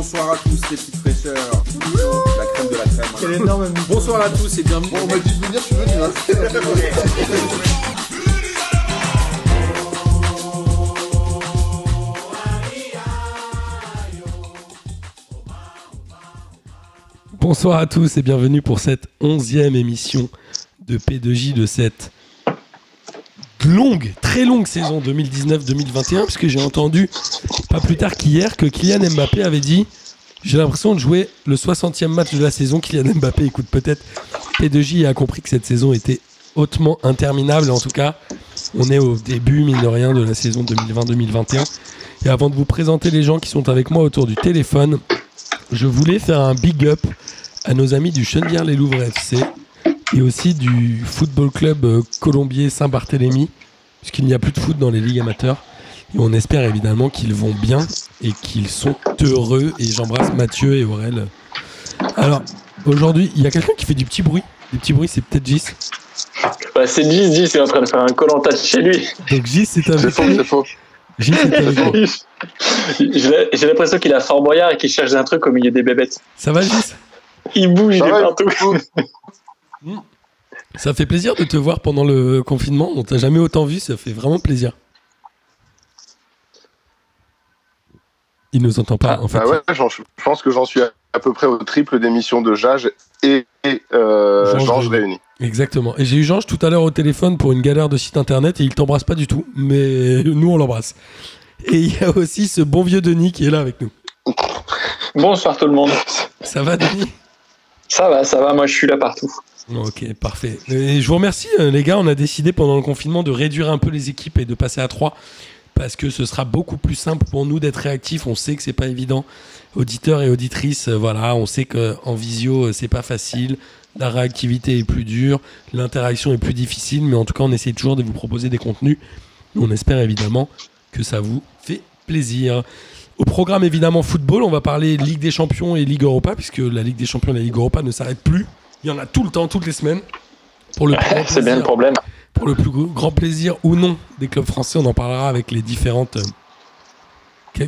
bonsoir à tous les petites fraîcheurs. La crème de la crème. Quel énorme micro. Bonsoir à tous et bienvenue. Bon, on m'a dit de venir, je suis venu. Hein. Bonsoir à tous et bienvenue pour cette onzième émission de P2J de cette longue, très longue saison 2019-2021, puisque j'ai entendu pas plus tard qu'hier que Kylian Mbappé avait dit j'ai l'impression de jouer le 60e match de la saison. Kylian Mbappé écoute peut-être P2J et a compris que cette saison était hautement interminable. En tout cas, on est au début, mine de rien, de la saison 2020-2021. Et avant de vous présenter les gens qui sont avec moi autour du téléphone, je voulais faire un big up à nos amis du Chenevière-les-Louvres FC et aussi du Football Club euh, Colombier Saint-Barthélemy, puisqu'il n'y a plus de foot dans les ligues amateurs. Et on espère évidemment qu'ils vont bien et qu'ils sont heureux. Et j'embrasse Mathieu et Aurel. Alors, aujourd'hui, il y a quelqu'un qui fait du petit bruit. Du petit bruit, c'est peut-être Gis. Bah, c'est Gis, Gis est en train de faire un colanta chez lui. Donc Gis, c'est faux, nous. c'est faux. Gis, c'est avec nous. J'ai l'impression qu'il a Fort Boyard et qu'il cherche un truc au milieu des bébêtes. Ça va, Gis? Il bouge, il est partout. Ça fait plaisir de te voir pendant le confinement. On t'a jamais autant vu, ça fait vraiment plaisir. Il nous entend pas, en fait. Bah ouais, j'en- je pense que j'en suis à, à peu près au triple d'émissions de Jage et, et, euh, Georges réunis. Exactement. Et j'ai eu Georges tout à l'heure au téléphone pour une galère de site internet et il t'embrasse pas du tout, mais nous on l'embrasse. Et il y a aussi ce bon vieux Denis qui est là avec nous. Bonsoir tout le monde. Ça va Denis? Ça va, ça va, moi je suis là partout. Ok, parfait. Et je vous remercie euh, les gars, on a décidé pendant le confinement de réduire un peu les équipes et de passer à 3 parce que ce sera beaucoup plus simple pour nous d'être réactifs. On sait que c'est pas évident. Auditeurs et auditrices, euh, voilà, on sait qu'en visio euh, c'est pas facile. La réactivité est plus dure, l'interaction est plus difficile, mais en tout cas on essaie toujours de vous proposer des contenus. On espère évidemment que ça vous fait plaisir. Au programme évidemment football, on va parler Ligue des Champions et Ligue Europa, puisque la Ligue des Champions et la Ligue Europa ne s'arrêtent plus. Il y en a tout le temps, toutes les semaines. Pour le, plus grand C'est bien le plaisir- problème. pour le plus grand plaisir ou non des clubs français, on en parlera avec les différentes euh,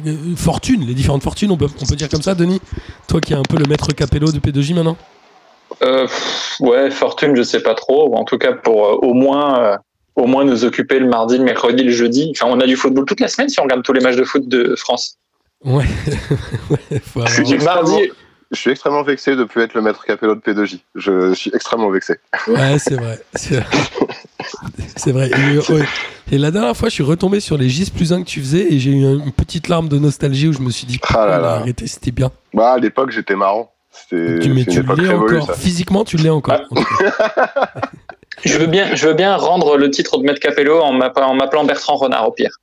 euh, fortunes, les différentes fortunes, on peut, on peut dire comme ça, Denis? Toi qui es un peu le maître capello de P2J maintenant? Euh, ouais, fortune, je sais pas trop. En tout cas, pour euh, au moins. au moins nous occuper le mardi, le mercredi, le jeudi. Enfin, on a du football toute la semaine si on regarde tous les matchs de foot de France. Ouais. ouais faut avoir- suis Mardi, Je suis extrêmement vexé de ne plus être le maître capello de P2J. Je suis extrêmement vexé. Ouais, c'est vrai. C'est vrai. C'est vrai. Et, euh, ouais. Et la dernière fois, je suis retombé sur les GIS plus 1 que tu faisais et j'ai eu une petite larme de nostalgie où je me suis dit, Ah là putain, là. arrêtez, c'était bien. Bah, à l'époque, j'étais marrant. Tu, mais tu l'es encore. ça. Physiquement, tu l'es encore. Ah. je veux bien, je veux bien rendre le titre de Maître Capello en m'appelant Bertrand Renard au pire.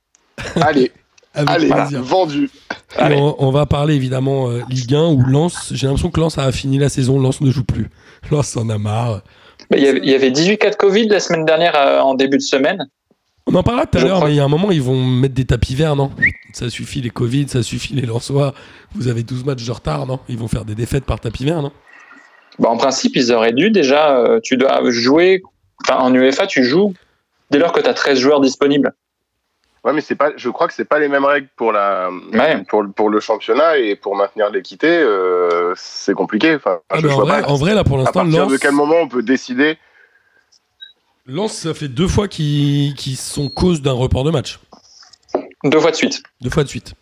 Allez, Avec allez, plaisir. vendu. Allez. on, on va parler évidemment euh, Ligue 1 où Lens, j'ai l'impression que Lens a fini la saison, Lens ne joue plus. Lens en a marre. Mais Il y avait- il y avait 18 cas de Covid la semaine dernière euh, en début de semaine. On en parlera tout à l'heure, mais il y a un moment, ils vont mettre des tapis verts, non? Ça suffit les Covid, ça suffit les Lensois. Vous avez 12 matchs de retard, non? Ils vont faire des défaites par tapis vert, non? Bah, en principe, ils auraient dû déjà. euh, tu dois jouer. Enfin, en UEFA, tu joues dès lors que tu as 13 joueurs disponibles. Ouais, mais c'est pas. Je crois que c'est pas les mêmes règles pour la Ouais. pour, pour le championnat et pour maintenir l'équité. euh, c'est compliqué. Enfin, Ah, je en, vrai, pas. en vrai, là, pour À l'instant, partir Lens, de quel moment on peut décider Lens, ça fait deux fois qu'ils qu'ils sont cause d'un report de match. Deux fois de suite. Deux fois de suite.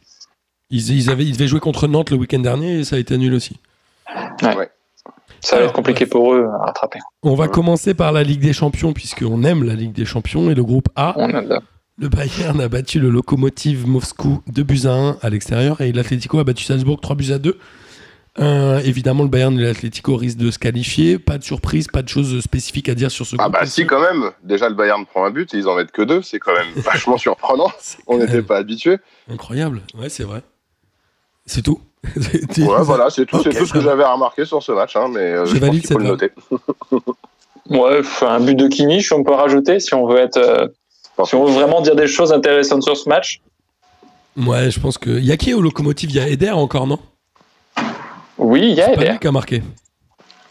Ils, ils avaient, ils devaient jouer contre Nantes le week-end dernier et ça a été annulé aussi. Ça va être compliqué pour eux à rattraper. On va commencer par la Ligue des Champions, puisqu'on aime la Ligue des Champions et le groupe A. On a- Le Bayern a battu le Lokomotiv Moscou 2 buts à 1 à l'extérieur et l'Atlético a battu Salzbourg 3 buts à 2. Euh, évidemment, le Bayern et l'Atlético risquent de se qualifier. Pas de surprise, pas de choses spécifiques à dire sur ce Ah bah si quand même. Déjà le Bayern prend un but et ils en mettent que deux. C'est quand même vachement surprenant. On n'était pas habitués. Incroyable, ouais, c'est vrai. C'est tout. Ouais, voilà, c'est tout, Ok, c'est tout ce que va. j'avais à remarquer sur ce match. Hein, mais euh, Je je, pense valide qu'il faut le cette noter. Ouais, un but de Kimmich, on peut rajouter si on veut être. euh, si on veut vraiment dire des choses intéressantes sur ce match. Ouais, je pense que. Il y a qui au Lokomotiv? Il y a Eder encore, non? Oui, il y a C'est pas Eder. lui qui a marqué.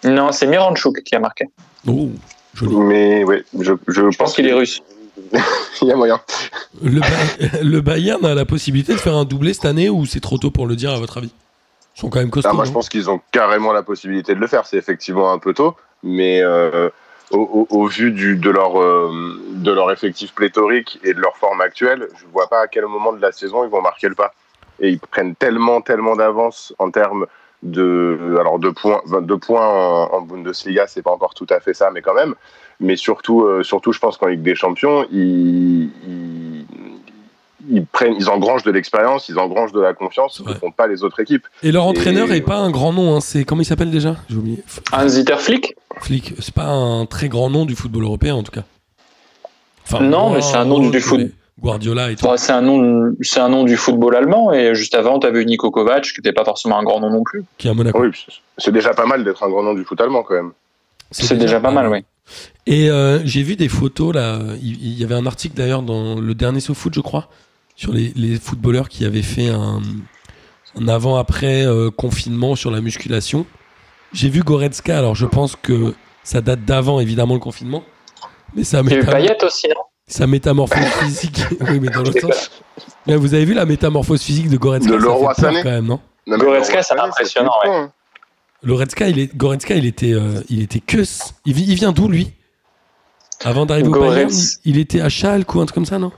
Non, c'est Miranchuk qui a marqué. Oh, joli. Mais oui, je, je, Je pense qu'il est russe. Il y a moyen. Le, Bay- le Bayern a la possibilité de faire un doublé cette année ou c'est trop tôt pour le dire à votre avis? Ils sont quand même costauds. Ah, moi, je pense qu'ils ont carrément la possibilité de le faire. C'est effectivement un peu tôt, mais euh, au, au- au vu du, de, leur, euh, de leur effectif pléthorique et de leur forme actuelle, je vois pas à quel moment de la saison ils vont marquer le pas. Et ils prennent tellement, tellement d'avance en termes de, alors de points, 22 points en, en Bundesliga, c'est pas encore tout à fait ça, mais quand même. Mais surtout, euh, surtout, je pense qu'en Ligue des Champions, ils, ils, ils prennent, ils engrangent de l'expérience, ils engrangent de la confiance, ce Ouais. font pas les autres équipes. Et leur entraîneur Et- est pas un grand nom. Hein. C'est comment il s'appelle déjà? J'ai oublié. Un Zitter Flick Flick. C'est pas un très grand nom du football européen en tout cas. Enfin, Non, mais c'est un nom du foot. Guardiola et tout. C'est un nom, c'est un nom du football allemand et juste avant, t'as vu Nico Kovac, qui n'était pas forcément un grand nom non plus. Qui est à Monaco. Oui, c'est- déjà pas mal d'être un grand nom du foot allemand quand même. C'est déjà pas mal, oui. Et euh, j'ai vu des photos là. Il, il y avait un article d'ailleurs dans le dernier SoFoot, je crois, sur les, les footballeurs qui avaient fait un, un avant-après euh, confinement sur la musculation. J'ai vu Goretzka. Alors je pense que ça date d'avant évidemment le confinement, mais ça métam- Payet aussi, non sa métamorphose physique. oui, mais dans l'autre sens. Mais vous avez vu la métamorphose physique de Goretzka? De Leroy Sané. quand même, non? Non, Goretzka, c'est impressionnant, ouais. hein. Goretzka, il est, Goretzka, il était, euh, il était que. Il, vi- il vient d'où lui? Avant d'arriver au Bayern, il était à Schalke ou un truc comme ça, non?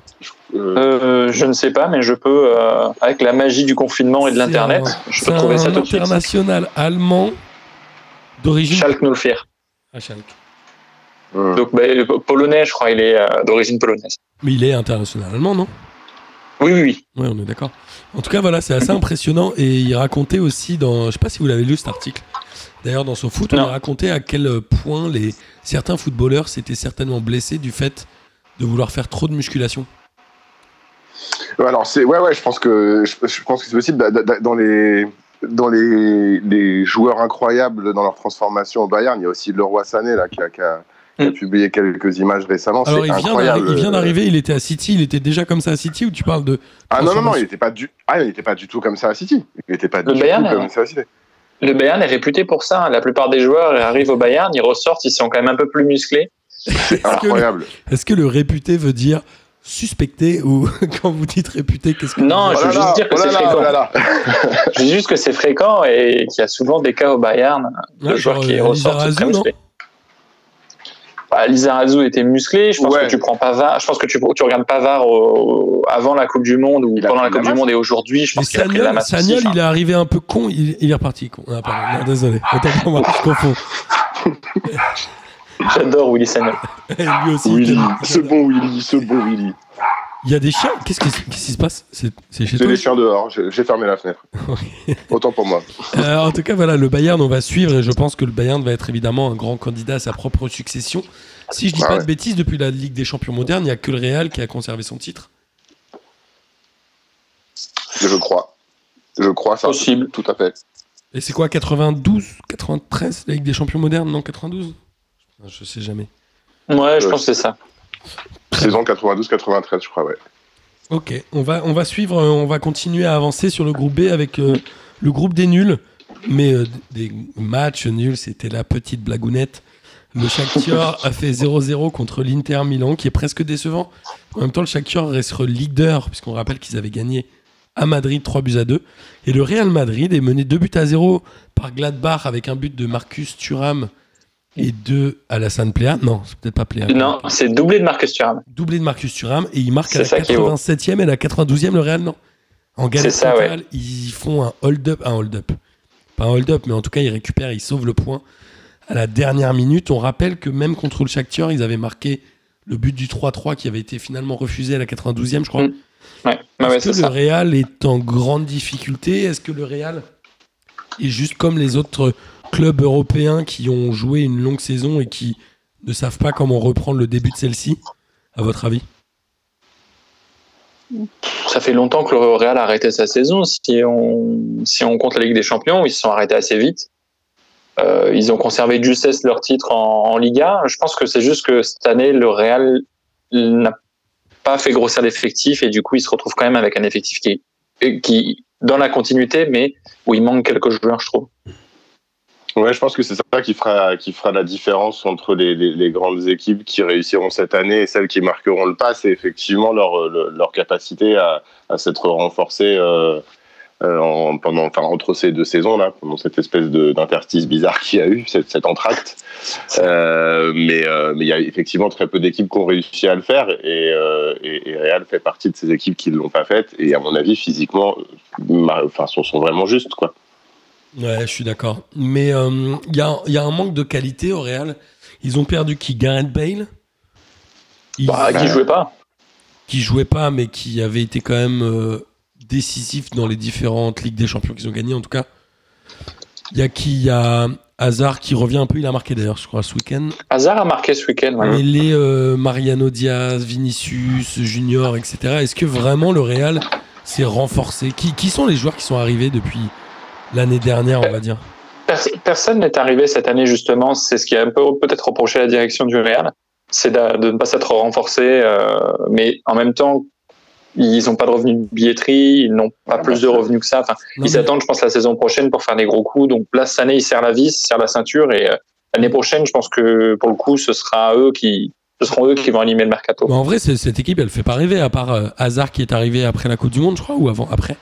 Euh, Euh, je ne sais pas, mais je peux, euh, avec la magie du confinement et de l'internet, je peux trouver un ça tout de suite. international allemand d'origine. Schalke nous le faire. à Schalke. euh, Donc, bah, polonais, je crois, il est euh, d'origine polonaise. Mais il est international allemand, non? Oui, oui, oui. Oui, on est d'accord. En tout cas, voilà, c'est assez impressionnant. Et il racontait aussi dans. Je sais pas si vous l'avez lu cet article. D'ailleurs, dans son foot, on Non. a raconté à quel point les, certains footballeurs s'étaient certainement blessés du fait de vouloir faire trop de musculation. Alors c'est ouais ouais je pense que je, je pense que c'est possible da- dans les dans les, les joueurs incroyables dans leur transformation au Bayern il y a aussi Leroy Sané là qui a, qui a- qui a Mm. publié quelques images récemment Alors, il vient, il vient d'arriver, il était à City, il était déjà comme ça à City ou tu parles de. ah non non non il était pas du ah il était pas du tout comme ça à City il était pas Le du Bayern, tout comme ça à City Le Bayern est réputé pour ça. hein. La plupart des joueurs arrivent au Bayern, ils ressortent, ils sont quand même un peu plus musclés. c'est que le- incroyable Est-ce que le réputé veut dire suspecté ou quand vous dites réputé, qu'est-ce que Non, je veux juste dire que oh c'est fréquent. oh là. Je dis juste que c'est fréquent et qu'il y a souvent des cas au Bayern de Ouais, joueurs qui euh, ressortent très musclés. Bah, Lizarazu était musclé. Je pense Ouais. que tu prends Pavard. Je pense que tu, tu regardes Pavard au- avant la Coupe du Monde ou pendant la Coupe la du. Monde et aujourd'hui. Je pense qu'il a pris de la Sagnol, masse. Sagnol, il est arrivé un peu con, il, il est reparti. Con. Ah, pardon, non, désolé. Moi, je confonds. J'adore Willy Sagnol. Et lui aussi. Willy ce bon Willy ce bon Willy Il y a des chiens. Qu'est-ce qui, se passe? C'est c'est chez c'est toi? les chiens dehors j'ai fermé la fenêtre autant pour moi Euh, En tout cas, voilà, le Bayern, on va suivre et je pense que le Bayern va être évidemment un grand candidat à sa propre succession. Si je dis Ah pas ouais. de bêtises, depuis la Ligue des Champions modernes, il n'y a que le Real qui a conservé son titre. je crois je crois ça Possible. tout à fait Et c'est quoi, 92 93 la Ligue des Champions modernes? Non, 92 Je sais jamais. Ouais, je pense que c'est ça. saison 92-93 je crois ouais Ok, on va, on va suivre, euh, on va continuer à avancer sur le groupe B avec euh, le groupe des nuls. Mais euh, des matchs nuls, c'était la petite blagounette. Le Shakhtar a fait 0-0 contre l'Inter Milan, qui est presque décevant. En même temps, le Shakhtar reste leader, puisqu'on rappelle qu'ils avaient gagné à Madrid 3 buts à 2. Et le Real Madrid est mené 2 buts à 0 par Gladbach avec un but de Marcus Thuram et 2 à la Plea. Non, c'est peut-être pas Plea. Non, c'est doublé de Marcus Thuram. doublé de Marcus Thuram et il marque à la C'est ça qui est beau. 87e et la 92e le Real non. En galère ça, totale, ils font un hold-up, un hold-up. Pas un hold-up, mais en tout cas ils récupèrent, ils sauvent le point à la dernière minute. On rappelle que même contre le Shakhtar, ils avaient marqué le but du 3-3 qui avait été finalement refusé à la 92e, je crois. Mm. Ouais, ouais, Est-ce que le ça. Real est en grande difficulté? Est-ce que le Real est juste comme les autres clubs européens qui ont joué une longue saison et qui ne savent pas comment reprendre le début de celle-ci À votre avis? Ça fait longtemps que le Real a arrêté sa saison. Si on, si on compte la Ligue des Champions, ils se sont arrêtés assez vite. Euh, ils ont conservé de justesse leur titre en, en Liga. Je pense que c'est juste que cette année, le Real n'a pas fait grossir l'effectif et du coup, il se retrouve quand même avec un effectif qui est qui, dans la continuité, mais où il manque quelques joueurs, je trouve. Ouais, je pense que c'est ça qui fera, qui fera la différence entre les, les, les grandes équipes qui réussiront cette année et celles qui marqueront le pas. C'est effectivement leur, le- leur capacité à, à s'être renforcée euh, euh, en, pendant, enfin, entre ces deux saisons-là, pendant cette espèce d'interstice bizarre qu'il y a eu, cette, cet entracte. Euh, mais euh, mais il y a effectivement très peu d'équipes qui ont réussi à le faire et, et, et Real fait partie de ces équipes qui ne l'ont pas fait. Et à mon avis, physiquement, enfin, sont, sont vraiment justes. Quoi. Ouais, je suis d'accord. Mais euh, il y, a, il y a un manque de qualité au Real. Ils ont perdu qui Gareth Bale Ils- Bah, qui jouait pas qui jouait pas, mais qui avait été quand même euh, décisif dans les différentes Ligues des Champions qu'ils ont gagnées, en tout cas. Il y a qui? Il y a Hazard qui revient un peu. Il a marqué d'ailleurs, je crois, ce week-end. Hazard a marqué ce week-end. ouais. Mais les euh, Mariano Diaz, Vinicius, Junior, etc. Est-ce que vraiment le Real s'est renforcé? Qui, qui sont les joueurs qui sont arrivés depuis l'année dernière, on va dire Pers- Personne n'est arrivé cette année justement. C'est ce qui a un peu peut-être reproché à la direction du Real, c'est de, de ne pas s'être renforcé. euh, mais en même temps, ils n'ont pas de revenus de billetterie, ils n'ont pas plus de revenus que ça. Enfin, Non, ils mais- s'attendent, je pense, la saison prochaine pour faire des gros coups. Donc là, cette année, ils serrent la vis, ils serrent la ceinture, et euh, l'année prochaine, je pense que pour le coup, ce sera eux qui, ce seront eux qui vont animer le mercato. Mais en vrai, c'est- cette équipe, elle fait pas rêver, à part euh, Hazard qui est arrivé après la Coupe du Monde, je crois, ou avant, après.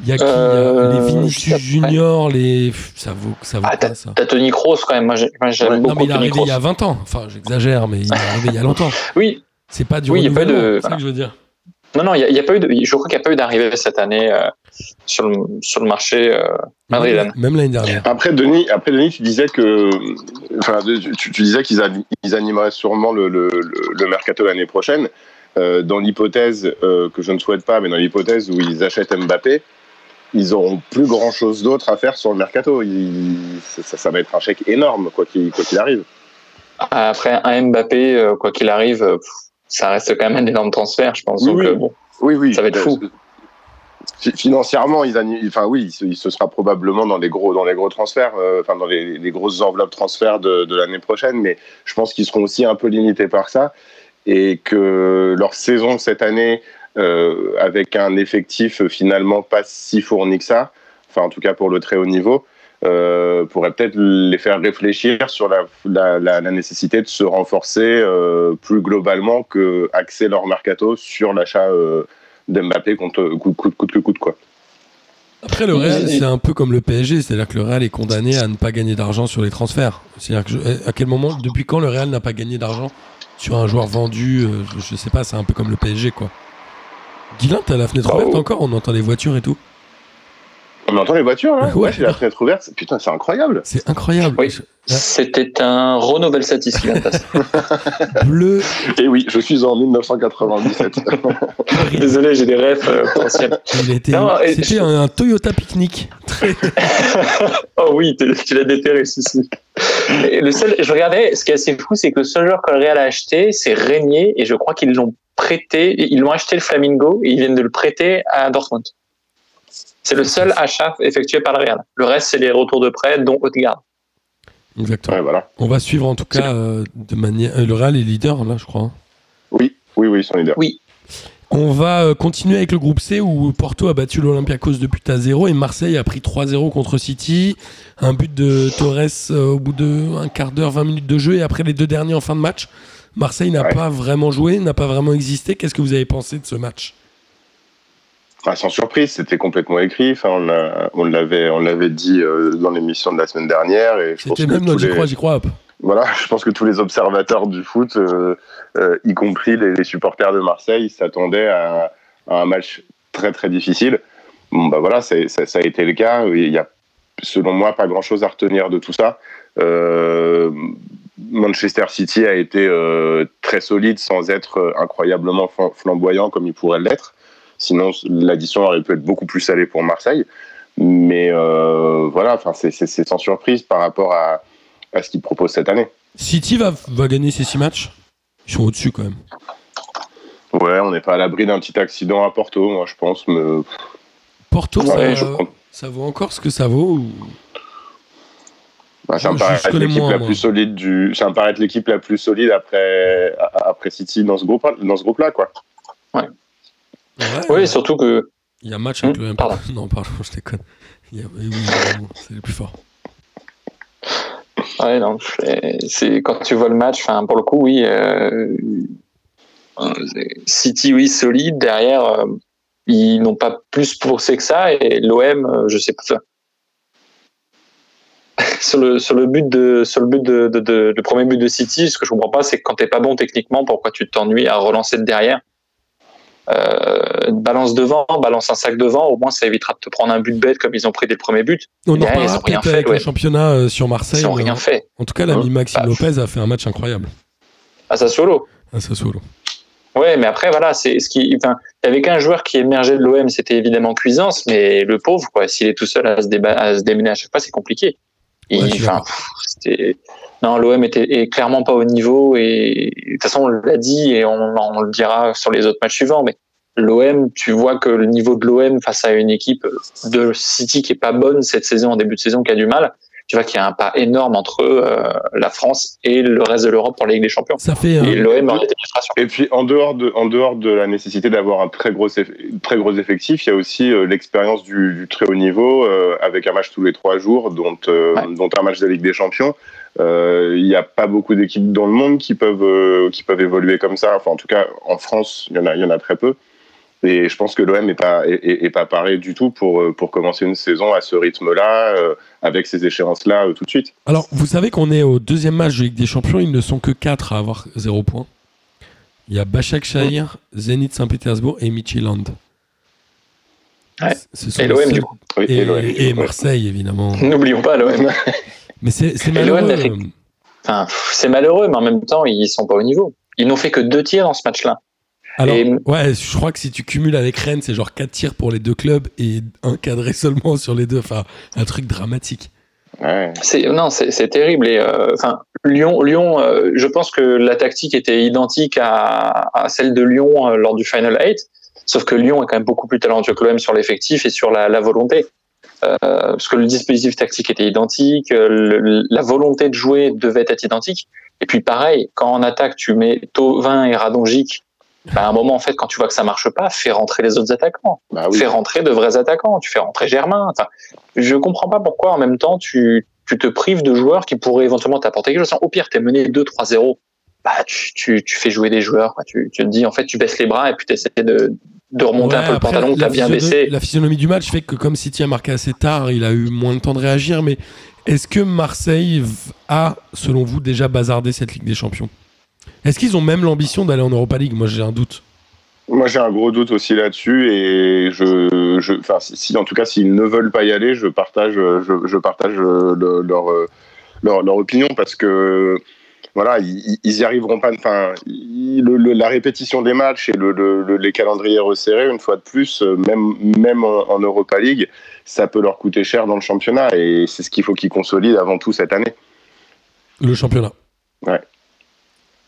Il y a qui y Euh, Les Vinicius. Junior, les. Ça vaut, ça vaut Ah, pas ça? T'as Tony Kroos quand même. Moi, j'ai- moi, j'aime Ouais. Non, beaucoup mais il est Tony arrivé il y a 20 ans. Enfin, j'exagère, mais il est arrivé il y a longtemps. Oui, C'est pas du Oui, il y a pas renouvellement, de- c'est ça que je veux dire. Non, non, il n'y a, pas eu de, je crois qu'il n'y a pas eu d'arrivée cette année euh, sur, le, sur le marché euh, madrilène. Même, même l'année dernière. Après Denis, après Denis, tu disais que, enfin, tu, tu disais qu'ils ani- ils animeraient sûrement le, le, le- le mercato l'année prochaine. Euh, dans l'hypothèse euh, que je ne souhaite pas, mais dans l'hypothèse où ils achètent Mbappé, ils auront plus grand chose d'autre à faire sur le mercato. Ils- ça, ça va être un chèque énorme quoi qu'il quoi arrive. Après, un Mbappé, euh, quoi qu'il arrive, euh, ça reste quand même un énorme transfert, je pense. Oui, Donc, oui. euh, bon. Oui, oui. Ça va être fou. Fi- Financièrement, ils enfin oui, il se- il se sera probablement dans les gros, dans les gros transferts, euh, enfin dans les, les grosses enveloppes transferts de, de l'année prochaine, mais je pense qu'ils seront aussi un peu limités par ça et que leur saison cette année, euh, avec un effectif finalement pas si fourni que ça, enfin en tout cas pour le très haut niveau, euh, pourrait peut-être les faire réfléchir sur la, la, la- la nécessité de se renforcer euh, plus globalement que axer leur mercato sur l'achat euh, d'Mbappé coûte, coûte, coûte, coûte que coûte quoi. Après, le Real, c'est un peu comme le PSG, c'est-à-dire que le Real est condamné à ne pas gagner d'argent sur les transferts. C'est-à-dire que je- à quel moment, depuis quand le Real n'a pas gagné d'argent sur un joueur vendu euh, je, je sais pas, c'est un peu comme le PSG, quoi. Guilain, t'as la fenêtre Bah, ouverte oh. encore On entend les voitures et tout. On entend les voitures là Ouais. j'ai la fenêtre ouverte. Putain, c'est incroyable. C'est incroyable. Oui. Je- C'était un Renault Belsatis qui vient de passer. Bleu, Et oui, je suis en 1997. Désolé, j'ai des rêves euh, potentiels. il était, Non, et- c'était un, un Toyota Picnic. Oh oui, tu l'as déterré, ceci. Et le seul, je regardais, ce qui est assez fou, c'est que le seul joueur que le Real a acheté, c'est Régnier, et je crois qu'ils l'ont prêté, ils l'ont acheté le Flamingo, et ils viennent de le prêter à Dortmund. C'est le seul achat effectué par le Real. Le reste, c'est les retours de prêt, dont Haute-Garde. Exactement. ouais, voilà. On va suivre en tout cas euh, de manière. euh, le Real est leader là, je crois. hein. Oui, oui, oui, ils sont leaders. On va euh, continuer avec le groupe C où Porto a battu l'Olympiakos de but à 0 et Marseille a pris 3-0 contre City. Un but de Torres euh, au bout de un quart d'heure, 20 minutes de jeu et après les deux derniers en fin de match. Marseille n'a Ouais. pas vraiment joué, n'a pas vraiment existé. Qu'est-ce que vous avez pensé de ce match? Enfin, sans surprise, c'était complètement écrit. Enfin, on l'a- on l'avait, on l'avait dit euh, dans l'émission de la semaine dernière. Et je pense C'était même notre J'y les- crois, j'y crois. hop. Voilà, je pense que tous les observateurs du foot, euh, euh, y compris les, les supporters de Marseille, s'attendaient à, à un match très très difficile. Bon, bah voilà, c'est- ça, ça a été le cas. Il y a, selon moi, pas grand chose à retenir de tout ça. Euh, Manchester City a été euh, très solide sans être incroyablement flam- flamboyant comme il pourrait l'être. Sinon, l'addition aurait pu être beaucoup plus salée pour Marseille. Mais euh, voilà, enfin, c'est- sans surprise par rapport à, à ce qu'il propose cette année. City va, va gagner ses 6 matchs? Ils sont au-dessus quand même. Ouais, on n'est pas à l'abri d'un petit accident à Porto, moi je pense. Mais... Porto, Ouais, ça, vaut encore ce que ça vaut ou- Bah, ça me paraît être l'équipe la moi. plus solide du. Ça me paraît être l'équipe la plus solide après après City dans ce groupe dans ce groupe-là, quoi. Ouais, Oui, ouais. surtout que Il y a un match avec Hmm, le pardon. Non, pardon, je déconne. Il y a- oui, c'est le plus fort. Ouais, non, c'est- quand tu vois le match, enfin pour le coup, oui. euh, euh, City, oui, solide. Derrière, euh, ils n'ont pas plus poussé que ça. Et l'OM, je sais pas. Sur le sur le but de sur le but de, de, de, le premier but de City, ce que je comprends pas, c'est que quand t'es pas bon techniquement, pourquoi tu t'ennuies à relancer de derrière? Euh, balance devant, balance un sac devant, au moins ça évitera de te prendre un but bête comme ils ont pris dès le premier but. On en Derrière, ils parlera ont rien peut-être fait, avec ouais. le championnat euh, sur Marseille. Ils ont rien en- fait. En tout cas, l'ami Hein? Maxime Bah, Lopez a fait un match incroyable À sa solo. à Sassuolo. Ouais, mais après, voilà, c'est ce qui. Enfin, il y avait qu'un joueur qui émergeait de l'OM, c'était évidemment Cuisance, mais le pauvre, quoi, s'il est tout seul à se, déba- à se démener à chaque fois, c'est compliqué. Ouais, pff, non, l'OM était est clairement pas au niveau, et de toute façon, on l'a dit, et on, on le dira sur les autres matchs suivants, mais l'OM, tu vois que le niveau de l'OM face à une équipe de City qui est pas bonne cette saison, en début de saison, qui a du mal, tu vois qu'il y a un pas énorme entre euh, la France et le reste de l'Europe pour la Ligue des Champions. Ça fait. Et euh, l'OM en était. Et puis en dehors de, en dehors de la nécessité d'avoir un très gros, eff- très gros effectif, il y a aussi euh, l'expérience du, du très haut niveau euh, avec un match tous les trois jours, dont, euh, Ouais. dont un match de la Ligue des Champions. Euh, Il n'y a pas beaucoup d'équipes dans le monde qui peuvent, euh, qui peuvent évoluer comme ça. Enfin, en tout cas, en France, il y en a, il y en a très peu. Et je pense que l'OM n'est pas, est, est- est pas paré du tout pour, euh, pour commencer une saison à ce rythme-là, euh, avec ces échéances-là euh, tout de suite. Alors, vous savez qu'on est au deuxième match de Ligue des Champions. Ils ne sont que 4 à avoir 0 points. Il y a Bachak Shahir, Zenit Saint-Pétersbourg et. Ouais. Sont Et l'OM, du coup. Oui, Et. Marseille, évidemment. N'oublions pas l'OM. Mais c'est c'est Et l'OM malheureux. n'a fait- Enfin, pff, c'est malheureux, mais en même temps, ils sont pas au niveau. Ils n'ont fait que deux tirs dans ce match-là. Alors, Et- ouais, je crois que si tu cumules avec Rennes, c'est genre 4 tirs pour les deux clubs et un cadré seulement sur les deux. Enfin, un truc dramatique. Ouais. C'est non, c'est c'est terrible. Et euh, enfin, Lyon, Lyon, euh, je pense que la tactique était identique à, à celle de Lyon euh, lors du Final 8, sauf que Lyon est quand même beaucoup plus talentueux que l'OM sur l'effectif et sur la, la volonté. Euh, parce que le dispositif tactique était identique, le- la volonté de jouer devait être identique. Et puis pareil, quand en attaque tu mets Tovin et Radonjic, bah, à un moment en fait, quand tu vois que ça marche pas, fais rentrer les autres attaquants. Bah oui. fais rentrer de vrais attaquants, tu fais rentrer Germain. Enfin, je comprends pas pourquoi en même temps tu, tu te prives de joueurs qui pourraient éventuellement t'apporter quelque chose. Au pire, t'es mené 2-3-0, bah, tu, tu, tu fais jouer des joueurs. quoi. Tu, tu te dis, en fait, tu baisses les bras et puis tu essaies de, de remonter un peu le pantalon que t'as bien physionomie- baissé. La physionomie du match fait que comme City a marqué assez tard, il a eu moins de temps de réagir. Mais est-ce que Marseille a, selon vous, déjà bazardé cette Ligue des Champions? Est-ce qu'ils ont même l'ambition d'aller en Europa League? Moi, j'ai un doute. Moi, j'ai un gros doute aussi là-dessus et je, je, si, en tout cas, s'ils ne veulent pas y aller, je partage, je, je partage euh, le- leur, euh, leur, leur opinion parce que voilà, ils, ils y arriveront pas. Enfin, le- le- la répétition des matchs et le, le- le- les calendriers resserrés, une fois de plus, euh, même, même en, en Europa League, ça peut leur coûter cher dans le championnat et c'est ce qu'il faut qu'ils consolident avant tout cette année. Le championnat. Ouais.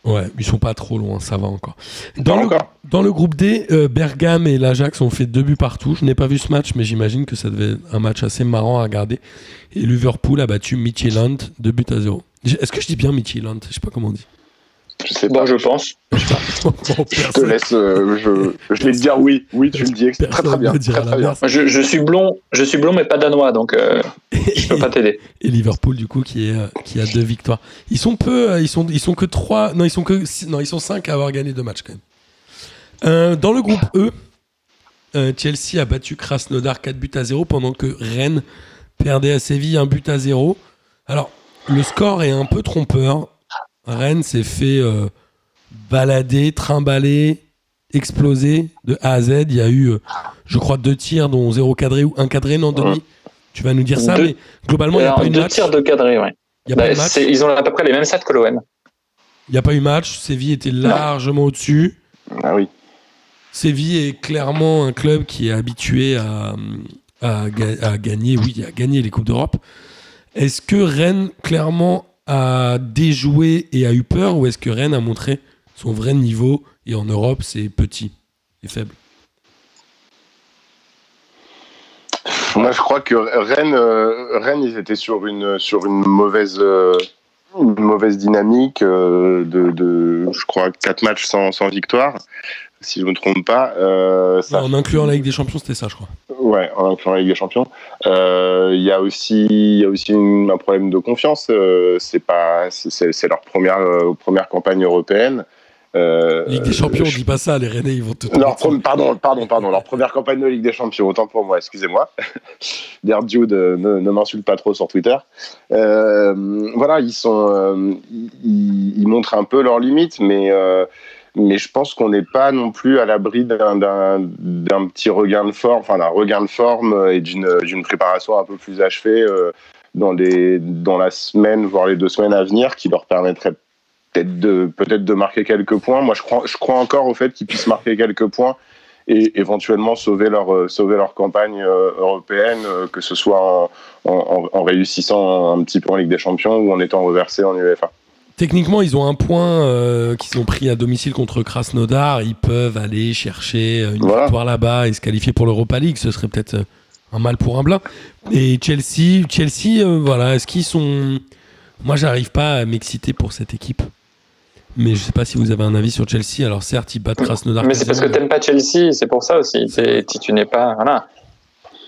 Ouais, ils sont pas trop loin, ça va encore. Dans, Pas le, encore. dans le groupe D, euh, Bergame et l'Ajax ont fait deux buts partout. Je n'ai pas vu ce match, mais j'imagine que ça devait être un match assez marrant à regarder. Et Liverpool a battu Midtjylland, deux buts à zéro. Est-ce que je dis bien Midtjylland? Je sais pas comment on dit. Je sais Bon, pas. je pense. Je te laisse. euh, je, je vais te dire oui. Oui, tu me dis très très bien. Très, très Je, je suis blond, je suis blond, mais pas danois, donc euh, je peux pas t'aider. et Liverpool du coup qui est euh, qui a deux victoires. Ils sont peu, euh, ils sont ils sont que trois, non ils sont que non ils sont cinq à avoir gagné deux matchs quand même. Euh, dans le groupe E, euh, Chelsea a battu Krasnodar 4 buts à 0 pendant que Rennes perdait à Séville un but à 0. Alors le score est un peu trompeur. Rennes s'est fait euh, balader, trimballer, exploser de A à Z. Il y a eu, euh, je crois, deux tirs dont zéro cadré ou un cadré. Non, Denis, Ouais. tu vas nous dire ça, Deux- mais globalement il n'y a pas eu de deux match. tirs de cadré, ouais. A, Bah, match. ils ont à peu près les mêmes stats que l'OM. Il n'y a pas eu match. Séville était largement au-dessus. Ah oui. Séville est clairement un club qui est habitué à, à, ga- à gagner, oui, à gagner les Coupes d'Europe. Est-ce que Rennes, clairement, a déjoué et a eu peur ou est-ce que Rennes a montré son vrai niveau et en Europe, c'est petit et faible? Moi, je crois que Rennes, euh, Rennes, ils étaient sur une sur une mauvaise euh, mauvaise dynamique euh, de, de, je crois, quatre matchs sans, sans victoire, si je me trompe pas. Euh, ça En incluant la Ligue des Champions, c'était ça, je crois. Ouais, en incluant la Ligue des Champions. Euh, Il y a aussi, il y a aussi une- un problème de confiance. Euh, c'est pas, leur première euh, première campagne européenne Euh, Ligue des Champions, on je- dit pas ça, les Rennais, ils vont te pre- pardon, pardon, pardon. Leur première campagne de Ligue des Champions, autant pour moi, excusez-moi. Dear Jude, euh, ne, ne m'insulte pas trop sur Twitter. Euh, voilà, ils sont, euh, ils, ils montrent un peu leurs limites, mais euh, mais je pense qu'on n'est pas non plus à l'abri d'un- petit regain de forme, enfin d'un regain de forme et d'une préparation un peu plus achevée euh, dans les dans la semaine, voire les deux semaines à venir, qui leur permettrait peut-être de peut-être de marquer quelques points. Moi, je crois je crois encore au fait qu'ils puissent marquer quelques points et éventuellement sauver leur euh, sauver leur campagne euh, européenne, que ce soit en, en, en réussissant un petit peu en Ligue des Champions ou en étant reversé en UEFA. Techniquement, ils ont un point euh, qu'ils ont pris à domicile contre Krasnodar. Ils peuvent aller chercher euh, une Voilà. victoire là-bas et se qualifier pour l'Europa League. Ce serait peut-être euh, un mal pour un blanc. Et Chelsea, Chelsea, euh, voilà, est-ce qu'ils sont Moi, j'arrive pas à m'exciter pour cette équipe. Mais je sais pas si vous avez un avis sur Chelsea. Alors certes, ils battent Krasnodar. Mais c'est parce que t'aimes pas Chelsea, c'est pour ça aussi. Tu n'es pas. Voilà.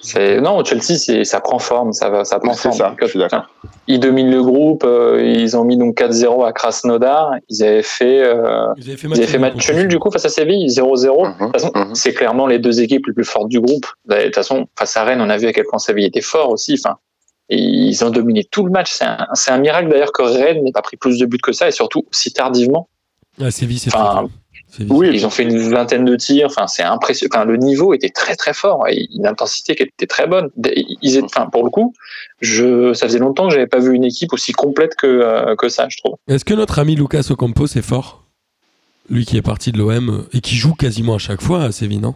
C'est non, Chelsea, c'est ça prend forme, ça va, ça prend forme. ça, je suis d'accord. Ils dominent le groupe. euh, ils ont mis donc 4-0 à Krasnodar. Ils avaient fait, euh, Ils avaient fait ils avaient fait match nul du coup face à Séville, 0-0. De Mhm, toute façon, mhm. c'est clairement les deux équipes les plus fortes du groupe. De toute façon, face à Rennes, on a vu à quel point Séville était fort aussi. Enfin, ils ont dominé tout le match. C'est un, miracle d'ailleurs que Rennes n'ait pas pris plus de buts que ça et surtout si tardivement. Ah, Séville, c'est Enfin. Oui, Ils ont fait une vingtaine de tirs. Enfin, c'est impressionnant. Enfin, le niveau était très très fort et une intensité qui était très bonne. Ils étaient, enfin, pour le coup, je, ça faisait longtemps que j'avais pas vu une équipe aussi complète que euh, que ça, je trouve. Est-ce que notre ami Lucas Ocampos est fort? Lui qui est parti de l'OM et qui joue quasiment à chaque fois à Séville, non?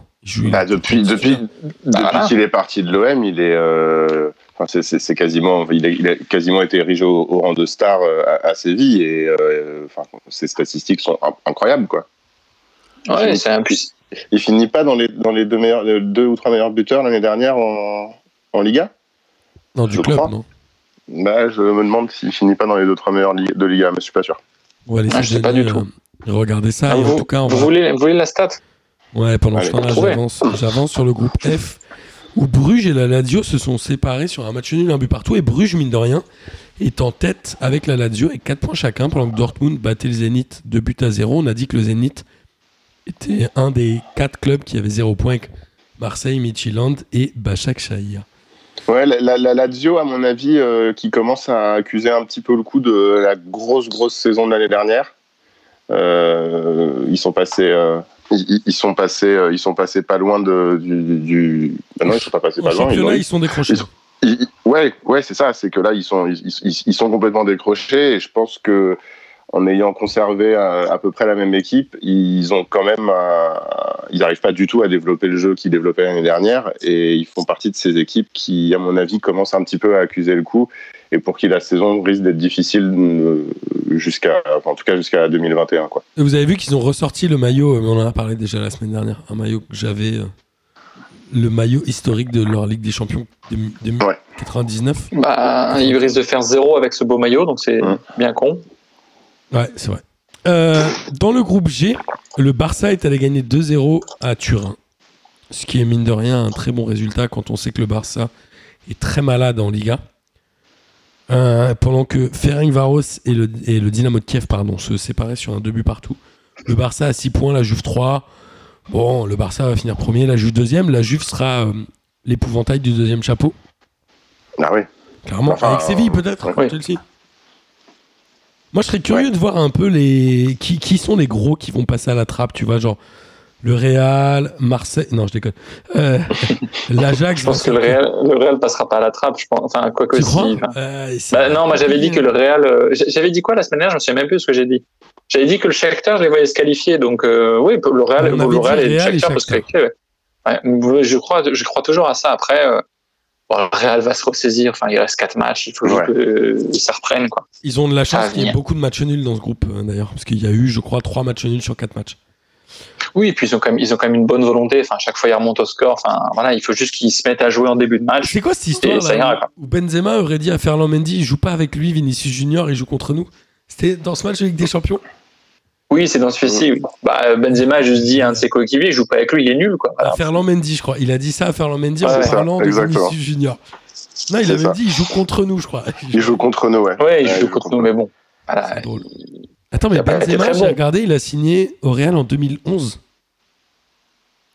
Bah, depuis depuis, depuis voilà. qu'il est parti de l'OM, il est, euh, enfin, c'est- c'est c'est quasiment, il a, il a quasiment été érigé au, au rang de star euh, à, à Séville et euh, enfin, ses statistiques sont in- incroyables quoi. Ouais, c'est un puis- Il finit pas dans les dans les deux meilleurs, euh, deux ou trois meilleurs buteurs l'année dernière en, en Liga? Non, du je club, crois. non Bah, je me demande s'il finit pas dans les deux trois meilleurs li- de Liga, mais je suis pas sûr. Ah, je sais pas du tout. euh, regarder ça. Ah, et en vous, tout cas, on vous va- voulez vous voulez la stat? Ouais, pendant Allez, ce j'avance, j'avance sur le groupe F, où Bruges et la Lazio se sont séparés sur un match nul, un but partout, et Bruges, mine de rien, est en tête avec la Lazio, avec 4 points chacun, pendant que Dortmund battait le Zénith 2 buts à 0. On a dit que le Zénith était un des 4 clubs qui avait 0 points avec Marseille, Midtjylland et Bachak Shahir. Ouais, la, la, la Lazio, à mon avis, euh, qui commence à accuser un petit peu le coup de la grosse, grosse saison de l'année dernière. Euh, ils sont passés, euh, ils, ils sont passés, ils sont passés pas loin de, du, du- bah non, ils sont pas passés pas loin. ils ont- ils sont décrochés. ils sont- ils- ouais, ouais, c'est ça. C'est que là, ils sont, ils sont complètement décrochés. Et je pense que en ayant conservé à, à peu près la même équipe, ils ont quand même, euh, ils n'arrivent pas du tout à développer le jeu qu'ils développaient l'année dernière. Et ils font partie de ces équipes qui, à mon avis, commencent un petit peu à accuser le coup et pour qui la saison risque d'être difficile euh, jusqu'à, enfin, en tout cas jusqu'à 2021, quoi. Et vous avez vu qu'ils ont ressorti le maillot, euh, mais on en a parlé déjà la semaine dernière, un maillot que j'avais, euh, le maillot historique de leur Ligue des Champions de, de Ouais. 99. Bah, ils risquent de faire zéro avec ce beau maillot, donc c'est Ouais. bien con. Ouais, c'est vrai. Euh, dans le groupe G, le Barça est allé gagner 2-0 à Turin. Ce qui est mine de rien un très bon résultat quand on sait que le Barça est très malade en Liga. Euh, pendant que Ferencvaros et le, et le Dynamo de Kiev pardon, se séparaient sur un deux buts partout. Le Barça a 6 points, la Juve 3. Bon, le Barça va finir premier, la Juve deuxième. La Juve sera euh, l'épouvantail du deuxième chapeau, Ah oui. clairement. Enfin, Avec Séville peut-être, oui. Chelsea. Moi, je serais curieux de voir un peu les qui, qui sont les gros qui vont passer à la trappe, tu vois, genre le Real, Marseille. Non, je déconne. Euh, L'Ajax. Je pense que le Real, le Real passera pas à la trappe, je pense. Enfin, quoi que Tu si. crois enfin. Euh, Bah, non, moi j'avais dit que le Real. euh, J'avais dit quoi la semaine dernière? Je me souviens même plus ce que j'ai dit. J'avais dit que le Shakhtar, je les voyais se qualifier. Donc, euh, oui, le Real, le Real et le Shakhtar peuvent se qualifier. Ouais. Ouais, je, crois, je crois toujours à ça. Après, bon, le Real va se ressaisir. Enfin, il reste 4 matchs. Il faut Ouais. que euh, ça reprenne. Quoi. Ils ont de la chance qu'il y ait beaucoup de matchs nuls dans ce groupe, euh, d'ailleurs, parce qu'il y a eu, je crois, 3 matchs nuls sur 4 matchs. Oui, et puis ils ont, quand même, ils ont quand même une bonne volonté. Enfin, chaque fois, ils remontent au score. Enfin, voilà, il faut juste qu'ils se mettent à jouer en début de match. C'est quoi cette histoire ira, là, quoi. où Benzema aurait dit à Ferland Mendy, il joue pas avec lui, Vinicius Junior, il joue contre nous C'était dans ce match de Ligue des Champions? Oui, c'est dans ce fait-ci. oui. Bah, Benzema a juste dit à un de ses coéquipiers, il joue pas avec lui, il est nul. Quoi. Voilà. À Ferland Mendy, je crois. Il a dit ça à Ferland Mendy en Ouais, parlant de. Vinicius Junior. Non, il avait ça. dit, il joue contre nous, je crois. Ils jouent contre nous, ouais. Ouais, il Ouais, joue contre nous, mais bon. Voilà, C'est drôle. Attends, mais Il Benzema, j'ai bon. regardé, il a signé au Real en 2011.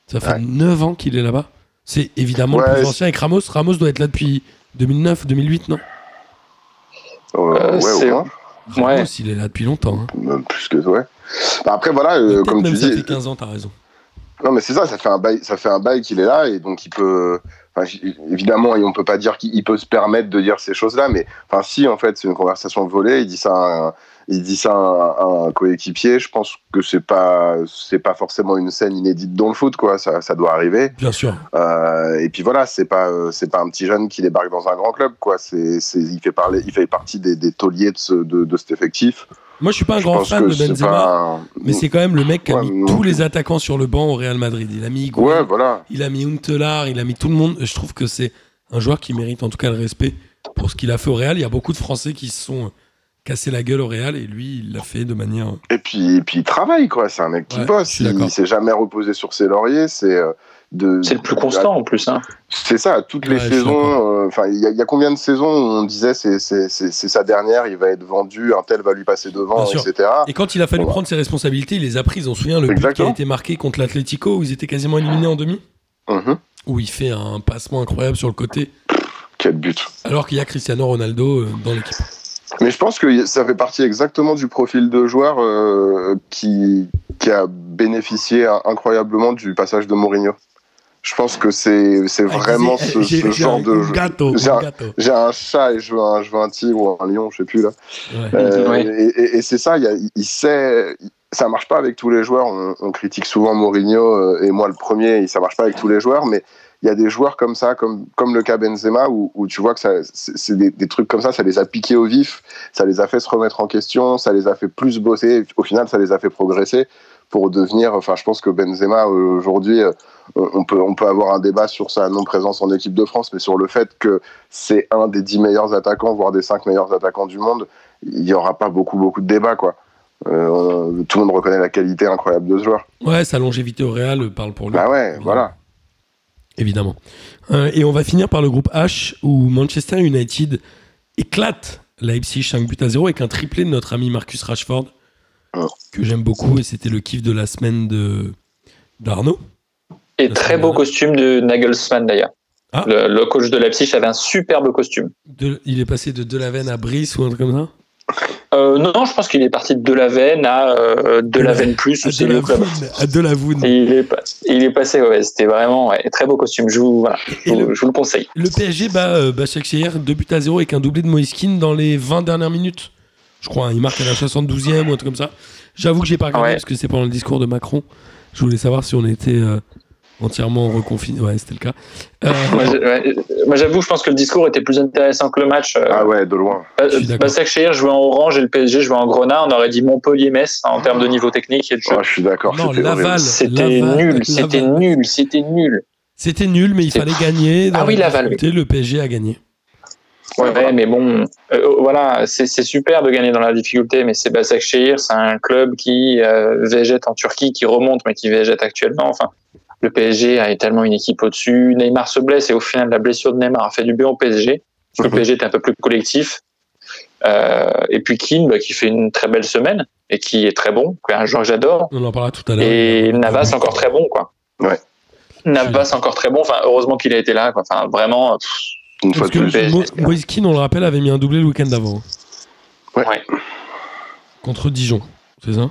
Ça fait Ouais. 9 ans qu'il est là-bas. C'est évidemment le plus ancien avec Ramos. Ramos doit être là depuis 2009, 2008, non? Euh, Euh, ouais, c'est- au moins. Ouais. Ramos, il est là depuis longtemps. hein. Même plus que ouais. Bah, après voilà, euh, comme même tu ça dis, fait 15 ans, t'as raison. non mais c'est ça, ça fait un bail, ça fait un bail qu'il est là et donc il peut, enfin, évidemment, on peut pas dire qu'il il peut se permettre de dire ces choses-là, mais enfin si en fait c'est une conversation volée, il dit ça, à un, il dit ça à un, coéquipier, je pense que c'est pas, c'est pas forcément une scène inédite dans le foot quoi, ça, ça doit arriver. Bien sûr. Euh, et puis voilà, c'est pas euh, c'est pas un petit jeune qui débarque dans un grand club quoi. C'est il fait parler, il fait partie des, des tauliers de, ce, de, de cet effectif. Moi, je suis pas un Je grand fan de Benzema, un- mais c'est quand même le mec qui a Ouais, mis non tous les attaquants sur le banc au Real Madrid. Il a mis ouais voilà. il a mis Huntelaar, il a mis tout le monde. Je trouve que c'est un joueur qui mérite en tout cas le respect pour ce qu'il a fait au Real. Il y a beaucoup de Français qui se sont cassés la gueule au Real et lui, il l'a fait de manière. Et puis et puis il travaille quoi. C'est un mec qui Ouais, bosse. Il, il s'est jamais reposé sur ses lauriers. C'est euh, de. C'est le plus constant en plus. Hein. C'est ça. Toutes Ouais, les saisons. euh, Enfin, il y, a- il y a combien de saisons où on disait c'est c'est c'est c'est sa dernière. Il va être vendu. Un tel va lui passer devant, Bien sûr. etc. Et quand il a fallu Bon, bah. prendre ses responsabilités, il les a prises. On se souvient le but qui a été marqué contre l'Atlético où ils étaient quasiment éliminés en demi, Mhm. où il fait un passement incroyable sur le côté, Quel but. alors qu'il y a Cristiano Ronaldo euh, dans l'équipe. Mais je pense que ça fait partie exactement du profil de joueur euh, qui, qui a bénéficié incroyablement du passage de Mourinho. Je pense que c'est c'est vraiment ce, ce genre de jeu. J'ai un- gâteau. J'ai un chat et je veux un, je veux un tigre ou un lion, je sais plus là. Ouais. Euh, Ouais. Et, et- et c'est ça, il, y a- il sait. Ça marche pas avec tous les joueurs. On, on critique souvent Mourinho euh, et moi le premier. et Ça marche pas avec tous les joueurs, mais il y a des joueurs comme ça, comme comme le cas Benzema, où, où tu vois que ça, c'est des, des trucs comme ça, ça les a piqués au vif, ça les a fait se remettre en question, ça les a fait plus bosser. Au final, ça les a fait progresser pour devenir. Enfin, je pense que Benzema aujourd'hui, euh, on peut on peut avoir un débat sur sa non présence en équipe de France, mais sur le fait que c'est un des dix meilleurs attaquants, voire des cinq meilleurs attaquants du monde, il y aura pas beaucoup beaucoup de débats quoi. Euh, tout le monde reconnaît la qualité incroyable de ce joueur. Ouais, sa longévité au Real parle pour lui. Bah ouais, voilà. Évidemment. Euh, et on va finir par le groupe H où Manchester United éclate Leipzig 5 buts à 0 avec un triplé de notre ami Marcus Rashford que j'aime beaucoup et c'était le kiff de la semaine de d'Arnaud. Et La très beau costume de Nagelsmann d'ailleurs. Ah. Le, le coach de Leipzig avait un superbe costume. De- il est passé de Delaven à Brice ou un truc comme ça? Euh, non, je pense qu'il est parti de Delaven à euh, Delaven plus c'est le club. À Delavoun. Et il est, pas- il est passé, ouais, c'était vraiment ouais, très beau costume. Je vous, voilà, je le- je vous le conseille. Le PSG bat euh, Başakşehir 2 buts à 0 avec un doublé de Moiskin dans les 20 dernières minutes. Je crois, hein, il marque à la 72e ou un truc comme ça. J'avoue que j'ai pas regardé Ouais. parce que c'est pendant le discours de Macron. Je voulais savoir si on était euh, entièrement reconfiné. Ouais, c'était le cas. Euh, Moi, ouais, j'avoue, je pense que le discours était plus intéressant que le match. Euh, Ah ouais, de loin. Ba- je suis d'accord. Başakşehir jouait en orange et le PSG jouait en grenat. On aurait dit Montpellier-Metz en termes de niveau technique et de jeu. Ah, je suis d'accord. Non, c'était nul, c'était nul, c'était nul. C'était nul, mais il fallait gagner. Ah oui, la Laval, oui. Le PSG a gagné. Ouais, voilà. mais bon, euh, voilà, c'est super de gagner dans la difficulté, mais c'est Başakşehir, c'est un club qui euh, végète en Turquie, qui remonte, mais qui végète actuellement. Enfin, le PSG a tellement une équipe au-dessus. Neymar se blesse et au final, la blessure de Neymar a fait du bien au PSG. Parce que le Mhm. PSG était un peu plus collectif. Euh, et puis Keane, bah, qui fait une très belle semaine et qui est très bon, qui est un joueur que j'adore. On en parlera tout à l'heure. Et Navas encore très bon, quoi. Ouais. Navas encore très bon. Enfin, heureusement qu'il a été là, quoi. Enfin, vraiment. pff, Une fois Parce que. Mo- Moiskin, on le rappelle, avait mis un doublé le week-end d'avant. Ouais. Ouais. Contre Dijon, c'est ça?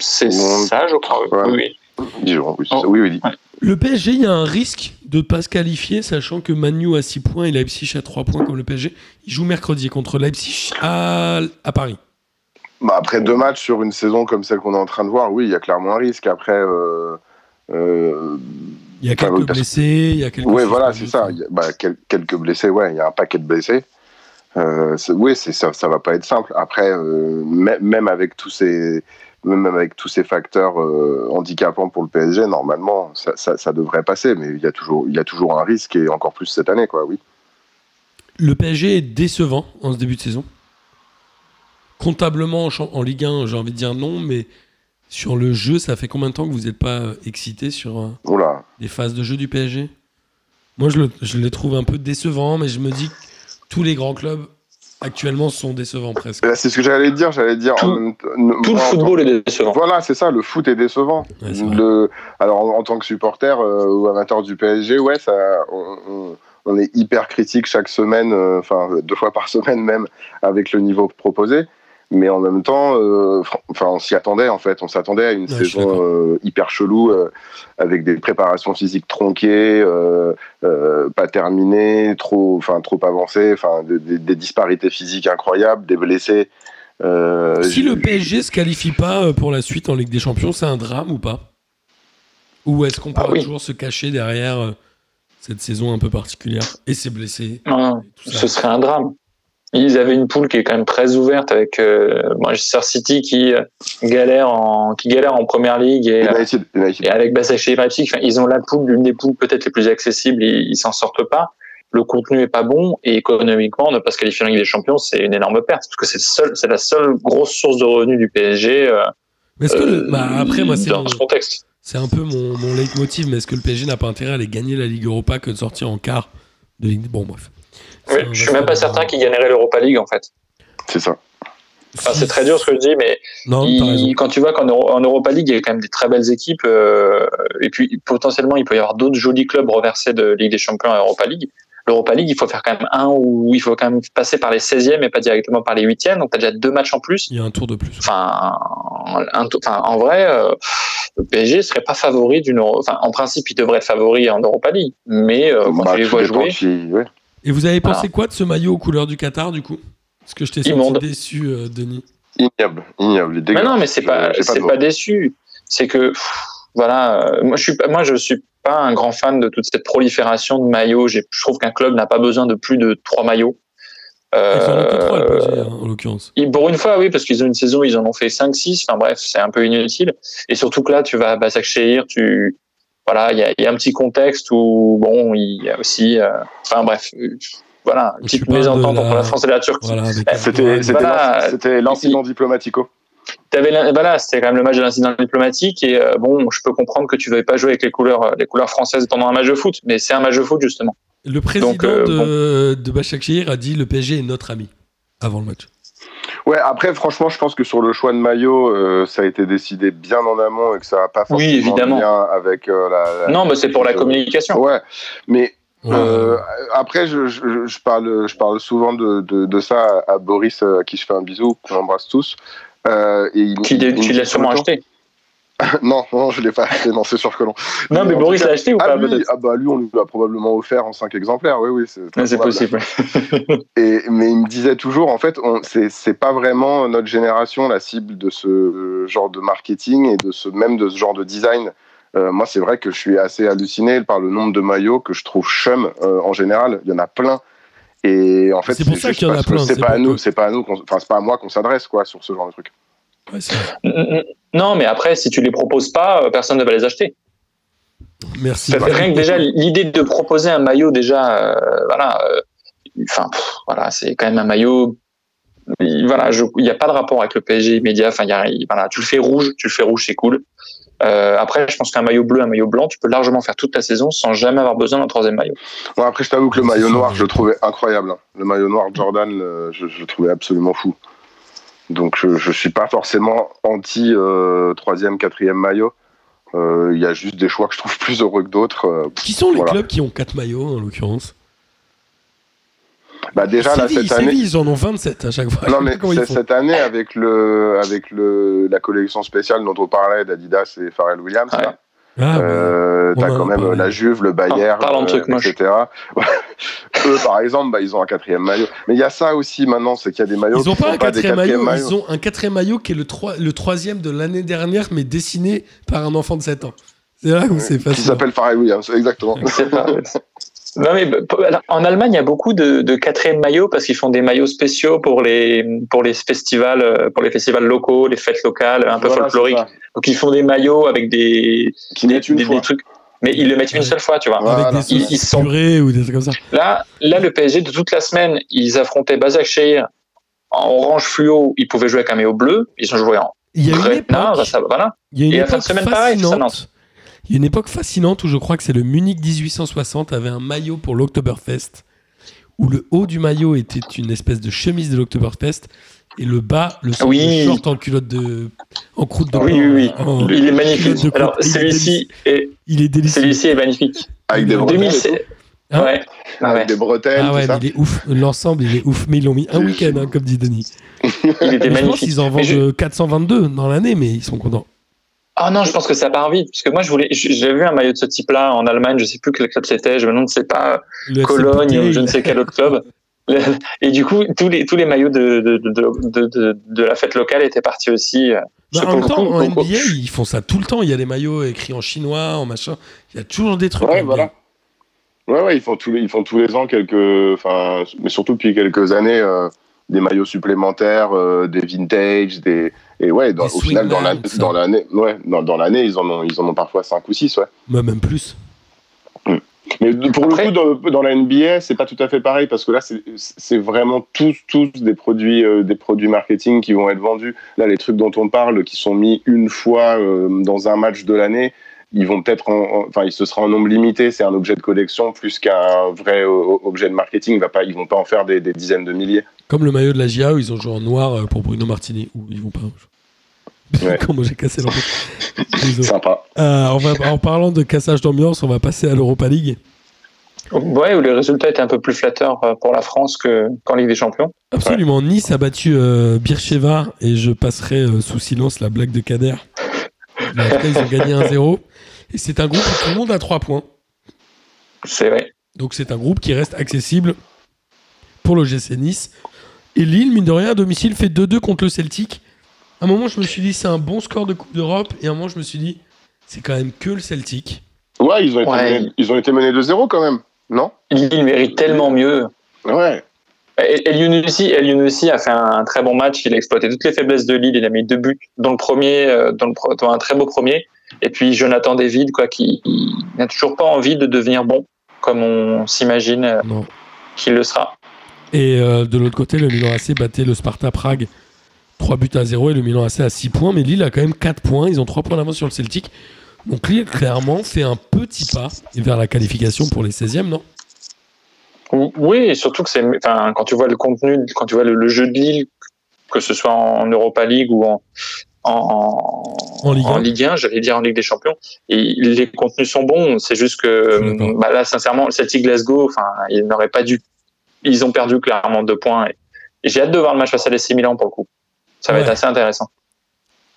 C'est ça, je crois. Ouais. Oui, oui. Dijon, oui, Oh. oui, oui. Le PSG, il y a un risque de ne pas se qualifier, sachant que Manu a 6 points et Leipzig a 3 points comme le PSG. Il joue mercredi contre Leipzig à, à Paris. Bah, après deux matchs sur une saison comme celle qu'on est en train de voir, oui, il y a clairement un risque. Après, euh, euh, Il y a Enfin, quelques oui, blessés, il y a quelques. ouais, voilà, c'est ça. Il y a- bah, quel- quelques blessés, ouais, il y a un paquet de blessés. Euh, oui, ça, ça va pas être simple. Après, euh, mê- même avec tous ces, même avec tous ces facteurs euh, handicapants pour le PSG, normalement, ça, ça, ça devrait passer. Mais il y a toujours, il y a toujours un risque et encore plus cette année, quoi. Oui. Le PSG est décevant en ce début de saison. Comptablement en, Ligue 1, j'ai envie de dire non, mais sur le jeu, ça fait combien de temps que vous n'êtes pas euh, excité sur euh, Oula. des phases de jeu du PSG Moi, je, le- je les trouve un peu décevants, mais je me dis que tous les grands clubs actuellement sont décevants presque. Bah, C'est ce que j'allais dire. J'allais dire. Tout- en même temps- Tout moi, le football est décevant. Voilà, c'est ça. Le foot est décevant. Ouais. Le- alors en, en tant que supporter euh, ou amateur du PSG, ouais, ça, on, on- on est hyper critique chaque semaine, euh, enfin deux fois par semaine même, avec le niveau proposé. Mais en même temps, euh, enfin, on s'y attendait en fait. On s'attendait à une Ouais, saison euh, hyper chelou, euh, avec des préparations physiques tronquées, euh, euh, pas terminées, trop, enfin trop avancées, enfin des, des- des disparités physiques incroyables, des blessés. Euh, Si le PSG se qualifie pas pour la suite en Ligue des Champions, c'est un drame ou pas? Ou est-ce qu'on Ah pourra oui. toujours se cacher derrière cette saison un peu particulière et ses blessés Non, et tout ça? Ce serait un drame. Ils avaient une poule qui est quand même très ouverte avec euh, Manchester City qui euh, galère en qui galère en première ligue et, euh, United, United. et avec Basaksehir Leipzig, enfin, ils ont la poule l'une des poules peut-être les plus accessibles, ils, ils s'en sortent pas. Le contenu est pas bon et économiquement ne pas se qualifier en Ligue des Champions, c'est une énorme perte parce que c'est seul, c'est la seule grosse source de revenus du PSG. euh, Mais est-ce que le- bah, après moi c'est dans mon- ce contexte. c'est un peu mon, mon leitmotiv, mais est-ce que le PSG n'a pas intérêt à aller gagner la Ligue Europa que de sortir en quart de Ligue Bon bref. Oui, je suis même pas certain débat. qu'il gagnerait l'Europa League en fait. C'est ça. Enfin, c'est très dur ce que je dis, mais Non, Il- quand tu vois qu'en Euro- en Europa League, il y a quand même des très belles équipes, euh, et puis potentiellement, il peut y avoir d'autres jolis clubs reversés de Ligue des Champions à Europa League. L'Europa League, il faut faire quand même un où il faut quand même passer par les 16e et pas directement par les 8e, donc tu as déjà deux matchs en plus. Il y a un tour de plus. Enfin, un tour- enfin, en vrai, euh, le PSG serait pas favori d'une Enfin, en principe, il devrait être favori en Europa League, mais euh, quand Bah, tu les vois jouer, qui- ouais. Et vous avez pensé Voilà. quoi de ce maillot aux couleurs du Qatar du coup? Est-ce que je t'ai senti déçu, euh, Denis Ignoble, ignoble. Mais dégueulasse. non, mais c'est pas, c'est pas déçu. C'est que, pff, voilà, euh, moi je suis, pas- moi je suis pas un grand fan de toute cette prolifération de maillots. Je trouve qu'un club n'a pas besoin de plus de trois maillots. Ils en ont que Euh, trois, le PSG, hein, en l'occurrence. pour une fois, oui, parce qu'ils ont une saison, ils en ont fait 5-6. Enfin bref, c'est un peu inutile. Et surtout que là, tu vas à Basaksehir, tu, voilà, il y a, il y a un petit contexte où, bon, il y a aussi, euh, enfin bref, euh, voilà, une petite mésentente la- entre la France et la Turquie. Voilà, Eh, C'était Voilà. l'incident diplomatico. T'avais l'in- voilà, c'était quand même le match de l'incident diplomatique et euh, bon, je peux comprendre que tu veuilles pas jouer avec les couleurs, les couleurs françaises pendant un match de foot, mais c'est un match de foot justement. Le président Donc, euh, de, de Başakşehir a dit le PSG est notre ami avant le match. Ouais, après, franchement, je pense que sur le choix de maillot, euh, ça a été décidé bien en amont et que ça n'a pas forcément Oui, évidemment. lien avec euh, la, la- Non, mais c'est pour la communication. Ouais, mais Ouais. euh, après, je, je, je parle, je parle souvent de, de, de ça à Boris, à qui je fais un bisou, qu'on embrasse tous. Euh, et il, Qui, il- tu l'as sûrement acheté. Non, non, je l'ai pas acheté, non, c'est sûr que non. Non, mais Boris l'a acheté ou Ah, pas lui, peut-être ah bah lui, on lui a probablement offert en 5 exemplaires, oui, oui. C'est probable. possible. Et, mais il me disait toujours, en fait, c'est c'est pas vraiment notre génération la cible de ce genre de marketing et de ce même de ce genre de design. Euh, moi, c'est vrai que je suis assez halluciné par le nombre de maillots que je trouve chum euh, en général. Il y en a plein. Et en fait, C'est pour ça qu'il y en a plein, C'est pas à pour nous, que- c'est pas à nous, enfin c'est pas à moi qu'on s'adresse quoi sur ce genre de truc. Ouais, non, mais après, si tu les proposes pas, euh, personne ne va les acheter. Merci. Ça fait rien que déjà l'idée de proposer un maillot déjà, euh, voilà, euh, enfin, voilà, c'est quand même un maillot. Il- Voilà, il n'y a pas de rapport avec le PSG immédiat. Enfin, voilà, tu le fais rouge, tu le fais rouge, c'est cool. Euh, après, je pense qu'un maillot bleu, un maillot blanc, tu peux largement faire toute la saison sans jamais avoir besoin d'un troisième maillot. Bon, après, je t'avoue que le maillot noir, je le trouvais incroyable. hein. Le maillot noir Jordan, je, je le trouvais absolument fou. Donc, je, je suis pas forcément anti euh, troisième, quatrième maillot. Euh, Il y a juste des choix que je trouve plus heureux que d'autres. euh, Qui sont les clubs qui ont 4 maillots en l'occurrence? Bah déjà là cette année. Ils en ont 27 à chaque fois. Non mais cette année avec le avec le la collection spéciale dont on parlait d'Adidas et Pharrell Williams, Ouais. là, Ah, euh, t'as a quand même parlé. la Juve, le Bayern, euh, etc. Eux par exemple, bah, ils ont un quatrième maillot. Mais il y a ça aussi maintenant, c'est qu'il y a des maillots. Ils ont qui pas sont un quatrième maillot, maillots. ils ont un quatrième maillot qui est le, troi- le troisième de l'année dernière, mais dessiné par un enfant de 7 ans. C'est là où c'est qui s'appelle Pharrell Williams, exactement. Non, mais en Allemagne, il y a beaucoup de, de quatrième maillots parce qu'ils font des maillots spéciaux pour les pour les festivals, euh, pour les festivals locaux, les fêtes locales, un peu Voilà, folkloriques. ça. Donc ils font des maillots avec des Qui des, mettent une des- fois. des trucs, mais ils le mettent une seule fois, tu vois. Voilà. Avec des Ils- sont- ou des trucs comme ça. Là, là, le PSG de toute la semaine, ils affrontaient Basaksehir en orange fluo. Ils pouvaient jouer avec un maillot bleu. Ils ont joué en Il y a une époque, ça, voilà. il y a une Et la fin de semaine, pareil, c'est fascinante. Il y a une époque fascinante où je crois que c'est le Munich 1860 avait un maillot pour l'Oktoberfest où le haut du maillot était une espèce de chemise de l'Oktoberfest et le bas, le, Oui. le short en culotte de. en croûte de Oui, pain, oui, oui. en- Il est magnifique. de Alors, celui-ci est, Il est délicieux. celui-ci est magnifique. Avec des bretelles, 2007. Hein ouais. Ah ouais. avec des bretelles, Ah ouais, tout ça. mais il est ouf. L'ensemble, il est ouf. Mais ils l'ont mis un week-end, hein, comme dit Denis. Il était Mais je pense magnifique. qu'ils en vendent je- euh, 422 dans l'année, mais ils sont contents. Ah non, je pense que ça part vite. Parce que moi, je voulais, j'ai vu un maillot de ce type-là en Allemagne. Je sais plus quel club c'était. Je me demande, c'est pas Le Cologne ou je ne sais quel autre club. Et du coup, tous les tous les maillots de de, de, de, de, de la fête locale étaient partis aussi. euh, Bah, en même temps, en NBA, ils font ça tout le temps. Il y a des maillots écrits en chinois, en machin. Il y a toujours des trucs. Ouais, voilà. Ouais, ouais, ils font tous les, ils font tous les ans quelques, enfin, mais surtout depuis quelques années, euh, des maillots supplémentaires, euh, des vintage, des, et ouais, dans- au final, dans la- l'année, ouais, dans, dans l'année, ils en ont, ils en ont parfois 5 ou 6, ouais. Bah, même plus. Mais de- pour Après- le coup, dans, dans la NBA, c'est pas tout à fait pareil parce que là, c'est- c'est vraiment tous, tous des produits, euh, des produits marketing qui vont être vendus. Là, les trucs dont on parle, qui sont mis une fois euh, dans un match de l'année, ils vont peut-être, en- en- enfin, il se sera en nombre limité. C'est un objet de collection plus qu'un vrai objet de marketing. Il va pas, ils vont pas en faire des, des dizaines de milliers. Comme le maillot de la GIA où ils ont joué en noir euh, pour Bruno Martini. Ou ils vont pas. Ouais. Comment j'ai cassé l'ambiance. Sympa. Euh, on va, en parlant de cassage d'ambiance, on va passer à l'Europa League. Ouais, où les résultats étaient un peu plus flatteurs euh, pour la France que qu'en Ligue des Champions. Absolument. Nice a battu euh, Bircheva et je passerai euh, sous silence la blague de Kader. Cas, ils ont gagné 1-0. Et c'est un groupe où tout le monde a 3 points. C'est vrai. Donc c'est un groupe qui reste accessible pour le GC Nice. Et Lille, mine de rien, à domicile, fait 2-2 contre le Celtic. À un moment, je me suis dit, c'est un bon score de Coupe d'Europe. Et à un moment, je me suis dit, c'est quand même que le Celtic. Ouais, ils ont été, Ouais. menés, ils ont été menés de 0 quand même, non? Lille mérite tellement mieux. Ouais. El Younousi, El Younousi a fait un très bon match. Il a exploité toutes les faiblesses de Lille. Il a mis deux buts dans le premier, euh, dans, le, pro- dans un très beau premier. Et puis Jonathan David, quoi, qui n'a toujours pas envie de devenir bon, comme on s'imagine euh, qu'il le sera. Et euh, de l'autre côté, le Milan AC battait le Sparta Prague 3 buts à 0 et le Milan AC à 6 points. Mais Lille a quand même 4 points. Ils ont 3 points d'avance sur le Celtic. Donc Lille, clairement, fait un petit pas vers la qualification pour les 16e, non? Oui, et surtout que c'est, enfin, quand tu vois le contenu, quand tu vois le, le jeu de Lille, que ce soit en Europa League ou en en, En Ligue 1. 1, j'allais dire en Ligue des Champions, et les contenus sont bons. C'est juste que bah là, sincèrement, le Celtic Glasgow, enfin, ils n'auraient pas dû. Ils ont perdu clairement deux points. J'ai hâte de voir le match face à l'AC Milan pour le coup. Ça va Ouais. être assez intéressant.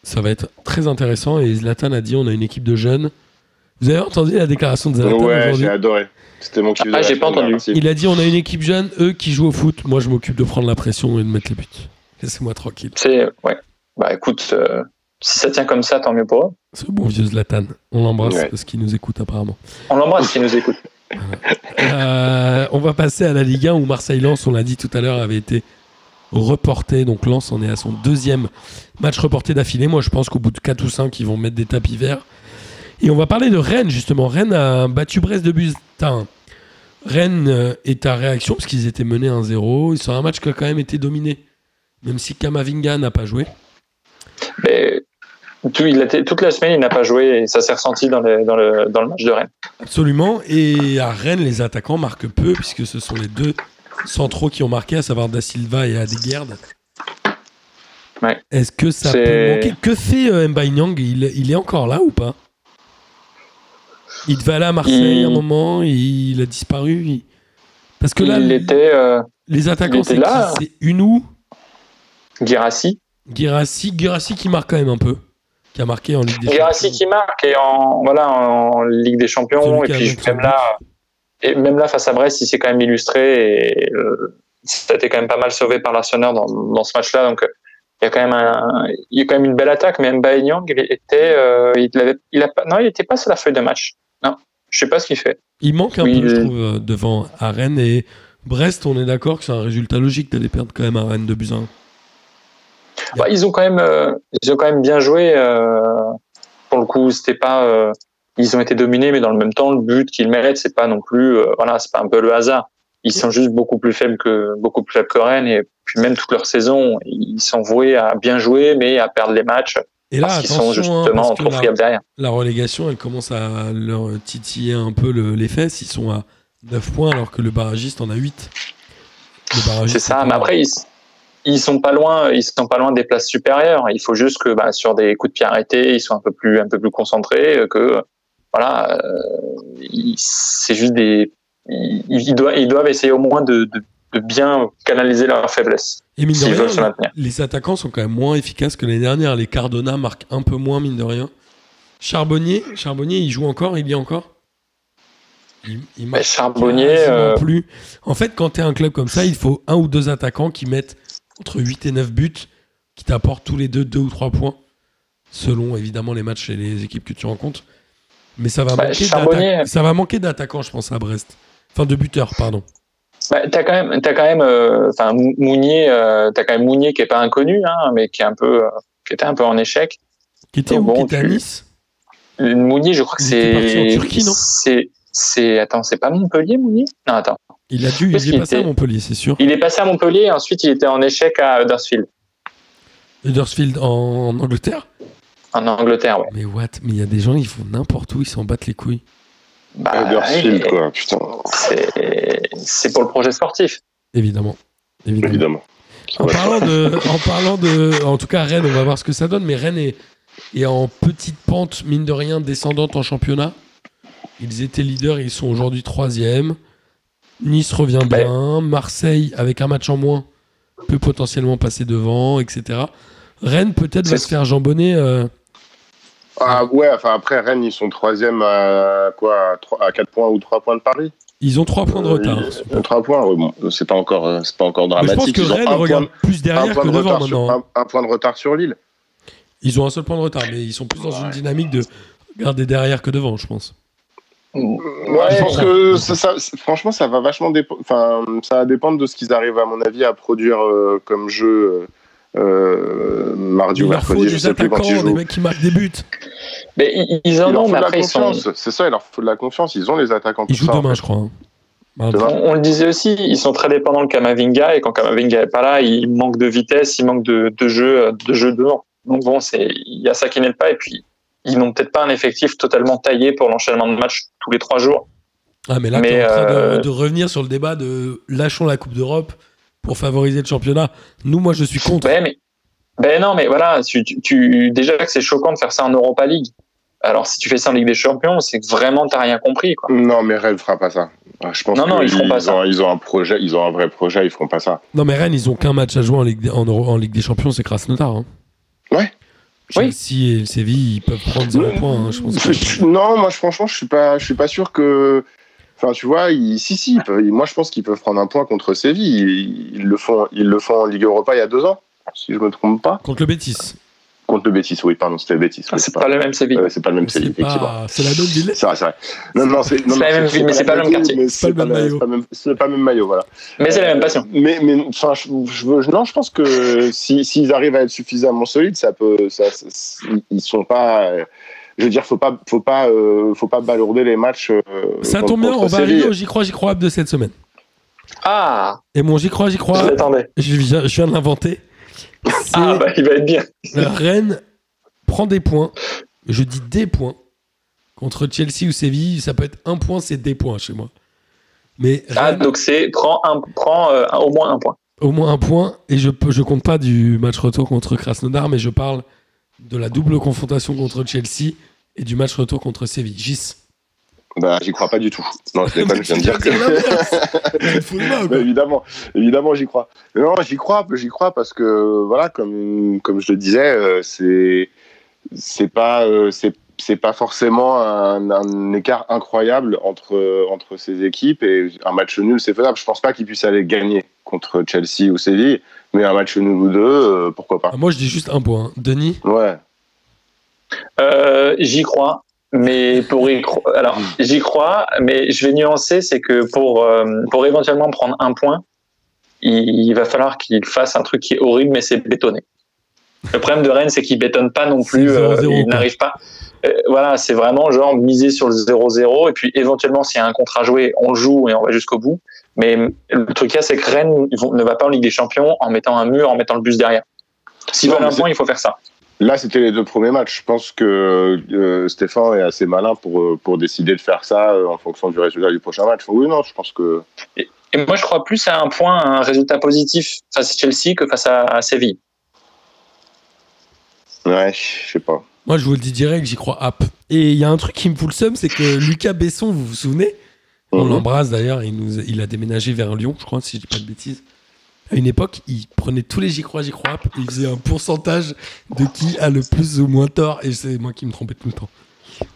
Ça va être très intéressant. Et Zlatan a dit on a une équipe de jeunes. Vous avez entendu la déclaration de Zlatan Ouais, j'ai adoré. C'était mon Ah, j'ai pas entendu. Il a dit on a une équipe jeune, eux qui jouent au foot. Moi, je m'occupe de prendre la pression et de mettre les buts. Laissez-moi tranquille. C'est ouais. Bah écoute, euh, si ça tient comme ça, tant mieux pour eux. Ce bon vieux Zlatan. On l'embrasse Ouais. parce qu'il nous écoute apparemment. On l'embrasse s'il nous écoute. Euh, on va passer à la Ligue 1 où Marseille-Lens, on l'a dit tout à l'heure, avait été reporté. Donc Lens en est à son deuxième match reporté d'affilée. Moi, je pense qu'au bout de 4 ou 5, ils vont mettre des tapis verts. Et on va parler de Rennes, justement. Rennes a battu Brest de un. Rennes euh, est à réaction parce qu'ils étaient menés 1-0. Ils sont un match qui a quand même été dominé. Même si Kamavinga n'a pas joué. Mais tout, il a toute la semaine, il n'a pas joué et ça s'est ressenti dans, le- dans le, dans le match de Rennes. Absolument. Et à Rennes, les attaquants marquent peu, puisque ce sont les deux centraux qui ont marqué, à savoir Da Silva et Adeguerd. Ouais. Est-ce que ça peut manquer? Que fait euh, Niang? Il, il est encore là ou pas? Il devait aller à Marseille Il- un moment, et il a disparu. il- Parce que là, il était euh, les attaquants, c'est là. qui? C'est Girassi, Girassi qui marque quand même un peu. Qui a marqué en Ligue des Girassi Champions. qui marque et en, voilà, en Ligue des Champions. Celui Et puis 23 même là, et même là, face à Brest, il s'est quand même illustré et euh, ça a été quand même pas mal sauvé par l'Arsenal dans, dans ce match-là. Donc il y a quand même un, il y a quand même une belle attaque. Mais Mbaye Niang, il était, euh, il avait, il a pas, non, il était pas sur la feuille de match. Non, je sais pas ce qu'il fait. Il manque un Oui, peu, je trouve, euh, devant à Rennes. Et Brest, on est d'accord que c'est un résultat logique d'aller perdre quand même à Rennes de un. Bah, ils ont quand même, euh, ils ont quand même bien joué. euh, pour le coup, c'était pas, euh, ils ont été dominés, mais dans le même temps, le but qu'ils méritent, c'est pas non plus, voilà, c'est pas un peu le hasard. Ils sont juste beaucoup plus faibles que beaucoup plus faibles que Rennes et puis même toute leur saison, ils sont voués à bien jouer, mais à perdre les matchs Et là, parce qu'ils sont hein, justement que trop friables derrière. la relégation, elle commence à leur titiller un peu le- les fesses. Ils sont à 9 points alors que le barragiste en a 8. Le barragiste, C'est ça. Mais après, ils, ils sont pas loin. Ils sont pas loin des places supérieures. Il faut juste que bah, sur des coups de pied arrêtés, ils soient un peu plus, un peu plus concentrés. euh, Que voilà, euh, ils- c'est juste des. Ils, ils doivent, ils doivent essayer au moins de, de, de bien canaliser leurs faiblesses Et mine de s'ils rien, veulent se maintenir. les attaquants sont quand même moins efficaces que l'année dernière. Les Cardona marquent un peu moins, mine de rien. Charbonnier, Charbonnier, il joue encore, il y est encore? Il, il Mais Charbonnier, euh, plus. En fait, quand tu es un club comme ça, il faut un ou deux attaquants qui mettent entre 8 et 9 buts, qui t'apportent tous les deux 2 ou 3 points, selon évidemment les matchs et les équipes que tu rencontres. Mais ça va, Bah, manquer ça va manquer d'attaquants, je pense, à Brest. Enfin, de buteurs, pardon. bah, t'as quand même, t'as quand même, euh, enfin Mounier, euh, t'as quand même Mounier qui est pas inconnu, hein, mais qui est un peu, euh, qui était un peu en échec. Qui était où? bon, Qui était à Nice? Mounier, je crois que c'est, Turquie, non? c'est, c'est, attends, c'est pas Montpellier, Mounier? Non, attends. Il a dû, il est passé à Montpellier, c'est sûr. Il est passé à Montpellier, et ensuite il était en échec à Huddersfield, Huddersfield en, en Angleterre? En Angleterre, ouais. Mais what? Mais il y a des gens, ils font n'importe où, ils s'en battent les couilles. Bah, Huddersfield, quoi, putain, c'est, pour le projet sportif. Évidemment. Évidemment. évidemment. En Ouais. parlant de, en parlant de, en tout cas Rennes, on va voir ce que ça donne, mais Rennes est, est en petite pente, mine de rien, descendante en championnat. Ils étaient leaders, ils sont aujourd'hui troisième. Nice revient bien, Marseille avec un match en moins peut potentiellement passer devant, etc. Rennes peut-être va se faire jambonner. euh, Ah ouais, enfin après Rennes, ils sont troisième à quoi, à, trois- à 4 points ou 3 points de Paris? ils ont trois points de retard. Euh, 3 points, ouais, bon, c'est pas encore, euh, c'est pas encore Mais je pense dramatique. que ils ont Rennes regarde point, plus derrière que de devant retard sur, maintenant. hein. un, un point de retard sur Lille. Ils ont un seul point de retard, mais ils sont plus dans une dynamique de garder derrière que devant, je pense. Ouais, je pense que ça, ça- c'est- franchement, ça va vachement dépendre. Enfin, ça va dépendre de ce qu'ils arrivent, à mon avis, à produire euh, comme jeu euh, euh, mardi Il ou leur faut mercredi. Je des sais plus quand ils attaquants, des jouent. mecs qui marquent des buts. Mais ils, ils Il en ont, mais de la après ils sont. confiance. C'est ça, il leur faut de la confiance. Ils ont les attaquants. Ils jouent ça, en demain, fait. je crois. hein. On, on le disait aussi, ils sont très dépendants de Kamavinga et quand Kamavinga est pas là, il manque de vitesse, il manque de, de jeu, de jeu devant. Donc bon, c'est il y a ça qui n'est pas et puis ils n'ont peut-être pas un effectif totalement taillé pour l'enchaînement de matchs tous les trois jours. Ah, mais là, Mais, tu es en train de- euh, de, revenir sur le débat de lâchons la Coupe d'Europe pour favoriser le championnat. Nous, moi, je suis contre. Ben mais ben non, mais voilà, tu, déjà que c'est choquant de faire ça en Europa League. Alors si tu fais ça en Ligue des Champions, c'est que vraiment t'as rien compris quoi. Non, mais Rennes fera pas ça. Ah, Je pense Non, non, ils feront pas ça. ont, ils ont un projet, ils ont un vrai projet, ils feront pas ça. Non, mais Rennes, ils ont qu'un match à jouer en Ligue des, en, Euro- en Ligue des Champions, c'est Krasnodar. Hein. Ouais. Oui. Chelsea et le Séville, ils peuvent prendre 0 points. hein, je pense que- Je- Non, moi, je- franchement, je suis pas, je suis pas sûr que. Enfin, tu vois, ils- si, si, ils peuvent- moi, je pense qu'ils peuvent prendre un point contre Séville. Ils, ils le font, ils le font en Ligue Europa il y a deux ans, si je me trompe pas. Contre le Bétis. Contre le Bétis, oui, pardon, c'était le Bétis. oui, c'est pas le même Séville. euh, c'est pas le même Séville, effectivement. pas... c'est la même ville. C'est vrai, c'est vrai. Non, non, c'est la même ville, mais c'est pas le même quartier. C'est pas le même pas, maillot. c'est pas le même- pas maillot, voilà. Mais c'est la même passion. Mais, mais enfin, je, je veux, non, je pense que si- s'ils arrivent à être suffisamment solides, ça peut, ça, ils sont pas. euh, Je veux dire, faut pas, faut pas, euh, faut pas balourder les matchs. euh, Ça tombe bien, on va arriver au J'y crois, J'y crois de cette semaine. Ah, Et mon J'y crois, J'y je crois, l'attendais. je viens, je viens de l'inventer. Ah bah il va être bien. Rennes prend des points. Je dis des points. Contre Chelsea ou Séville, ça peut être un point, c'est des points chez moi. Mais Ah donc c'est prends un prends euh, au moins un point. au moins un point. Et je, je compte pas du match retour contre Krasnodar, mais je parle de la double confrontation contre Chelsea et du match retour contre Séville. Gis. Bah, j'y crois pas du tout. Non, je déconne, je viens de dire que. Bah, évidemment, évidemment, j'y crois. Mais non, j'y crois, j'y crois parce que voilà, comme comme je le disais, euh, c'est c'est pas euh, c'est c'est pas forcément un, un écart incroyable entre entre ces équipes et un match nul c'est faisable. Je pense pas qu'ils puissent aller gagner contre Chelsea ou Séville, mais un match nul ou deux, euh, pourquoi pas. Ah, Moi, je dis juste un point. Denis? Ouais. Euh, j'y crois, mais pour y cro- alors j'y crois, mais je vais nuancer, c'est que pour euh, pour éventuellement prendre un point, il, il va falloir qu'il fasse un truc qui est horrible, mais c'est bétonné. Le problème de Rennes, c'est qu'il bétonne pas non plus, C'est 0-0, euh, il n'arrive pas. Euh, voilà, c'est vraiment genre miser sur le 0-0 et puis éventuellement s'il y a un contrat à jouer, on le joue et on va jusqu'au bout. Mais le truc là, c'est que Rennes ne va pas en Ligue des Champions en mettant un mur, en mettant le bus derrière. S'ils veulent un point, il faut faire ça. Là, c'était les deux premiers matchs. Je pense que euh, Stéphane est assez malin pour, euh, pour décider de faire ça euh, en fonction du résultat du prochain match. Oui, non, je pense que. Et moi, je crois plus à un point, à un résultat positif face à Chelsea que face à, à Séville. Ouais, je sais pas. Moi, je vous le dis direct, j'y crois app. Et il y a un truc qui me fout le seum, c'est que Lucas Besson, vous vous souvenez? On Mhm. l'embrasse d'ailleurs, il, nous, il a déménagé vers Lyon, je crois, si je dis pas de bêtises. À une époque, il prenait tous les j'y crois, j'y crois et il faisait un pourcentage de qui a le plus ou moins tort, et c'est moi qui me trompais tout le temps.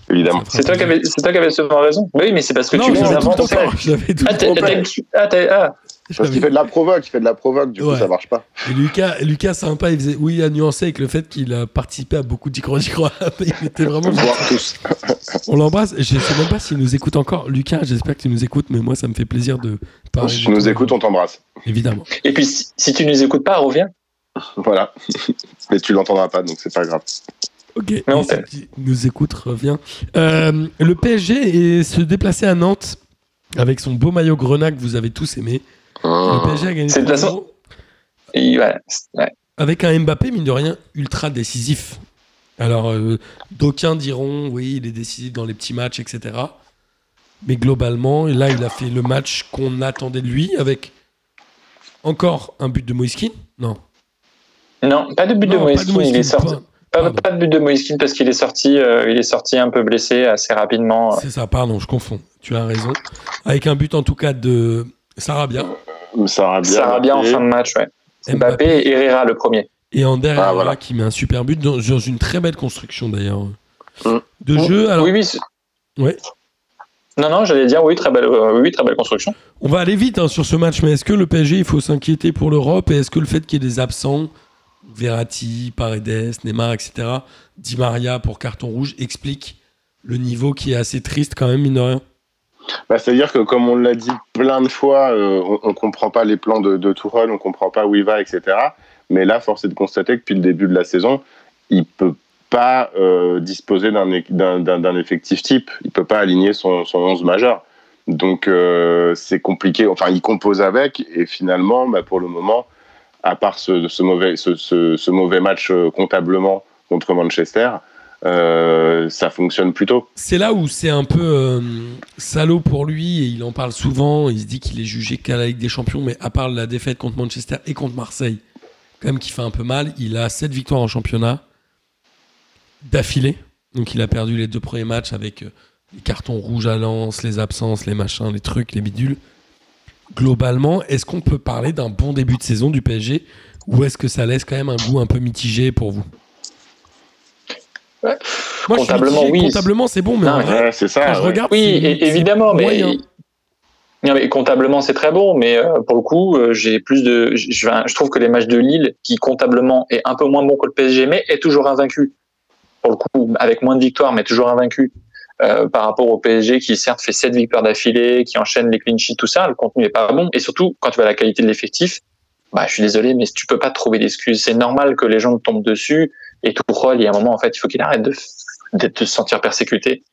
Évidemment. C'est toi qui avais, souvent raison. Oui, mais c'est parce que non, tu les j'avais tout le inventes. temps tort. J'avais tout Ah, le t'as- temps tort. t'as- ah, t'as- ah. Parce qu'il fait de la provoque, il fait de la provoque, du Ouais. coup ça marche pas. Et Lucas, Lucas sympa, il faisait oui à nuancer avec le fait qu'il a participé à beaucoup d'y croire, j'y crois. Il était vraiment tous. On l'embrasse. Je sais même pas s'il nous écoute encore. Lucas, j'espère que tu nous écoutes, mais moi, ça me fait plaisir de parler. Si de tu nous écoutes, on t'embrasse. Évidemment. Et puis, si, si tu nous écoutes pas, reviens. Voilà. Mais tu l'entendras pas, donc c'est pas grave. Ok. Mais Et on si tu nous écoute, reviens. Euh, le PSG est se déplacer à Nantes avec son beau maillot grenat que vous avez tous aimé. Le PSG a gagné C'est de toute 3-0 façon- Et ouais, ouais. avec un Mbappé, mine de rien, ultra décisif. Alors, euh, d'aucuns diront, oui, il est décisif dans les petits matchs, etc. Mais globalement, là, il a fait le match qu'on attendait de lui avec encore un but de Moiskin Non. Non, pas de but de Non, Kean, Il est sorti. pas- Pas, Pardon. pas de but de Moïse Kean parce qu'il est sorti, euh, il est sorti un peu blessé assez rapidement. C'est ça, pardon, je confonds. Tu as raison. Avec un but en tout cas de Sarabia, Sarabia, Sarabia en fin de match, ouais. Mbappé Mbappé et Herrera le premier. et Ander Ah, voilà. qui met un super but dans, dans une très belle construction d'ailleurs. Mm. De jeu, alors Oui, oui. Ouais. Non, non, j'allais dire oui, très belle, euh, oui, très belle construction. On va aller vite hein, sur ce match, mais est-ce que le PSG, il faut s'inquiéter pour l'Europe et est-ce que le fait qu'il y ait des absents, Verratti, Paredes, Neymar, etc., Di Maria pour carton rouge, explique le niveau qui est assez triste quand même, mine de rien Bah, C'est-à-dire que, comme on l'a dit plein de fois, euh, on ne comprend pas les plans de, de on ne comprend pas où il va, etc. Mais là, force est de constater que depuis le début de la saison, il peut pas euh, disposer d'un effectif type. Il peut pas aligner son, son 11 majeur. Donc, euh, c'est compliqué. Enfin, il compose avec. Et finalement, bah, pour le moment, à part ce, ce mauvais, ce, ce- mauvais match comptablement contre Manchester, euh, ça fonctionne plutôt. C'est là où c'est un peu euh, salaud pour lui et il en parle souvent. Il se dit qu'il est jugé qu'à la Ligue des Champions, mais à part la défaite contre Manchester et contre Marseille, quand même qui fait un peu mal, il a 7 victoires en championnat d'affilée. Donc il a perdu les deux premiers matchs avec euh, les cartons rouges à Lens, les absences, les machins, les trucs, les bidules. Globalement, est-ce qu'on peut parler d'un bon début de saison du PSG ou est-ce que ça laisse quand même un goût un peu mitigé pour vous? Ouais. Moi, je suis Comptablement, mitigé. oui. Comptablement, c'est bon, mais Non, en mais vrai, Ouais, c'est ça. quand je ouais. regarde, Oui, c'est- é- c'est évidemment, mais, moyen. non, mais comptablement c'est très bon, mais euh, pour le coup, euh, j'ai plus de, je, trouve que les matchs de Lille, qui comptablement est un peu moins bon que le PSG, mais est toujours invaincu. Pour le coup, avec moins de victoires, mais toujours invaincu. euh, par rapport au PSG qui certes fait 7 victoires d'affilée, qui enchaîne les clean sheets, tout ça, le contenu est pas bon. Et surtout, quand tu vois la qualité de l'effectif, bah, je suis désolé, mais tu peux pas trouver d'excuses. C'est normal que les gens tombent dessus. Et tout rôle, il y a un moment, en fait, il faut qu'il arrête de, de, de se sentir persécuté.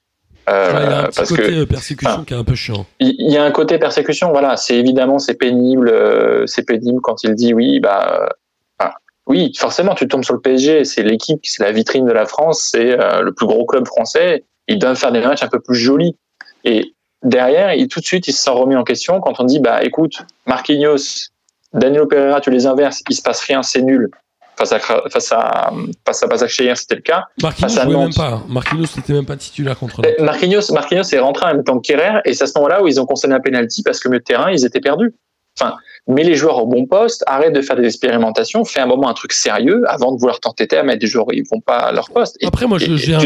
Euh, il y a un petit parce côté que euh, persécution qui est un peu chiant. il y a un côté persécution, voilà. C'est évidemment, c'est pénible, euh, c'est pénible quand il dit oui, bah, oui, forcément, tu tombes sur le PSG, c'est l'équipe, c'est la vitrine de la France, c'est euh, le plus gros club français. Ils doivent faire des matchs un peu plus jolis. Et derrière, il, tout de suite, il se sent remis en question quand on dit, bah, écoute, Marquinhos, Danilo Pereira, tu les inverses, il se passe rien, c'est nul. Face à, face à, face à Basaksehir, c'était le cas. Marquinhos Face même pas. Marquinhos n'était même pas titulaire contre. Eh, Marquinhos, Marquinhos est rentré en même temps que Kerrer, et c'est à ce moment-là où ils ont concédé un penalty parce que le terrain, ils étaient perdus. Enfin, mets les joueurs au bon poste, arrête de faire des expérimentations, fais un moment un truc sérieux avant de vouloir t'entêter à mettre des joueurs où ils vont pas à leur poste. Et, Après, moi, j'ai un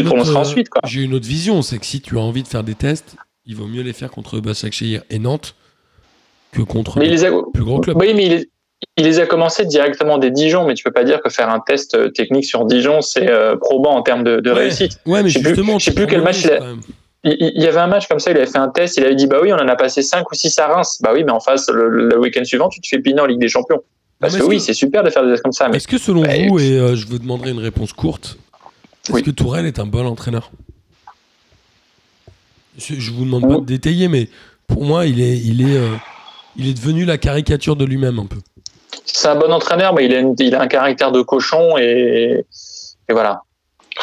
j'ai une autre vision. C'est que si tu as envie de faire des tests, il vaut mieux les faire contre Başakşehir et Nantes que contre Mais les plus gros clubs. oui, mais il, il les a commencé directement des Dijon, mais tu peux pas dire que faire un test euh, technique sur Dijon, c'est euh, probant en termes de, de Ouais. réussite. Ouais, mais je sais plus- justement, je sais plus quel match il a-. Il, y avait un match comme ça, il avait fait un test, il avait dit bah oui, on en a passé 5 ou 6 à Reims. Bah oui, mais en face, le, le week-end suivant, tu te fais piner en Ligue des Champions. Parce que oui, c'est super de faire des tests comme ça, mais Est-ce que selon Bah, vous, et euh, je vous demanderai une réponse courte, est-ce Oui. que Tourelle est un bon entraîneur? Je, je vous demande pas de détailler, mais pour moi, il est, il est, euh, il est devenu la caricature de lui-même un peu. C'est un bon entraîneur, mais il a, une- il a un caractère de cochon et, et voilà.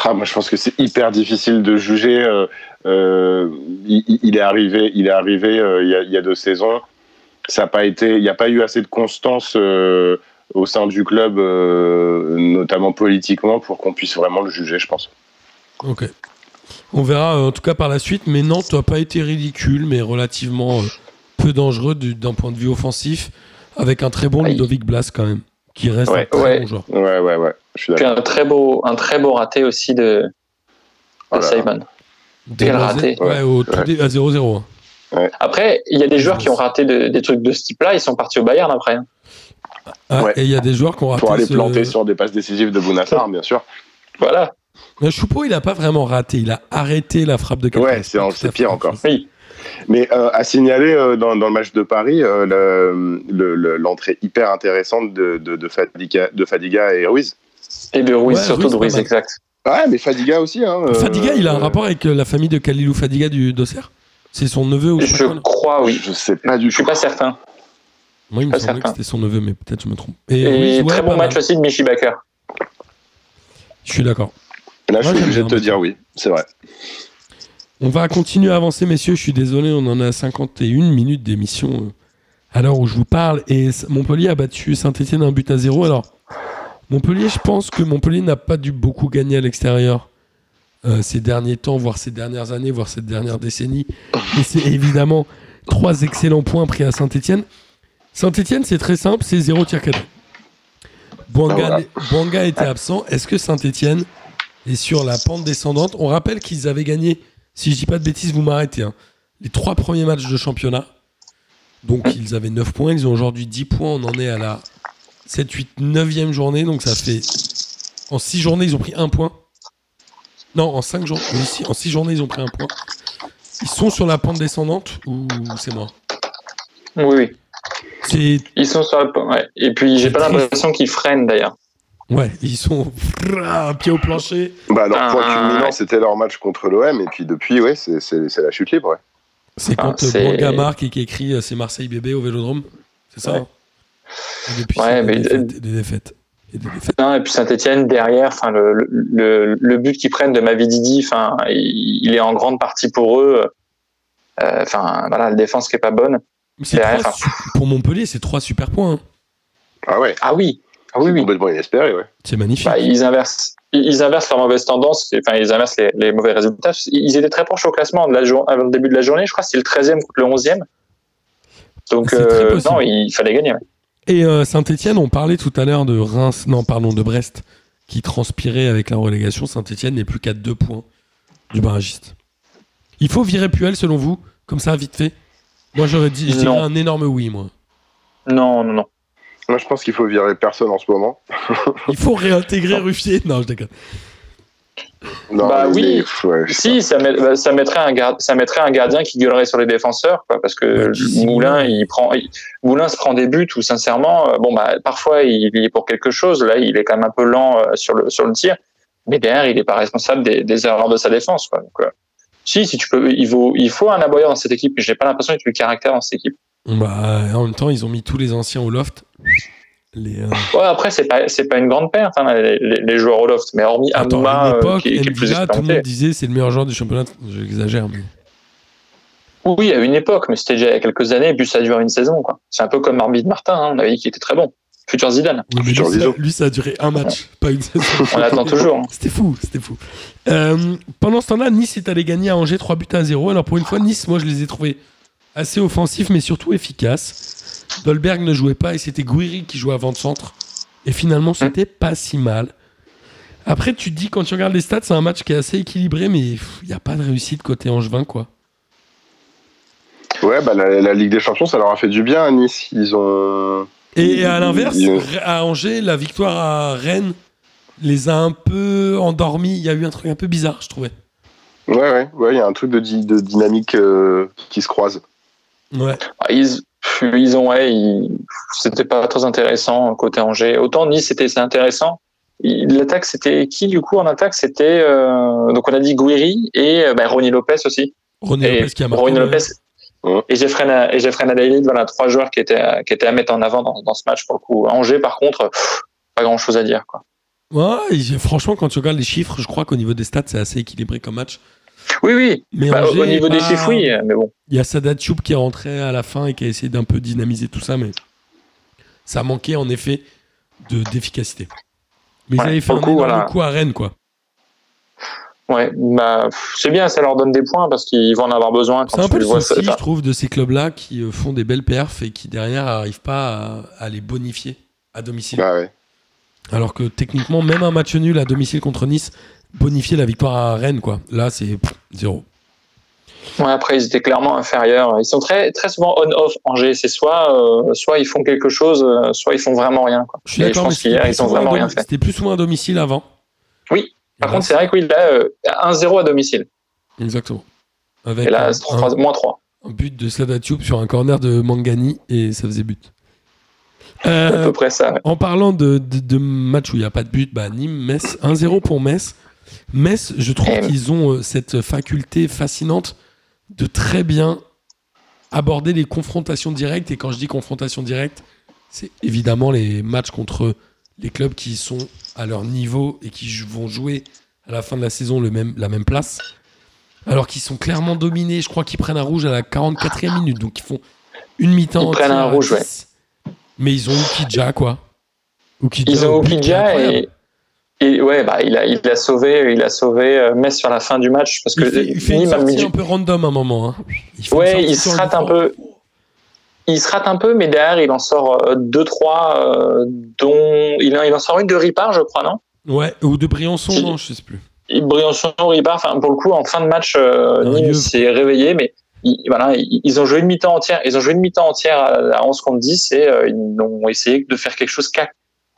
Ah, moi, je pense que c'est hyper difficile de juger. euh, euh, il, il est arrivé, il est arrivé euh, il, y a, il y a deux saisons. ça a pas été, il n'y a pas eu assez de constance euh, au sein du club, euh, notamment politiquement, pour qu'on puisse vraiment le juger, je pense. Ok. On verra en tout cas par la suite, mais Nantes n'a pas été ridicule, mais relativement peu dangereux du- d'un point de vue offensif, avec un très bon Aïe. Ludovic Blas quand même, qui reste Ouais, un très ouais. bon joueur. Ouais, ouais, ouais. Je suis Puis d'accord. un très beau, un très beau raté aussi de, de Oh. Simon. Quel raté. Ouais, au dé- à 0-0. hein. Après, il y a des joueurs qui ont raté de- des trucs de ce type-là, ils sont partis au Bayern après. hein. Ah, Ouais. Et il y a des joueurs qui ont raté. Pour aller ce- planter sur des passes décisives de Bounassar, bien sûr. Voilà. Le Choupeau, il a pas vraiment raté, il a arrêté la frappe de quelqu'un. Ouais, c'est pire encore. Oui. Mais euh, à signaler euh, dans, dans le match de Paris, euh, le- le- le- l'entrée hyper intéressante de, de, de Fadiga, de Fadiga et Ruiz. Et de Ruiz, Ouais, surtout Ruiz, de Ruiz, exact. Ouais, mais Fadiga aussi. Hein, euh, Fadiga, il a un rapport avec la famille de Kalilou Fadiga du Dosser C'est son neveu ou je crois, oui. Je sais pas du Je suis tout. pas certain. Moi, il me pas semblait que certain. c'était son neveu, mais peut-être je me trompe. Et Ruiz, ouais, très bon mal. match aussi de Michi Baker. Je suis d'accord. Là, je suis obligé de te dire oui, c'est vrai. On va continuer à avancer, messieurs. Je suis désolé, on en a 51 minutes d'émission euh, à l'heure où je vous parle. Et Montpellier a battu Saint-Etienne un but à zéro. Alors, Montpellier, je pense que Montpellier n'a pas dû beaucoup gagner à l'extérieur euh, ces derniers temps, voire ces dernières années, voire cette dernière décennie. Et c'est évidemment trois excellents points pris à Saint-Etienne. Saint-Etienne, c'est très simple, c'est zéro tir cadré. Bouanga, Voilà. Bouanga était absent. Est-ce que Saint-Etienne est sur la pente descendante? On rappelle qu'ils avaient gagné, si je dis pas de bêtises, vous m'arrêtez, hein, les trois premiers matchs de championnat. Donc ils avaient 9 points, ils ont aujourd'hui 10 points, on en est à la 7, 8, 9e journée, donc ça fait... En 6 journées, ils ont pris un point. Non, en 5 journées, en 6 journées, ils ont pris un point. Ils sont sur la pente descendante ou c'est moi? Oui, oui. Ils sont sur le... ouais. Et puis, j'ai pas l'impression qu'ils freinent d'ailleurs. Ouais, ils sont... Pied au plancher. Bah, leur Ah, point ah, culminant, ouais. c'était leur match contre l'OM. Et puis depuis, ouais, c'est la chute libre. Ouais. C'est Ah, quand euh, c'est- Bouanga marque et qui écrit euh, c'est Marseille bébé au Vélodrome. C'est ça Ouais. hein Et depuis, Ouais, c'est des mais- défaites, et des défaites. Et des défaites. Non, et puis Saint-Etienne, derrière, enfin, le, le, le, le but qu'ils prennent de Mavididi, enfin, il, il est en grande partie pour eux. Euh, Enfin, voilà, la défense qui est pas bonne. Derrière, trois pour Montpellier, c'est trois super points. hein. Ah ouais, Ah oui, ah oui, oui. complètement inespéré. Ouais. C'est magnifique. Bah, ils inversent. Ils inversent leur mauvaise tendance, enfin ils inversent les, les mauvais résultats. Ils étaient très proches au classement de la jour- avant le début de la journée, je crois que c'était le 13e contre le 11e. Donc C'est euh, non, il fallait gagner. ouais. Et euh, Saint-Etienne, on parlait tout à l'heure de Reims, non, pardon, de Brest, qui transpirait avec la relégation. Saint-Etienne n'est plus qu'à deux points du barragiste. Il faut virer Puel, selon vous, comme ça, vite fait? Moi, j'aurais dit, je dirais un énorme oui, moi. Non, non, non. Moi, je pense qu'il faut virer personne en ce moment. Il faut réintégrer Ruffier. Non, je déconne. Non, Bah mais- oui. ouais, Si, ça, met- bah, ça, mettrait un gard- ça mettrait un gardien qui gueulerait sur les défenseurs, quoi, parce que Ouais, qui Moulin, il prend, il- Moulin se prend des buts où, sincèrement, euh, bon, bah, parfois, il il est pour quelque chose. Là, il est quand même un peu lent euh, sur le, sur le tir, mais derrière, il n'est pas responsable des, des erreurs de sa défense, quoi. Donc, euh, si, si tu peux, il faut, il faut un aboyeur dans cette équipe. mais J'ai pas l'impression qu'il y ait du caractère dans cette équipe. Bah, en même temps, ils ont mis tous les anciens au loft. Les, euh, Ouais, après, c'est pas, c'est pas une grande perte, hein, les, les- les joueurs au loft, mais hormis Attends, à Amouma, une euh, époque, qui, qui est plus Ndila, tout le monde disait c'est le meilleur joueur du championnat. J'exagère, mais. Oui, à une époque, mais c'était déjà il y a quelques années, et puis ça a duré une saison, quoi. C'est un peu comme Arbitre Martin, hein, on avait dit qu'il était très bon. Futur Zidane. Oui, mais Futur lui, ça, Zizou. lui, ça a duré un match, pas une saison. On attend toujours. hein. C'était fou, c'était fou. Euh, pendant ce temps-là, Nice est allé gagner à Angers 3 buts à 0. Alors pour une fois, Nice, moi je les ai trouvés assez offensifs, mais surtout efficaces. Dolberg ne jouait pas et c'était Guiri qui jouait avant de centre. Et finalement, c'était pas si mal. Après, tu te dis, quand tu regardes les stats, c'est un match qui est assez équilibré, mais il n'y a pas de réussite côté Angevin, quoi. Ouais, bah, la, la Ligue des Champions, ça leur a fait du bien à Nice. Ils ont. Et à l'inverse, à Angers, la victoire à Rennes les a un peu endormis. Il y a eu un truc un peu bizarre, je trouvais. Ouais, ouais, ouais, il y a un truc de dynamique euh, qui se croise. Ouais. Ah, Ils, ils ont, ouais, c'était pas très intéressant côté Angers. Autant Nice, c'était intéressant. L'attaque, c'était qui du coup en attaque? C'était euh, donc on a dit Guiri et euh, bah, Ronnie Lopez aussi. Et Lopez qui a marqué. Ronnie Lopez Ouais. et Jeffrey et Jeffrey Nadaili, voilà trois joueurs qui étaient à- qui étaient à mettre en avant dans, dans ce match pour le coup. Angers, par contre, pff, pas grand chose à dire quoi. Ouais, et j'ai- franchement, quand tu regardes les chiffres, je crois qu'au niveau des stats, c'est assez équilibré comme match. Oui, oui. Mais Bah, Angers au niveau des pas- chiffres, oui, mais bon. Il y a Sadat Choub qui est rentré à la fin et qui a essayé d'un peu dynamiser tout ça, mais ça manquait en effet de d'efficacité. Mais ils Ouais, avaient fait un coup, voilà. coup à Rennes, quoi. Ouais, bah, c'est bien, ça leur donne des points parce qu'ils vont en avoir besoin. C'est un peu le vois, souci, je trouve, de ces clubs-là qui euh, font des belles perfs et qui derrière n'arrivent pas à, à les bonifier à domicile. Bah ouais. Alors que techniquement, même un match nul à domicile contre Nice bonifier la victoire à Rennes, quoi. Là, c'est zéro. Ouais, après, ils étaient clairement inférieurs. Ils sont très, très souvent on-off Angers. C'est soit, euh, soit ils font quelque chose, euh, soit ils font vraiment rien. Quoi. Je suis d'accord, mais ils ont à vraiment rien fait. C'était plus souvent à domicile avant. Oui. Par contre, c'est vrai que oui, là, euh, 1-0 à domicile. Exactement. Avec Et là, un- moins 3. un but de Sladatube sur un corner de Mangani et ça faisait but. à Euh, peu près ça. ouais. en parlant de, de, de match où il n'y a pas de but, bah, Nîmes, Metz, 1-0 pour Metz. Metz, je trouve Eh, qu'ils ont euh, cette faculté fascinante de très bien aborder les confrontations directes. Et quand je dis confrontation directe, c'est évidemment les matchs contre les clubs qui sont à leur niveau et qui vont jouer à la fin de la saison le même, la même place. Alors qu'ils sont clairement dominés. Je crois qu'ils prennent un rouge à la 44e minute. Donc ils font une mi-temps. Ils prennent un rouge, ouais. 10. Mais ils ont Ukidja, quoi. Ukidja Ils ont incroyable. et, et ouais, bah, il a, il a sauvé, il a sauvé euh, Metz sur la fin du match parce que Il fait, il fait une sortie un peu random à un moment. hein. Il Ouais, il se rate un peu. il se rate un peu, mais derrière, il en sort 2-3, euh, dont il, en- il en sort une de Ripard, je crois, non? Ouais, ou de Briançon, Si. non, je sais plus. Il- Briançon, Ripard, enfin, pour le coup, en fin de match, euh, Un Nîmes s'est réveillé, mais ils, voilà, ils ont joué une mi-temps entière. Ils ont joué une mi-temps entière à, à 11 contre 10 et euh, ils n'ont essayé de faire quelque chose qu'à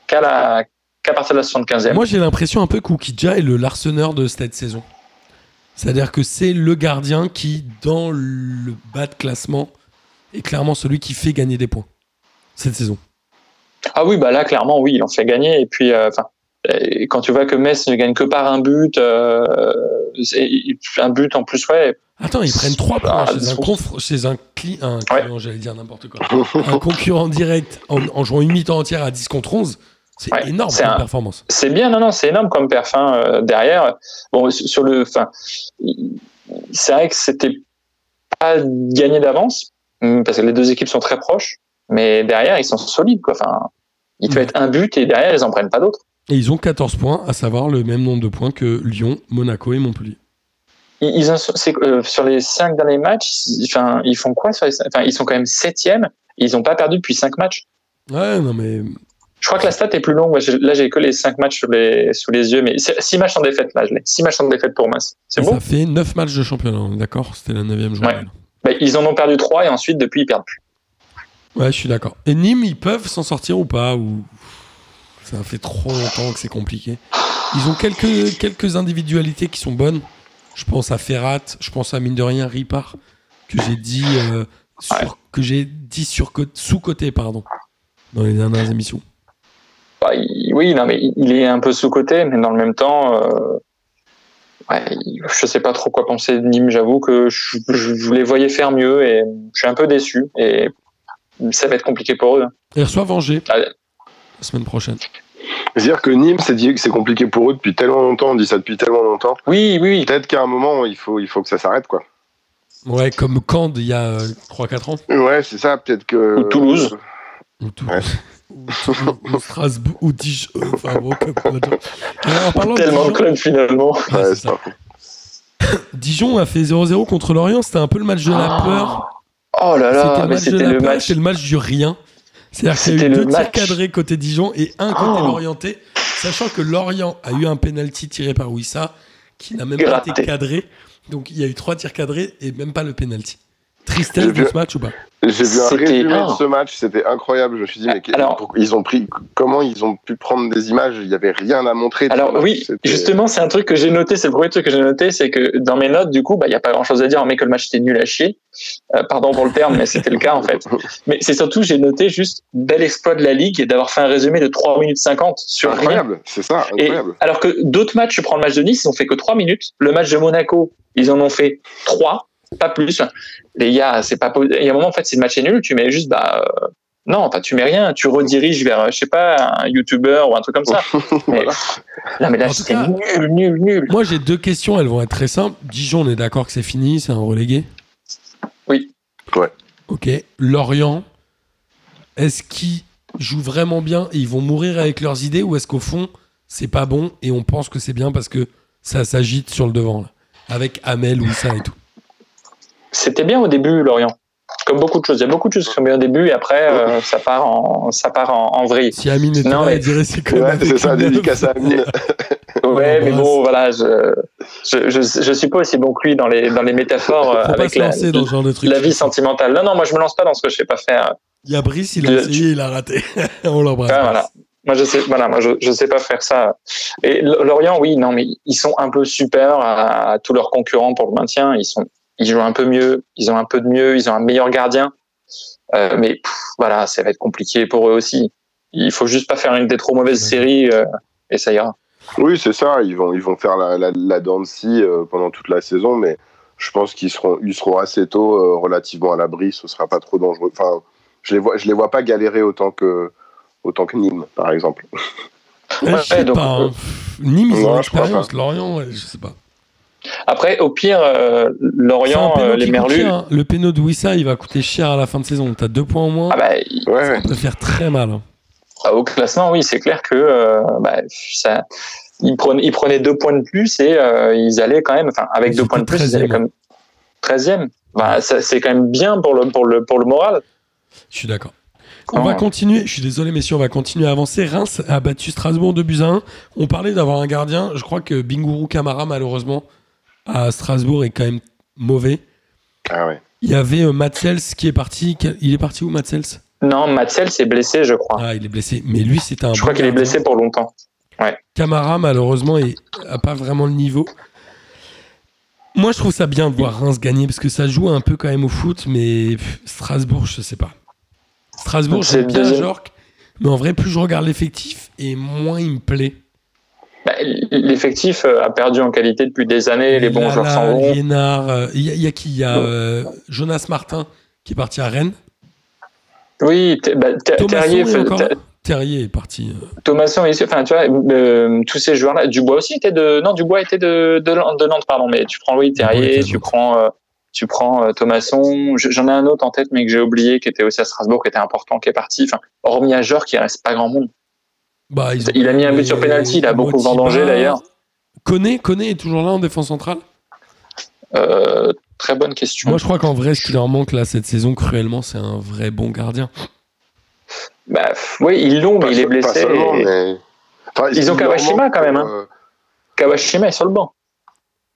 qu'à la- qu'à partir de la 75e. Moi, j'ai l'impression un peu qu'Oukidja est le larceneur de cette saison. C'est-à-dire que c'est le gardien qui, dans le bas de classement, est clairement celui qui fait gagner des points cette saison. Ah oui, bah là, clairement, oui, il en fait gagner. Et puis, euh, enfin, euh, quand tu vois que Metz ne gagne que par un but, euh, un but en plus, ouais, Attends, ils prennent 3 points Ah, chez, un ils sont- conf- chez un, cli- un client, j'allais dire n'importe quoi. un concurrent direct en, en jouant une mi-temps entière à 10 contre 11. C'est Ouais, énorme comme un- performance. c'est bien, non, non, c'est énorme comme perf hein, euh, derrière. Bon, sur le, enfin, c'est vrai que c'était pas gagné d'avance hum, parce que les deux équipes sont très proches, mais derrière ils sont solides, quoi. Enfin, il te Ouais. mettent un but et derrière ils en prennent pas d'autres. Et ils ont 14 points, à savoir le même nombre de points que Lyon, Monaco et Montpellier. Ils, euh, sur les cinq derniers matchs, ils, enfin, ils font quoi sur les cinq- Enfin, ils sont quand même septième. Ils n'ont pas perdu depuis cinq matchs. Ouais, non mais Je crois que la stat est plus longue. Là, j'ai que les cinq matchs sous les, sous les yeux, mais c'est- six matchs sans défaite. Là, je l'ai. Six matchs sans défaite pour Metz. C'est ça bon. fait 9 matchs de championnat, on est d'accord C'était la 9 journée. Ouais. Bah, ils en ont perdu trois et ensuite depuis ils perdent plus. Ouais, je suis d'accord. Et Nîmes, ils peuvent s'en sortir ou pas ou ça fait trop longtemps que c'est compliqué. Ils ont quelques quelques individualités qui sont bonnes. Je pense à Ferrat, je pense à mine de rien Ripard que j'ai dit euh, sur- Ouais. que j'ai dit sur sous côté pardon dans les dernières émissions. Bah, il- oui, non, mais il- est un peu sous côté, mais dans le même temps, euh, ouais, je sais pas trop quoi penser de Nîmes. J'avoue que je, je les voyais faire mieux et je suis un peu déçu. Et ça va être compliqué pour eux. hein. Ils reçoivent Angers Allez. la semaine prochaine. C'est-à-dire que Nîmes, c'est dit que c'est compliqué pour eux depuis tellement longtemps, on dit ça depuis tellement longtemps. Oui, oui, oui. Peut-être qu'à un moment, il faut, il faut que ça s'arrête, quoi. Ouais, comme Caen il y a euh, 3-4 ans. Ouais, c'est ça, peut-être que. Ou Toulouse. Ou, tout, Ouais. ou, ou- ou Strasbourg, ou Dijon. euh, Enfin bon, comme. Alors, en parlant de Tellement de Dijon, clubs finalement. ouais, Ouais, ça. Dijon a fait 0-0 contre Lorient. C'était un peu le match de la peur. Oh là là, mais c'était la le peur. match. C'était le match du rien. C'est-à-dire qu'il y a eu le deux tirs cadrés côté Dijon et un côté Oh. Lorienté. Sachant que Lorient a eu un penalty tiré par Wissa qui n'a même pas été cadré. Donc il y a eu trois tirs cadrés et même pas le penalty. Tristesse de ce match ou pas? J'ai vu un résumé Ah. de ce match, c'était incroyable. Je me suis dit, mais Alors- ils ont pris, comment ils ont pu prendre des images? Il n'y avait rien à montrer. Alors match. oui, justement, c'est un truc que j'ai noté, c'est le premier truc que j'ai noté, c'est que dans mes notes, du coup, bah, il n'y a pas grand-chose à dire, mais que le match était nul à chier. Euh, pardon pour le terme, mais c'était le cas en fait. Mais c'est surtout, j'ai noté juste bel exploit de la Ligue et d'avoir fait un résumé de 3 minutes 50 sur rien. Incroyable, c'est ça, Et incroyable. alors que d'autres matchs, je prends le match de Nice, ils ont fait que 3 minutes. Le match de Monaco, ils en ont fait 3, pas plus. Les gars, c'est pas Il y a un moment, en fait, si le match est nul, tu mets juste, bah, euh, non, enfin, tu mets rien, tu rediriges vers, euh, je sais pas, un YouTuber ou un truc comme ça. Mais Voilà. Non, mais là, c'était nul, nul, nul. Moi, j'ai deux questions, elles vont être très simples. Dijon, on est d'accord que c'est fini, c'est un relégué? Oui. Ouais. Ok. Lorient, est-ce qu'ils jouent vraiment bien et ils vont mourir avec leurs idées ou est-ce qu'au fond, c'est pas bon et on pense que c'est bien parce que ça s'agite sur le devant, là, avec Amel, Wissa et tout C'était bien au début, Lorient. Comme beaucoup de choses. Il y a beaucoup de choses qui sont bien au début et après, euh, ça part en, ça part en, en vrille. Si Amine était Non, là, mais- il dirait c'est Ouais, avec c'est ça, dédicace à Amine. Ouais, mais bon, voilà, je, je, je, je suis pas aussi bon que lui dans les, dans les métaphores euh, avec se la, lancer dans ce genre de truc. la vie sentimentale. Non, non, moi je me lance pas dans ce que je sais pas faire. Il y a Brice, il a essayé, il a raté. on l'embrasse. Ouais, voilà. Moi je sais, voilà, moi je, je sais pas faire ça. Et Lorient, oui, non, mais ils sont un peu supérieurs à, à tous leurs concurrents pour le maintien. Ils sont, ils jouent un peu mieux, ils ont un peu de mieux, ils ont un meilleur gardien. Euh, mais pff, voilà, ça va être compliqué pour eux aussi. Il faut juste pas faire une des trop mauvaises Ouais. séries euh, et ça ira. Oui, c'est ça. Ils vont, ils vont faire la, la, euh, pendant toute la saison, mais je pense qu'ils seront, ils seront assez tôt euh, relativement à l'abri. Ce sera pas trop dangereux. Enfin, je les vois, je les vois pas galérer autant que, autant que Nîmes, par exemple. Ouais, je sais donc, pas. hein. euh, Nîmes, ils non, l'expérience. Lorient, ouais, je sais pas. Après, au pire, euh, Lorient, euh, les Merlus, cher, hein. Le péno de Wissa, il va coûter cher à la fin de saison. T'as deux points en moins. ah bah, Ouais, ouais. Ça peut faire très mal. hein. Ah, Au classement, oui, c'est clair que euh, bah, ça, ils, prenaient, ils prenaient deux points de plus et euh, ils allaient quand même, enfin, avec Ils deux points de plus, ils allaient 13e. comme 13e. Bah, ça, c'est quand même bien pour le, pour le, pour le moral. Je suis d'accord. On va continuer. Je suis désolé, messieurs, on va continuer à avancer. Reims a battu Strasbourg de buts à 1. On parlait d'avoir un gardien. Je crois que Binguru Kamara, malheureusement, à Strasbourg est quand même mauvais. Ah ouais. Il y avait euh, Matsels qui est parti. Il est parti où, Matsels Non, Matzel s'est blessé, je crois. Ah, il est blessé. Mais lui, c'était un je bon crois qu'il est blessé pour longtemps. Camara, malheureusement, est, a pas vraiment le niveau. Moi, je trouve ça bien de voir Reims gagner parce que ça joue un peu quand même au foot, mais pff, Strasbourg, je sais pas. Strasbourg, C'est j'aime bien. Jork, mais en vrai, plus je regarde l'effectif et moins il me plaît. Bah, L'effectif euh, a perdu en qualité depuis des années, les bons Lala, joueurs s'en vont. Liénard, euh, il y, a- il y a qui? Il y a euh, Jonas Martin qui est parti à Rennes. Oui, bah, Terrier, est là Terrier parti. Thomasson, ici, enfin, tu vois, euh, tous ces joueurs-là, Dubois aussi était de, non, Dubois était de, de, de Nantes, pardon, mais tu prends Louis Terrier, tu prends, euh, tu prends euh, Thomasson, Je- j'en ai un autre en tête, mais que j'ai oublié, qui était aussi à Strasbourg, qui était important, qui est parti. Enfin, hormis à Jorge, il reste pas grand monde. Bah, ils ont- Il a mis un but sur penalty, il a beaucoup vendangé, d'ailleurs. Koné, Koné est toujours là en défense centrale? Euh, très bonne question. Moi, je crois qu'en vrai, ce qui leur manque là cette saison, cruellement, c'est un vrai bon gardien. Bah, oui, ils l'ont, mais Pas il est blessé. seulement, et mais- Enfin, Ils ont Kawashima, quand même, hein. euh, Kawashima est sur le banc.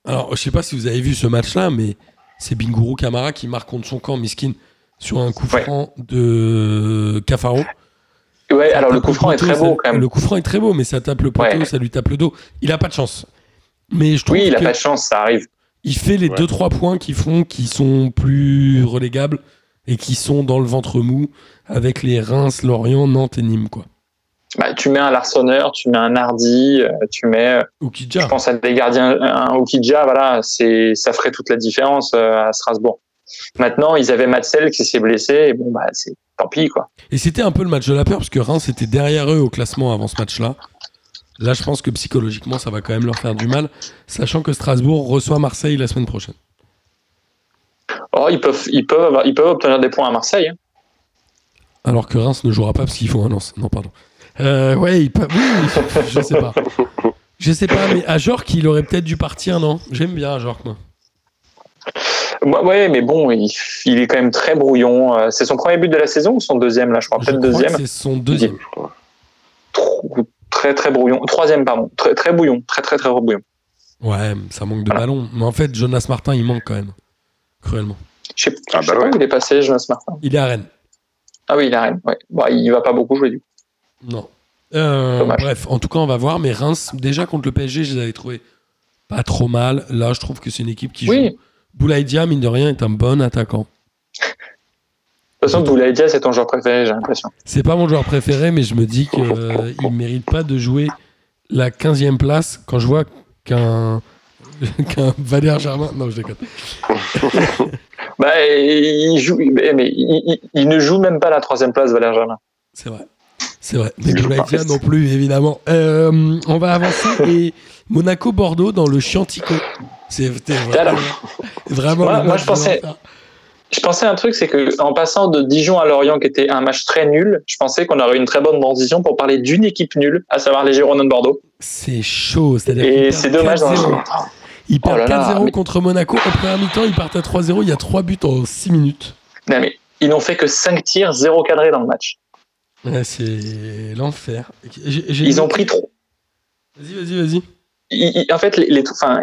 Alors, je sais pas si vous avez vu ce match-là, mais c'est Binguru Kamara qui marque contre son camp, Miskin, sur un coup Ouais. franc de Cafaro. Ouais, Ça alors le coup franc est très ça- beau quand même. Le coup franc est très beau, mais ça tape le poteau, Ouais. ça lui tape le dos. Il a pas de chance. Mais je trouve Oui, il a pas de chance, ça arrive. il fait les Ouais. 2-3 points qui font qui sont plus relégables et qui sont dans le ventre mou avec les Reims, Lorient, Nantes et Nîmes, quoi. Bah, tu mets un Larsonneur, tu mets un Hardy, euh, tu mets Ou Kidja. Je pense à des gardiens, un Okidja, voilà, c'est, ça ferait toute la différence euh, à Strasbourg. Maintenant, ils avaient Matzel qui s'est blessé, et bon, bah, c'est tant pis, quoi. Et c'était un peu le match de la peur, parce que Reims était derrière eux au classement avant ce match-là. Là, je pense que psychologiquement, ça va quand même leur faire du mal, sachant que Strasbourg reçoit Marseille la semaine prochaine. Oh, ils peuvent, ils peuvent, avoir- ils peuvent obtenir des points à Marseille. hein. Alors que Reims ne jouera pas parce qu'ils font un lance. Non, pardon. Euh, ouais, oui, je sais pas. Je sais pas, mais à Jork, il aurait peut-être dû partir, non? J'aime bien Jork, moi. Ouais, mais bon, il, il est quand même très brouillon. Euh, C'est son premier but de la saison ou son deuxième, là, je crois, Je peut-être crois deuxième. que c'est son deuxième. je crois. Trop- Très, très brouillon. Troisième, pardon. Très, très bouillon. Très, très, très bouillon. Ouais, ça manque de Voilà. ballon. Mais en fait, Jonas Martin, il manque quand même. Cruellement. Je sais, Ah je bah pas où il est passé, Jonas Martin. Il est à Rennes. Ah oui, il a Rennes. Ouais. Bon, il va pas beaucoup jouer, du coup. Non. Euh, bref, en tout cas, on va voir. Mais Reims, déjà contre le PSG, je les avais trouvés pas trop mal. Là, je trouve que c'est une équipe qui Oui. joue. Boulaïdia, mine de rien, est un bon attaquant. De toute façon, Boulaïdia, c'est ton joueur préféré, j'ai l'impression. C'est pas mon joueur préféré, mais je me dis qu'il ne mérite pas de jouer la 15e place quand je vois qu'un qu'un Valère Germain. Non, je déconne. Bah, il joue, mais mais il, il- il ne joue même pas la troisième place, Valère Germain. C'est vrai. C'est vrai. Mais. Boulaïdia non plus, évidemment. Euh, on va avancer. Et Monaco-Bordeaux dans le Chiantico. C'était vraiment, vraiment Moi- je pensais-. Je pensais un truc, c'est que en passant de Dijon à Lorient, qui était un match très nul, je pensais qu'on aurait une très bonne transition pour parler d'une équipe nulle, à savoir les Girondins de Bordeaux. C'est chaud. C'est-à-dire Et c'est dommage. dans 4-0. le- Ils Oh perdent là là, 4-0 mais- contre Monaco. En première mi-temps, ils partent à 3-0. Il y a 3 buts en 6 minutes. Non, mais ils n'ont fait que 5 tirs, 0 cadré dans le match. Ouais, c'est l'enfer. Ils ont pris trop. Vas-y, vas-y, vas-y. en fait, les, les- enfin,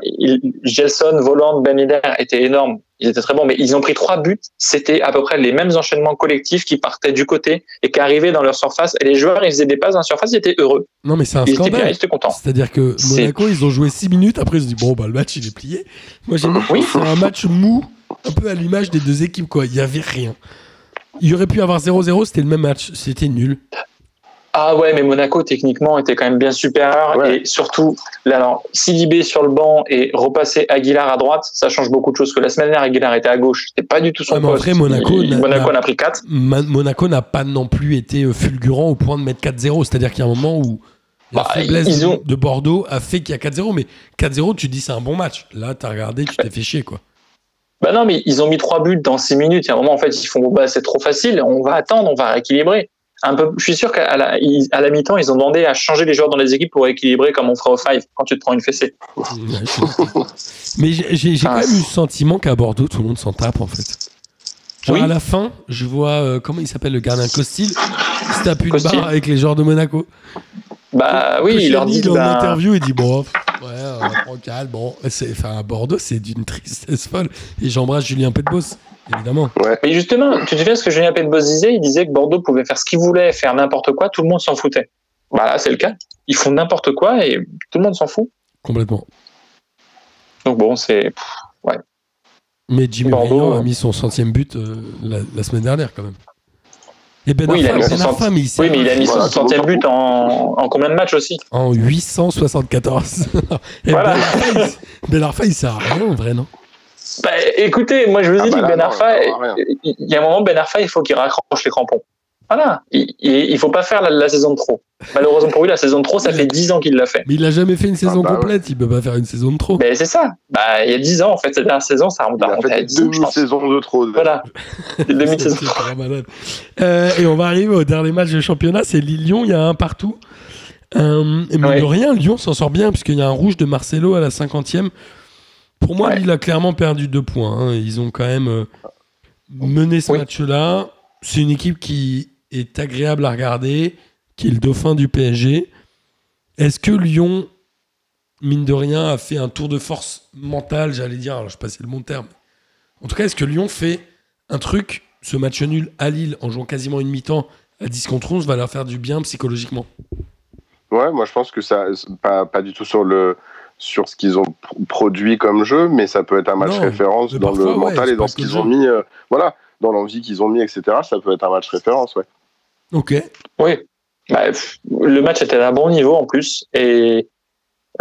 Gelson, Voland, Ben Yedder étaient énormes. Ils étaient très bons, mais ils ont pris trois buts. C'était à peu près les mêmes enchaînements collectifs qui partaient du côté et qui arrivaient dans leur surface. Et les joueurs, ils faisaient des passes dans la surface, ils étaient heureux. Non, mais c'est un Ils étaient bien, scandale. ils étaient contents. C'est-à-dire que Monaco, ils ont joué 6 minutes. Après, ils se disent, bon, bah, le match, il est plié. Moi, j'ai Oui. c'est un match mou, un peu à l'image des deux équipes, quoi. Il y avait rien. Il y aurait pu avoir 0-0, c'était le même match. C'était nul. Ah ouais, mais Monaco, techniquement, était quand même bien supérieur. Ouais. Et surtout, là, alors, Sidibé sur le banc et repasser Aguilar à droite, ça change beaucoup de choses. Que la semaine dernière, Aguilar était à gauche. C'était pas du tout son Ouais, mais poste. après, Monaco Il- n'a- Monaco pris 4. Ma- Monaco n'a pas non plus été euh, fulgurant au point de mettre 4-0. C'est-à-dire qu'il y a un moment où la Bah, faiblesse ont- de Bordeaux a fait qu'il y a 4-0. Mais 4-0, tu te dis c'est un bon match. Là, t'as regardé, tu t'es fait chier, quoi. Bah non, mais ils ont mis trois buts dans six minutes. Il y a un moment, en fait, ils font, bah, c'est trop facile. On va attendre, on va rééquilibrer. Un peu, je suis sûr qu'à la, à la mi-temps, ils ont demandé à changer les joueurs dans les équipes pour équilibrer comme on ferait au five quand tu te prends une fessée. Mais j'ai j'ai Ah, quand même eu le sentiment qu'à Bordeaux, tout le monde s'en tape, en fait. Genre Oui. à la fin, je vois, euh, comment il s'appelle le gardien Costil Il se tape une Costil. barre avec les joueurs de Monaco. Bah oui, il leur dit, Koscielny, en bah, interview, il dit bon, ouais, on prend calme. Bon, c'est, enfin, à Bordeaux, c'est d'une tristesse folle. Et j'embrasse Julien Petbos, évidemment. mais justement, tu te souviens ce que Julien Pelbos disait? Il disait que Bordeaux pouvait faire ce qu'il voulait, faire n'importe quoi, tout le monde s'en foutait. Bah là, c'est le cas. Ils font n'importe quoi et tout le monde s'en fout. Complètement. Donc bon, c'est. Mais Jimmy Bordeaux, a euh, mis son centième but euh, la, la semaine dernière, quand même. Et Ben Oui, il a Arfa, mis son Arfa, mais il s'est Oui, mais il a mis son Voilà, tout le monde centième s'en but en, en combien de matchs aussi en 874. Et Voilà. Ben Arfa, il- Ben Arfa, il sert à rien, en vrai, non Bah, écoutez, moi je vous Ah ai bah dit, là, Ben Arfa, il y a un moment, Ben Arfa, il faut qu'il raccroche les crampons. Voilà, il, il, il faut pas faire la, la saison de trop. Malheureusement pour lui, la saison de trop, ça fait 10 ans qu'il l'a fait. Mais il a jamais fait une saison bah ouais. complète, il peut pas faire une saison de trop. Ben c'est ça. Bah, il y a 10 ans, en fait, cette dernière saison, ça remonte Il à, a remonte à fait 10 ans, je pense. demi-saison de trop. Voilà, C'est- demi-saison. c'est vraiment malade. Euh, et on va arriver au dernier match de championnat, c'est Lille-Lyon, il y a un partout. Euh, mais Ouais. de rien, Lyon s'en sort bien, puisqu'il y a un rouge de Marcelo à la 50e. Pour moi, Ouais. Lille a clairement perdu deux points. hein. Ils ont quand même euh, mené ce Oui. match-là. C'est une équipe qui est agréable à regarder, qui est le dauphin du PSG. Est-ce que Lyon, mine de rien, a fait un tour de force mentale, j'allais dire, alors je sais pas si c'est le bon terme. En tout cas, est-ce que Lyon fait un truc, ce match nul à Lille, en jouant quasiment une mi-temps à 10 contre 11, va leur faire du bien psychologiquement? Ouais, moi je pense que ça, pas, pas du tout sur le sur ce qu'ils ont pr- produit comme jeu, mais ça peut être un match Non, référence dans parfois, le mental et dans ce qu'ils ont mis, euh, voilà, dans l'envie qu'ils ont mis, etc. Ça peut être un match référence, ouais. Ok. Oui. Bah, le match était à un bon niveau en plus. Et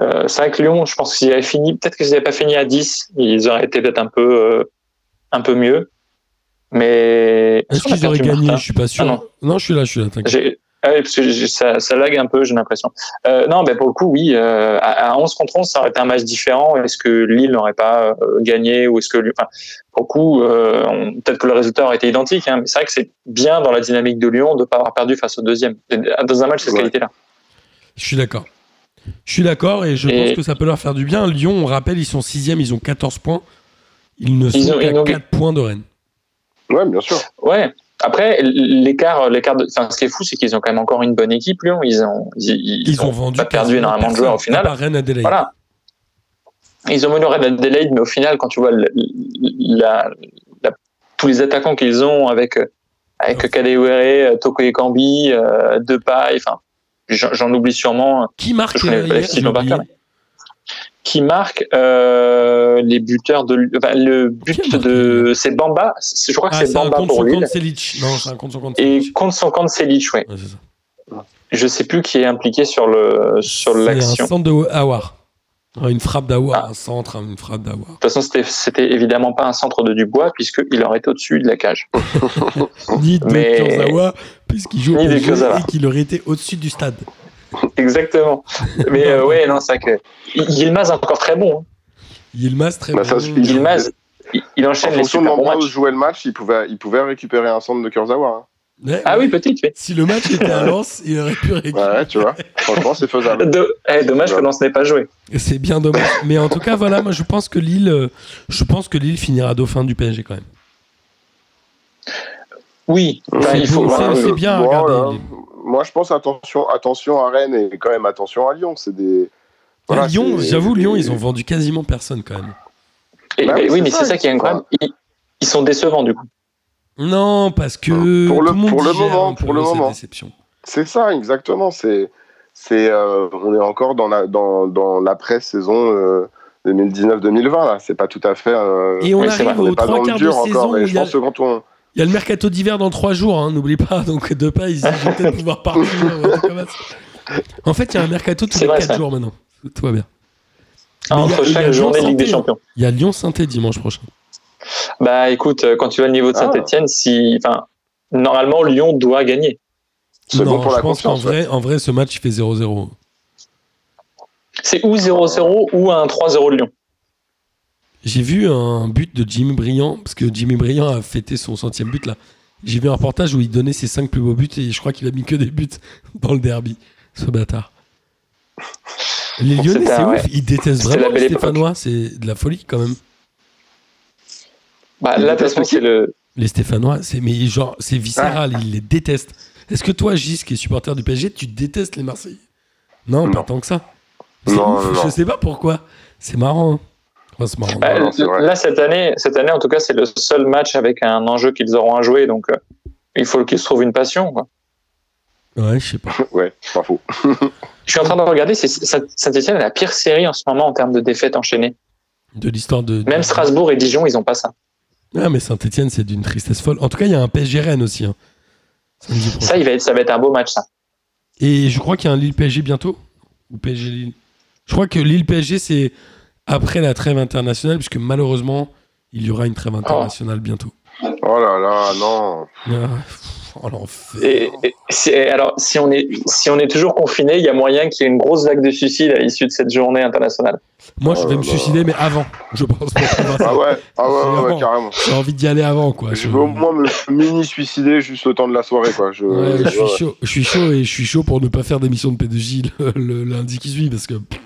euh, c'est vrai que Lyon, je pense qu'ils avaient fini, peut-être qu'ils n'avaient pas fini à 10, ils auraient été peut-être un peu, euh, un peu mieux. Mais. Est-ce qu'ils auraient gagné? Martin? Je suis pas sûr. Ah non. je suis là, je suis là, t'inquiète. Ah oui, parce que ça, ça lag un peu, j'ai l'impression. Euh, non, ben pour le coup, oui. euh, à, à 11 contre 11, ça aurait été un match différent. Est-ce que Lille n'aurait pas euh, gagné ou est-ce que enfin, pour le coup, euh, on- peut-être que le résultat aurait été identique. Hein, mais c'est vrai que c'est bien dans la dynamique de Lyon de ne pas avoir perdu face au deuxième. Dans un match de cette Ouais. qualité-là. Je suis d'accord. Je suis d'accord et je Et- pense que ça peut leur faire du bien. Lyon, on rappelle, ils sont 6 ils ont 14 points. Ils ne Ils sont ont- qu'à ils ont- 4 points de Rennes. Ouais, bien sûr. Ouais. Après, l'écart, l'écart de, enfin, ce qui est fou, c'est qu'ils ont quand même encore une bonne équipe, Lyon. Ils ont, ils, Ils, ont, vendu pas perdu énormément de joueurs au final. Voilà. Ils ont mené Red Adelaide, mais au final, quand tu vois la- la- la- tous les attaquants qu'ils ont avec, avec Ouais. Kadewere, Toko Ekambi, euh, Depay, enfin, j'en oublie sûrement, Qui marque Je connais hier par cœur, qui marque euh, les buteurs de. Enfin, le but de. C'est Bamba, je crois que Ah, c'est c'est un Bamba pour son Lille. compte un son compte Et Selic. Selic, ouais. Ça. Je sais plus qui est impliqué sur le sur C'est un l'action. centre de Hawar. Ah, Une frappe d'Awa, Ah. un centre, hein, une frappe d'Awa. De toute façon, c'était- c'était évidemment pas un centre de Dubois puisqu'il aurait été au-dessus de la cage. Ni de Mais- Kurzawa, puisqu'il joue au et qu'il aurait été au-dessus du stade. Exactement. Mais euh, ouais, non, c'est vrai que Yilmaz est encore très bon. hein. Yilmaz, très Bah, bon. ça, il- Yilmaz, il, il En enchaîne les fonction de super bons l'endroit où matchs. jouait le match, il pouvait, il pouvait récupérer un centre de Kurzawa. hein. Ouais, Ah ouais. oui, peut-être. oui. Si le match était à Lens, il aurait pu récupérer. Ouais, tu vois. Franchement, c'est faisable. De- eh, dommage que Lens n'ait pas joué. C'est bien dommage. Mais en tout cas, voilà, moi je pense que Lille, euh, je pense que Lille finira dauphin du PSG quand même. Oui, enfin, C'est il faut. beau, enfin, c'est- c'est bien à regarder. Moi, je pense attention, attention à Rennes et quand même attention à Lyon. C'est des. voilà, Ah, Lyon, j'avoue, Lyon, ils ont vendu quasiment personne quand même. et- Bah oui, mais c'est ça qui est incroyable. Ils, ils sont décevants du coup. Non, parce que Pour le- tout pour le moment, peu pour le moment. déception. C'est ça, exactement. C'est, c'est, euh, on est encore dans la, dans, dans l'après saison euh, 2019-2020 là. C'est pas tout à fait. euh, Et on Oui, arrive aux trois dans le quarts de dur saison où il je a, pense que quand on, il y a le mercato d'hiver dans trois jours, hein, n'oublie pas. Donc de pas, ils vont peut-être pouvoir partir. ouais. En fait, il y a un mercato tous les vrai, quatre ça. jours maintenant. Tout va bien. Mais il y a- Entre a chaque journée de Ligue des. Champions. Il y a Lyon-Sainté dimanche prochain. Bah écoute, euh, quand tu vois le niveau de Ah. Saint-Etienne, si, enfin, normalement Lyon doit gagner. c'est non, bon pour je la pense qu'en ouais. vrai, en vrai, ce match il fait 0-0. C'est ou 0-0 ou un 3-0 de Lyon. J'ai vu un but de Jimmy Briand, parce que Jimmy Briand a fêté son centième but là. J'ai vu un reportage où il donnait ses cinq plus beaux buts et je crois qu'il a mis que des buts dans le derby, ce bâtard. Les Lyonnais, c'est ouf, ouais. ils détestent vraiment les. Stéphanois, c'est de la folie quand même. Bah, là, qui c'est le. Les Stéphanois, c'est mais genre c'est viscéral, Ah. ils les détestent. Est-ce que toi, Gis, qui est supporter du PSG, tu détestes les Marseillais? Non, pas tant que ça. C'est Non, ouf, non. je sais pas pourquoi. C'est marrant. hein. C'est marrant. Bah, non, c'est vrai. là, cette année, cette année, en tout cas, c'est le seul match avec un enjeu qu'ils auront à jouer. Donc, euh, il faut qu'ils se trouvent une passion. quoi. Ouais, je sais pas. Ouais, pas faux. Je suis en train de regarder, Saint-Etienne est la pire série en ce moment en termes de défaites enchaînées. De l'histoire de. Même Strasbourg et Dijon, ils ont pas ça. Ah, mais Saint-Etienne, c'est d'une tristesse folle. En tout cas, il y a un PSG Rennes aussi. hein. Ça, il va être, ça va être un beau match, ça. Et je crois qu'il y a un Lille PSG bientôt. Ou PSG Lille. Je crois que Lille PSG, c'est après la trêve internationale, puisque malheureusement, il y aura une trêve internationale bientôt. Oh là là, non. Ah, oh, l'enfer. Alors, si on, est, si on est toujours confiné, il y a moyen qu'il y ait une grosse vague de suicides à l'issue de cette journée internationale. Moi, je Oh vais me suicider, mais avant. Je pense. Ah ouais, ah ouais, ouais, carrément. J'ai envie d'y aller avant, quoi. Je veux au moins me mini-suicider juste le temps de la soirée, quoi. Je, Ouais, je suis ouais. chaud. Je suis chaud et je suis chaud pour ne pas faire d'émission de P2J le, le lundi qui suit parce que. pff,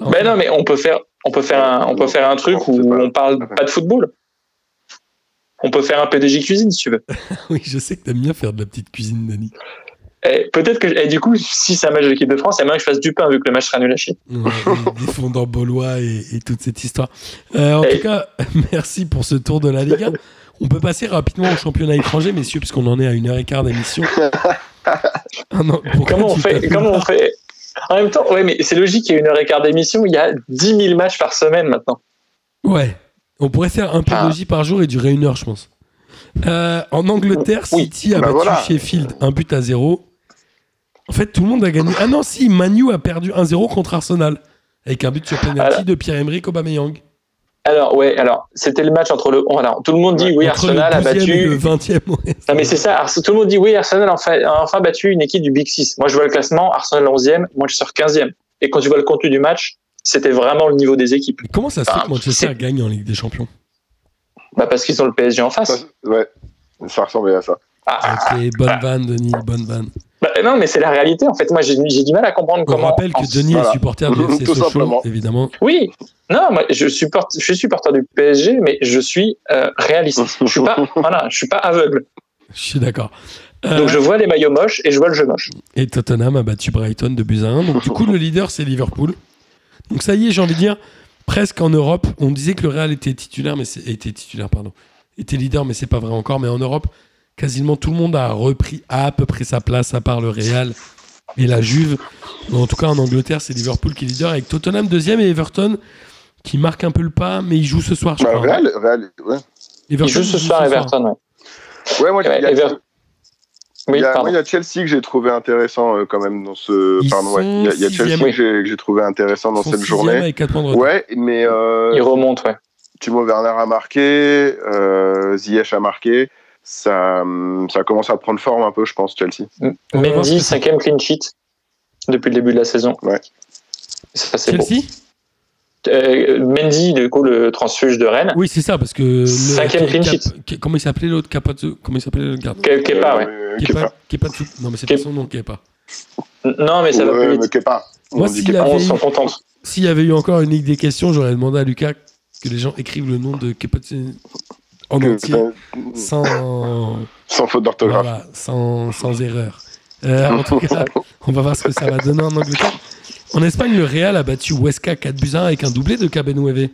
Ben non, mais on peut faire, on peut faire un, on peut faire un truc où on parle pas de football. On peut faire un PDG cuisine si tu veux. Oui, je sais que t'aimes bien faire de la petite cuisine, Dani. Et peut-être que, et du coup, si c'est un match de l'équipe de France, il y a moyen que je fasse du pain vu que le match sera nul à chier. Ouais, des fondants baulois et, et toute cette histoire. Euh, en Et- tout cas, merci pour ce tour de la Liga. On peut passer rapidement au championnat étranger, messieurs, puisqu'on en est à une heure et quart d'émission. Ah Comment on fait, comment on fait? En même temps, ouais, mais c'est logique, il y a une heure et quart d'émission, il y a 10 000 matchs par semaine maintenant. Ouais. On pourrait faire un Ah. P2J par jour et durer une heure, je pense. Euh, en Angleterre, Oui. City a Bah battu voilà. Sheffield un but à zéro. En fait, tout le monde a gagné. Ah non, si, Manu a perdu 1-0 contre Arsenal. Avec un but sur penalty de Pierre-Emerick Aubameyang. Alors, ouais, alors, c'était le match entre le, alors, tout le monde dit, oui, Arsenal a le 12e et battu, le 20e, ouais. Non mais c'est ça, Ars- tout le monde dit oui, Arsenal a enfin, a enfin battu une équipe du Big Six. Moi je vois le classement, Arsenal 11e, Manchester 15e. Et quand tu vois le contenu du match, c'était vraiment le niveau des équipes. Mais Comment ça se fait que Manchester c'est- gagne en Ligue des Champions? Bah parce qu'ils ont le PSG en Ça, face. ouais, ça ressemblait à ça. Ah, Ok, bonne vanne, Denis, bonne vanne. bah, non mais c'est la réalité en fait. Moi j'ai du mal à comprendre On comment. rappelle que en- Denis voilà. est supporter du FC Tout Sochaux, simplement. évidemment. Oui, non, moi je supporte, je suis supporter du PSG, mais je suis euh, réaliste. Je suis pas, voilà, je suis pas aveugle. Je suis d'accord. Euh, Donc je vois les maillots moches et je vois le jeu moche. Et Tottenham a battu Brighton de buts à 1. Donc du coup, le leader, c'est Liverpool. Donc ça y est, j'ai envie de dire, presque en Europe, on disait que le Real était titulaire, mais était titulaire, pardon, était leader, mais c'est pas vrai encore. Mais en Europe, quasiment tout le monde a repris à peu près sa place, à part le Real et la Juve. Mais en tout cas, en Angleterre, c'est Liverpool qui est leader, avec Tottenham deuxième et Everton qui marque un peu le pas, mais il joue ce soir, je Bah, crois. Real, Real, ouais. Everton jouent ce soir Everton. Ouais. Ouais, moi, Ouais, il y a- Ever- Oui, il y a, pardon. moi, il y a Chelsea que j'ai trouvé intéressant euh, quand même dans ce. Ils pardon, ouais. Il y a, il y a. Chelsea que j'ai- que j'ai trouvé intéressant dans cette journée. Avec 4 points de retard. Ouais, mais euh, Il remonte, ouais. Timo Werner a marqué, euh, Ziyech a marqué. Ça, ça commence à prendre forme un peu, je pense, Chelsea. Mendy, que ça- cinquième clean sheet depuis le début de la saison. Ouais. Ça, c'est beau. Chelsea Euh, Mendy, du coup, le transfuge de Rennes. Oui, c'est ça, parce que. le- Cinquième clean sheet. Cap- Comment il s'appelait l'autre Capazzo Comment il s'appelait le gardien Ke- Kepa, ouais. Euh, Kepa. Kepa. Kepa Non, mais c'est Kepa. pas son nom, Kepa. Non, mais ça va plus mais vite. Kepa. Moi, Kepa. On s'en contente. S'il y avait eu encore une ligue des questions, j'aurais demandé à Lucas que les gens écrivent le nom de Kepa en Que- entier, sans, Sans faute d'orthographe. voilà, sans, sans erreur. Euh, en tout cas, on va voir ce que ça va donner en Angleterre. En Espagne, le Real a battu Huesca 4 buts à 1 avec un doublé de Cabenueve.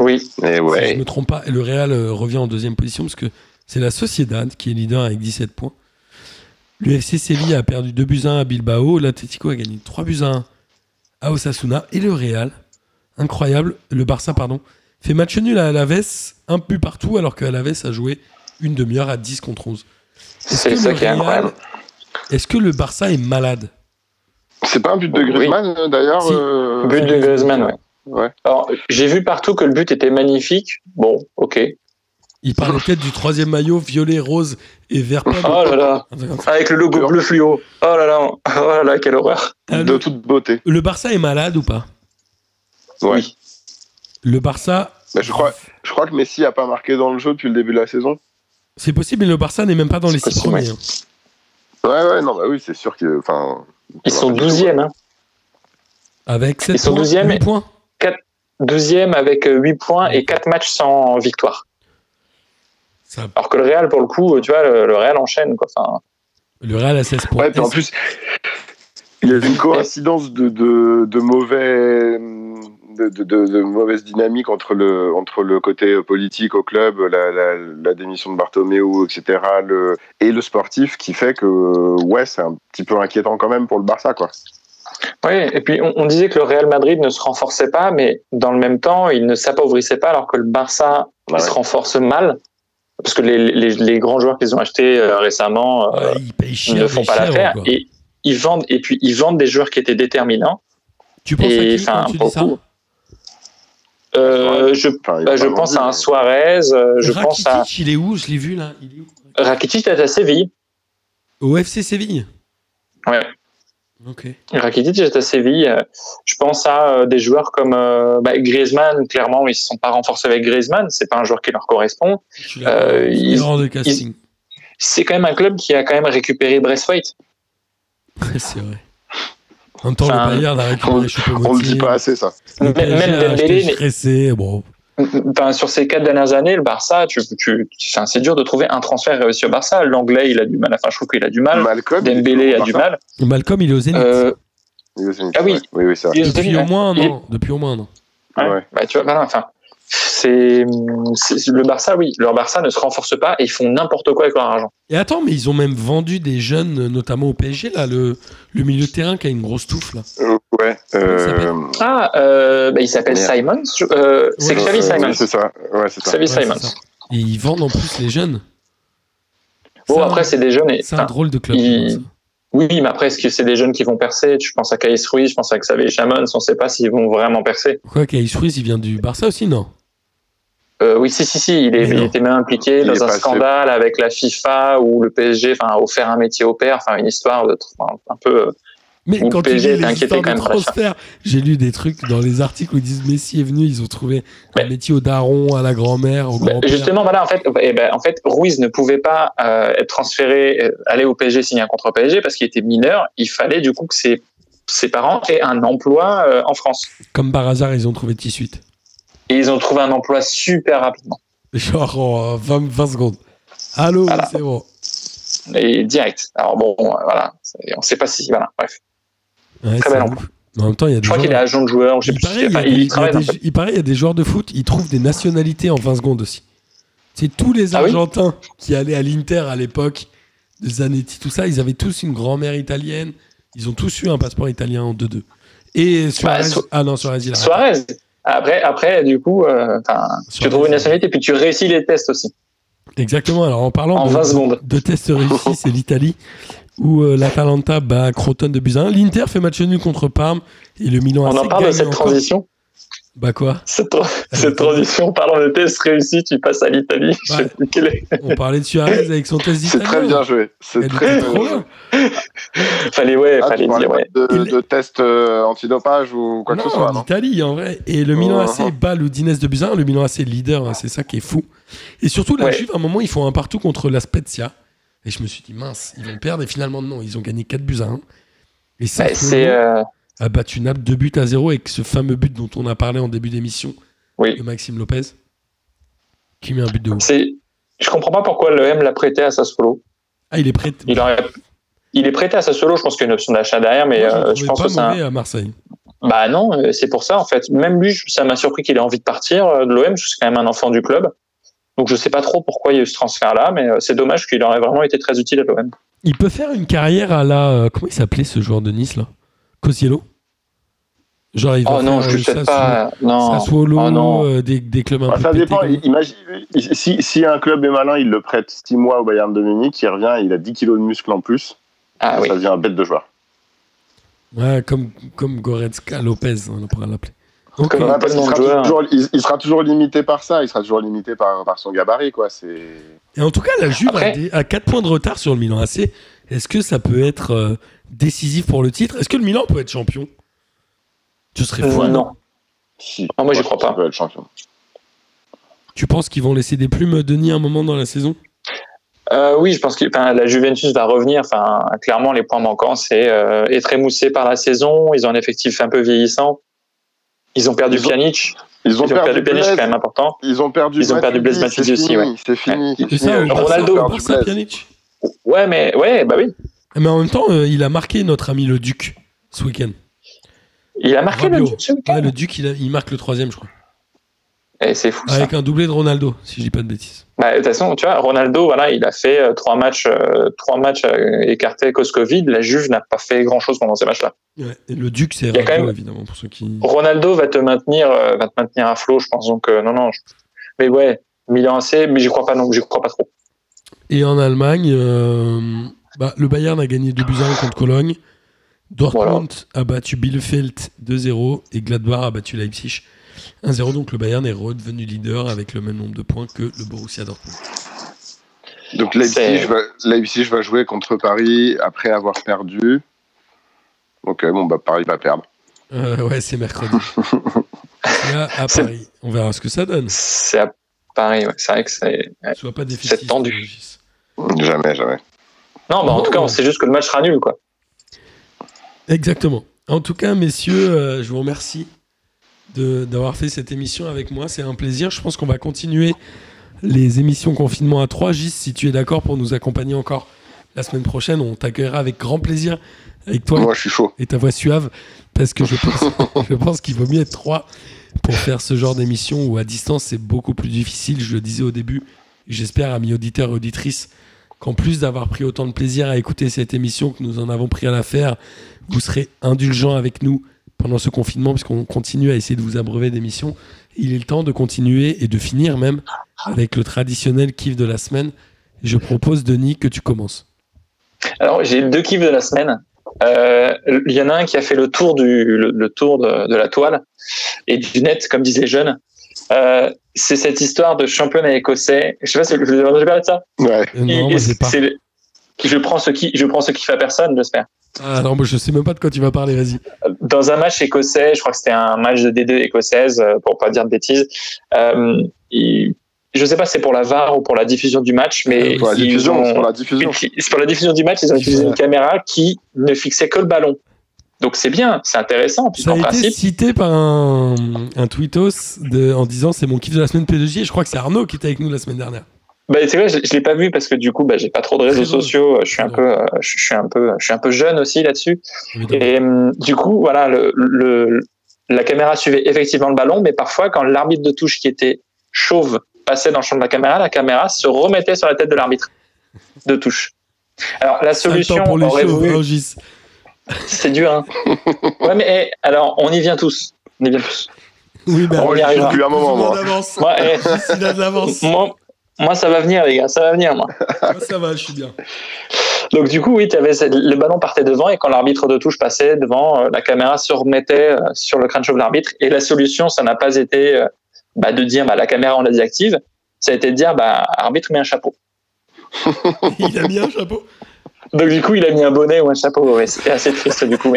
Oui. Et Si je ouais. ne me trompe pas, et le Real euh, revient en deuxième position parce que c'est la Sociedad qui est leader avec 17 points. L'UFC Séville a perdu 2 buts à 1 à Bilbao. L'Atlético a gagné 3 buts à 1 à Osasuna. Et le Real, incroyable, le Barça, pardon, fait match nul à Alaves, un but partout, alors que Alaves a joué une demi-heure à 10 contre 11. Est-ce C'est que ça le qui est incroyable. Est-ce que le Barça est malade C'est pas un but de. Griezmann euh, d'ailleurs Si. euh, But de Griezmann, ouais. Ouais. Alors, j'ai vu partout que le but était magnifique. Bon, ok. Il parlait peut-être du troisième maillot violet, rose et vert. Oh là là. Avec le logo bleu fluo. Oh là là. Oh là là, quelle horreur. Ah, De le, toute beauté. le Barça est malade ou pas Ouais. Oui. Le Barça, Bah, je, crois, je crois que Messi a pas marqué dans le jeu depuis le début de la saison. c'est possible, mais le Barça n'est même pas dans les six possible, premiers. hein. Ouais, ouais, non, bah oui, c'est sûr que. Enfin, Ils sont 12e, hein. Avec 7 Ils sont points, 12e 8 points. 12e avec 8 points et 4 matchs sans victoire. Ça- Alors que le Real, pour le coup, tu vois, le, le Real enchaîne. Quoi. Enfin, le Real a 16 points. Ouais, puis en plus, il y a une coïncidence de, de, de mauvais. De, de, de- mauvaise dynamique entre le, entre le côté politique au club, la, la, la démission de Bartomeu, etc., le, et le sportif qui fait que, ouais, c'est un petit peu inquiétant quand même pour le Barça, quoi. oui, et puis on, on disait que le Real Madrid ne se renforçait pas, mais dans le même temps, il ne s'appauvrissait pas, alors que le Barça Ouais. se renforce mal. Parce que les, les, les grands joueurs qu'ils ont achetés euh, récemment euh, Ouais, cher. ne font pas l'affaire. Et ils vendent, et puis ils vendent des joueurs qui étaient déterminants. Tu penses à et, qui quand enfin, tu pour dis ça Euh, je, bah, je pense à un Suarez, euh, je pense Rakitic, à il est où Je l'ai vu là. Il est où Rakitic est à Séville. Au FC Séville. Ouais. Ok. Rakitic est à Séville. Je pense à euh, des joueurs comme bah, Griezmann. Clairement, ils ne se sont pas renforcés avec Griezmann. C'est pas un joueur qui leur correspond. Euh, ils- de casting. C'est quand même un club qui a quand même récupéré Braithwaite. c'est vrai. En même temps, Enfin, le Bayern a récupéré On le Choupo-Moting. dit pas assez, ça. Le Même- Dembélé, bon. Enfin, sur ces quatre dernières années, le Barça, tu, tu, enfin, c'est dur de trouver un transfert réussi au Barça. L'anglais, il a du mal. Enfin, je trouve qu'il a du mal. Malcolm. il est Dembélé a du mal. Malcolm, il est au Zénith. Euh, Il est au Zénith, Ah oui. ouais. Oui, oui, au Depuis Zénith, au ouais. moins un an. Depuis au moins un an. Ouais. Ouais. Bah, tu vois, voilà, enfin, c'est, le Barça, oui, leur Barça ne se renforce pas et ils font n'importe quoi avec leur argent. Et attends, mais ils ont même vendu des jeunes, notamment au PSG, là, le, le milieu de terrain qui a une grosse touffe, là. Euh, ouais. Comment il s'appelle Euh, Ah, euh, bah, il s'appelle. Simons. euh, c'est Xavi Simons. oui, C'est ça. Ouais, c'est ça. Xavi Ouais, Simons. ça. Et ils vendent en plus les jeunes. Bon, un- après, c'est des jeunes. Et, C'est un drôle de club. Oui, mais après, est-ce que c'est des jeunes qui vont percer? Je pense à Kais Ruiz, je pense à Xavier Chamons. On ne sait pas s'ils vont vraiment percer. Quoi, Kais Ruiz, il vient du Barça aussi, non? Euh, oui, si, si, si. Il, est, était même impliqué Il dans un passé. scandale avec la FIFA où le PSG enfin, a offert un métier au père. Enfin, une histoire de, un peu. Mais quand tu PSG lis était les histoires de transfert, j'ai lu des trucs dans les articles où ils disent Messi est venu, ils ont trouvé un Mais- métier au daron, à la grand-mère, au grand-père. justement, voilà, en fait, eh ben, en fait, Ruiz ne pouvait pas euh, être transféré, euh, aller au PSG, signer un contrat au PSG parce qu'il était mineur. Il fallait du coup que ses, ses parents aient un emploi euh, en France. Comme par hasard, ils ont trouvé T-Suite. Et ils ont trouvé un emploi super rapidement. Genre en euh, 20, 20 secondes. Allô, Voilà. c'est bon. Et direct. Alors bon, voilà, on ne sait pas si, voilà, bref. Ouais, Très bel. Mais En même temps, il y a des Je crois qu'il est agent de joueur. Je sais Il plus. paraît, il y a des- il il y a travaille dans des- ce- il paraît, il y a des joueurs de foot, ils trouvent des nationalités en 20 secondes aussi. C'est tous les Ah oui Argentins qui allaient à l'Inter à l'époque, de Zanetti, tout ça, ils avaient tous une grand-mère italienne. Ils ont tous eu un passeport italien en 2-2. Et Suarez. Su- ah non, Suarez, il a. Suarez. Après, après, du coup, euh, tu trouves une nationalité, puis tu réussis les tests aussi. Exactement. Alors en parlant En de, 20 secondes. de tests réussis, c'est l'Italie où euh, l'Atalanta bat Croton de 1. L'Inter fait match nul contre Parme et le Milan On AC en parle de cette encore. transition. Bah quoi Cette, cette transition, parlant de test réussi, tu passes à l'Italie. Est. On parlait de Suarez avec son test C'est d'italien. très bien joué. C'est très bien joué. Fallait, ouais, Ah, fallait dire, ouais. de, Il- de tests euh, antidopage ou quoi que ce soit, en non Italie, en vrai. Et le Milan AC Uh-huh. bat l'Udinese de Buzyn. Le Milan AC leader, hein, c'est ça qui est fou. Et surtout, la Ouais. Juve, à un moment, ils font un partout contre la Spezia. Et je me suis dit, mince, ils vont perdre. Et finalement, non, ils ont gagné 4 buts à 1. Et ça, c'est. euh, a battu Naples 2 buts à 0 avec ce fameux but dont on a parlé en début d'émission Oui. de Maxime Lopez, qui met un but de ouf. c'est- Je comprends pas pourquoi l'OM l'a prêté à Sassuolo. Ah, il est prêt. Il, aurait... il est prêté à Sassuolo, je pense qu'il y a une option d'achat derrière, mais Moi, euh, je je le pense trouvais que pas c'est un. à Marseille. Bah non, euh, c'est pour ça en fait. Même lui, ça m'a surpris qu'il ait envie de partir euh, de l'OM. C'est quand même un enfant du club. Donc je sais pas trop pourquoi il y a eu ce transfert-là, mais euh, c'est dommage qu'il aurait vraiment été très utile à l'OM. Il peut faire une carrière à la. euh, comment il s'appelait ce joueur de Nice là? Cosiello? Genre, il va Oh non, faire, je euh, ne sais Sassuolo- pas. Non. Sassuolo, Oh non. euh, des, des clubs un Bah, peu ça pétés dépend. Imagine, si, si un club est malin, il le prête 6 mois au Bayern de Munich, il revient, il a 10 kilos de muscle en plus, Ah oui. ça devient un bête de joueur. Ouais, comme, comme Goretzka Lopez, on pourrait l'appeler. Euh, parce sera toujours, il, il sera toujours limité par ça, il sera toujours limité par, par son gabarit, quoi. Et en tout cas, la Juve Après- a, des- a 4 points de retard sur le Milan AC. Est-ce que ça peut être euh, décisif pour le titre? Est-ce que le Milan peut être champion? Tu serais fou. Euh, non. Si. Ah, moi, je crois pas. peut être champion. Tu penses qu'ils vont laisser des plumes Denis un moment dans la saison? Euh, oui, je pense que la Juventus va revenir. Enfin, clairement, les points manquants, c'est euh, être émoussé par la saison. Ils ont un effectif un peu vieillissant. Ils ont perdu Ils ont- Pjanic. Ils ont Ils ont perdu Pjanic, c'est quand même important. ils ont perdu Ils ont perdu Blaise Matuidi aussi, ouais. C'est fini. C'est fini ça, ça, Ronaldo, perdu Barça, Blaise. Pjanic. Ouais, mais ouais, bah oui. Mais en même temps, euh, il a marqué notre ami le Duc ce week-end. Il a marqué le but ce week-end. Ouais, le Duc, il, a- il marque le troisième, je crois. C'est fou ça. Avec un doublé de Ronaldo, si je dis pas de bêtises. Bah, de toute façon, tu vois, Ronaldo, voilà, il a fait euh, trois matchs, euh, trois matchs euh, écartés cause Covid. La Juve n'a pas fait grand chose pendant ces matchs-là. Ouais, et le Duc, c'est Rabiot, même- évidemment, pour ceux qui. Ronaldo va te maintenir, euh, va te maintenir à flot, je pense. Donc non, non. je- Mais ouais, Milan AC, mais j'y crois pas non, j'y crois pas trop. Et en Allemagne, bah, le Bayern a gagné 2 buts à 1 contre Cologne. Dortmund a battu Bielefeld 2-0 et Gladbach a battu Leipzig 1-0. Donc le Bayern est redevenu leader avec le même nombre de points que le Borussia Dortmund. Donc Leipzig va, Leipzig va jouer contre Paris après avoir perdu. Ok, bon, bah Paris va perdre. Euh, ouais, c'est mercredi. C'est à, Paris. On verra ce que ça donne. C'est à Paris. ouais. C'est vrai que c'est. ouais. Pas. C'est tendu. Jamais, jamais. Non, bah en tout cas, on sait juste que le match sera nul, quoi. Exactement. En tout cas, messieurs, euh, je vous remercie d'avoir fait cette émission avec moi. C'est un plaisir. Je pense qu'on va continuer les émissions confinement à 3. Gis, si tu es d'accord pour nous accompagner encore la semaine prochaine, on t'accueillera avec grand plaisir avec toi Moi, je suis chaud. et ta voix suave parce que je pense, je pense qu'il vaut mieux être trois pour faire ce genre d'émission où à distance c'est beaucoup plus difficile. Je le disais au début, j'espère amis auditeurs et auditrices qu'en plus d'avoir pris autant de plaisir à écouter cette émission que nous en avons pris à la faire, vous serez indulgents avec nous pendant ce confinement puisqu'on continue à essayer de vous abreuver d'émissions. Il est le temps de continuer et de finir même avec le traditionnel kiff de la semaine. Je propose, Denis, que tu commences. Alors, j'ai deux kiffs de la semaine. Euh, Il y en a un qui a fait le tour du le, le tour de, de la toile et du net, comme disent les jeunes. Euh, c'est cette histoire de championnat écossais. Je sais pas si je vous ai parlé de ça. Ouais. Euh, non, Et- moi, pas. le- Je prends ce qui, je prends ce qui fait à personne, j'espère. Ah, non, moi, je sais même pas de quoi tu vas parler, vas-y. Dans un match écossais, je crois que c'était un match de D2 écossaise, euh, pour pas dire de bêtises. Euh, il- je sais pas si c'est pour la VAR ou pour la diffusion du match, mais Pour la ils diffusion, ont- c'est pour la diffusion. c'est pour la diffusion du match, ils ont utilisé une caméra qui ne fixait que le ballon. Donc c'est bien, c'est intéressant, Ça a été cité par un, un tweetos de, en disant c'est mon kiff de la semaine P2J et je crois que c'est Arnaud qui était avec nous la semaine dernière. Bah, c'est vrai, je, je l'ai pas vu parce que du coup, bah, j'ai pas trop de réseaux sociaux. Je suis un peu, euh, je suis un peu, je suis un peu jeune aussi là-dessus. Et hum, du coup, voilà, le, le- la caméra suivait effectivement le ballon, mais parfois, quand l'arbitre de touche qui était chauve passait dans le champ de la caméra, la caméra se remettait sur la tête de l'arbitre de touche. Alors la solution pour les aurait chauves, voulu- c'est dur. Hein. ouais, mais eh, alors on y vient tous. On y vient tous. Oui, mais On y arrivera. depuis un moment, moi. avance. Moi, eh, Gis, il a de l'avance. moi, moi, ça va venir, les gars, ça va venir, moi. Moi, ça va, je suis bien. Donc du coup, oui, avais, le ballon partait devant et quand l'arbitre de touche passait devant, euh, la caméra se remettait euh, sur le crâne chauve de l'arbitre. Et la solution, ça n'a pas été euh, bah, de dire bah, la caméra on la désactive, ça a été de dire bah, arbitre met un chapeau. il a mis un chapeau. Donc du coup, il a mis un bonnet ou un chapeau. Ouais, C'était assez triste du coup.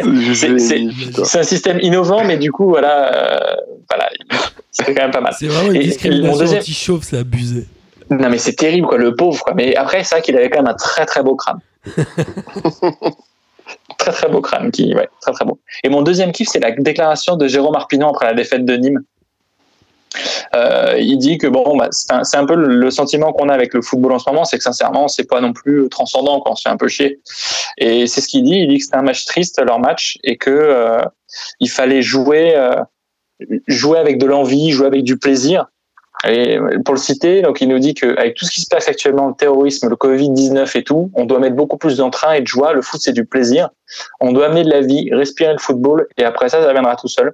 C'est un système innovant, mais du coup, voilà, voilà, c'était quand même pas mal. C'est vraiment une discrimination deuxième... anti-chauve, c'est abusé. Non mais c'est terrible quoi, le pauvre. Quoi. Mais après, c'est vrai qu'il avait quand même un très très beau crâne. très très beau crâne, qui, ouais, très très beau. Et mon deuxième kiff, c'est la déclaration de Jérôme Arpinon après la défaite de Nîmes. Euh, il dit que bon, bah, c'est un, peu le sentiment qu'on a avec le football en ce moment, c'est que sincèrement, c'est pas non plus transcendant, quand on se fait un peu chier. Et c'est ce qu'il dit. Il dit que c'était un match triste leur match et que euh, il fallait jouer, euh, jouer avec de l'envie, jouer avec du plaisir. Et pour le citer, donc il nous dit qu'avec tout ce qui se passe actuellement, le terrorisme, le Covid-19 et tout, on doit mettre beaucoup plus d'entrain et de joie. Le foot, c'est du plaisir. On doit amener de la vie, respirer le football, et après ça, ça viendra tout seul.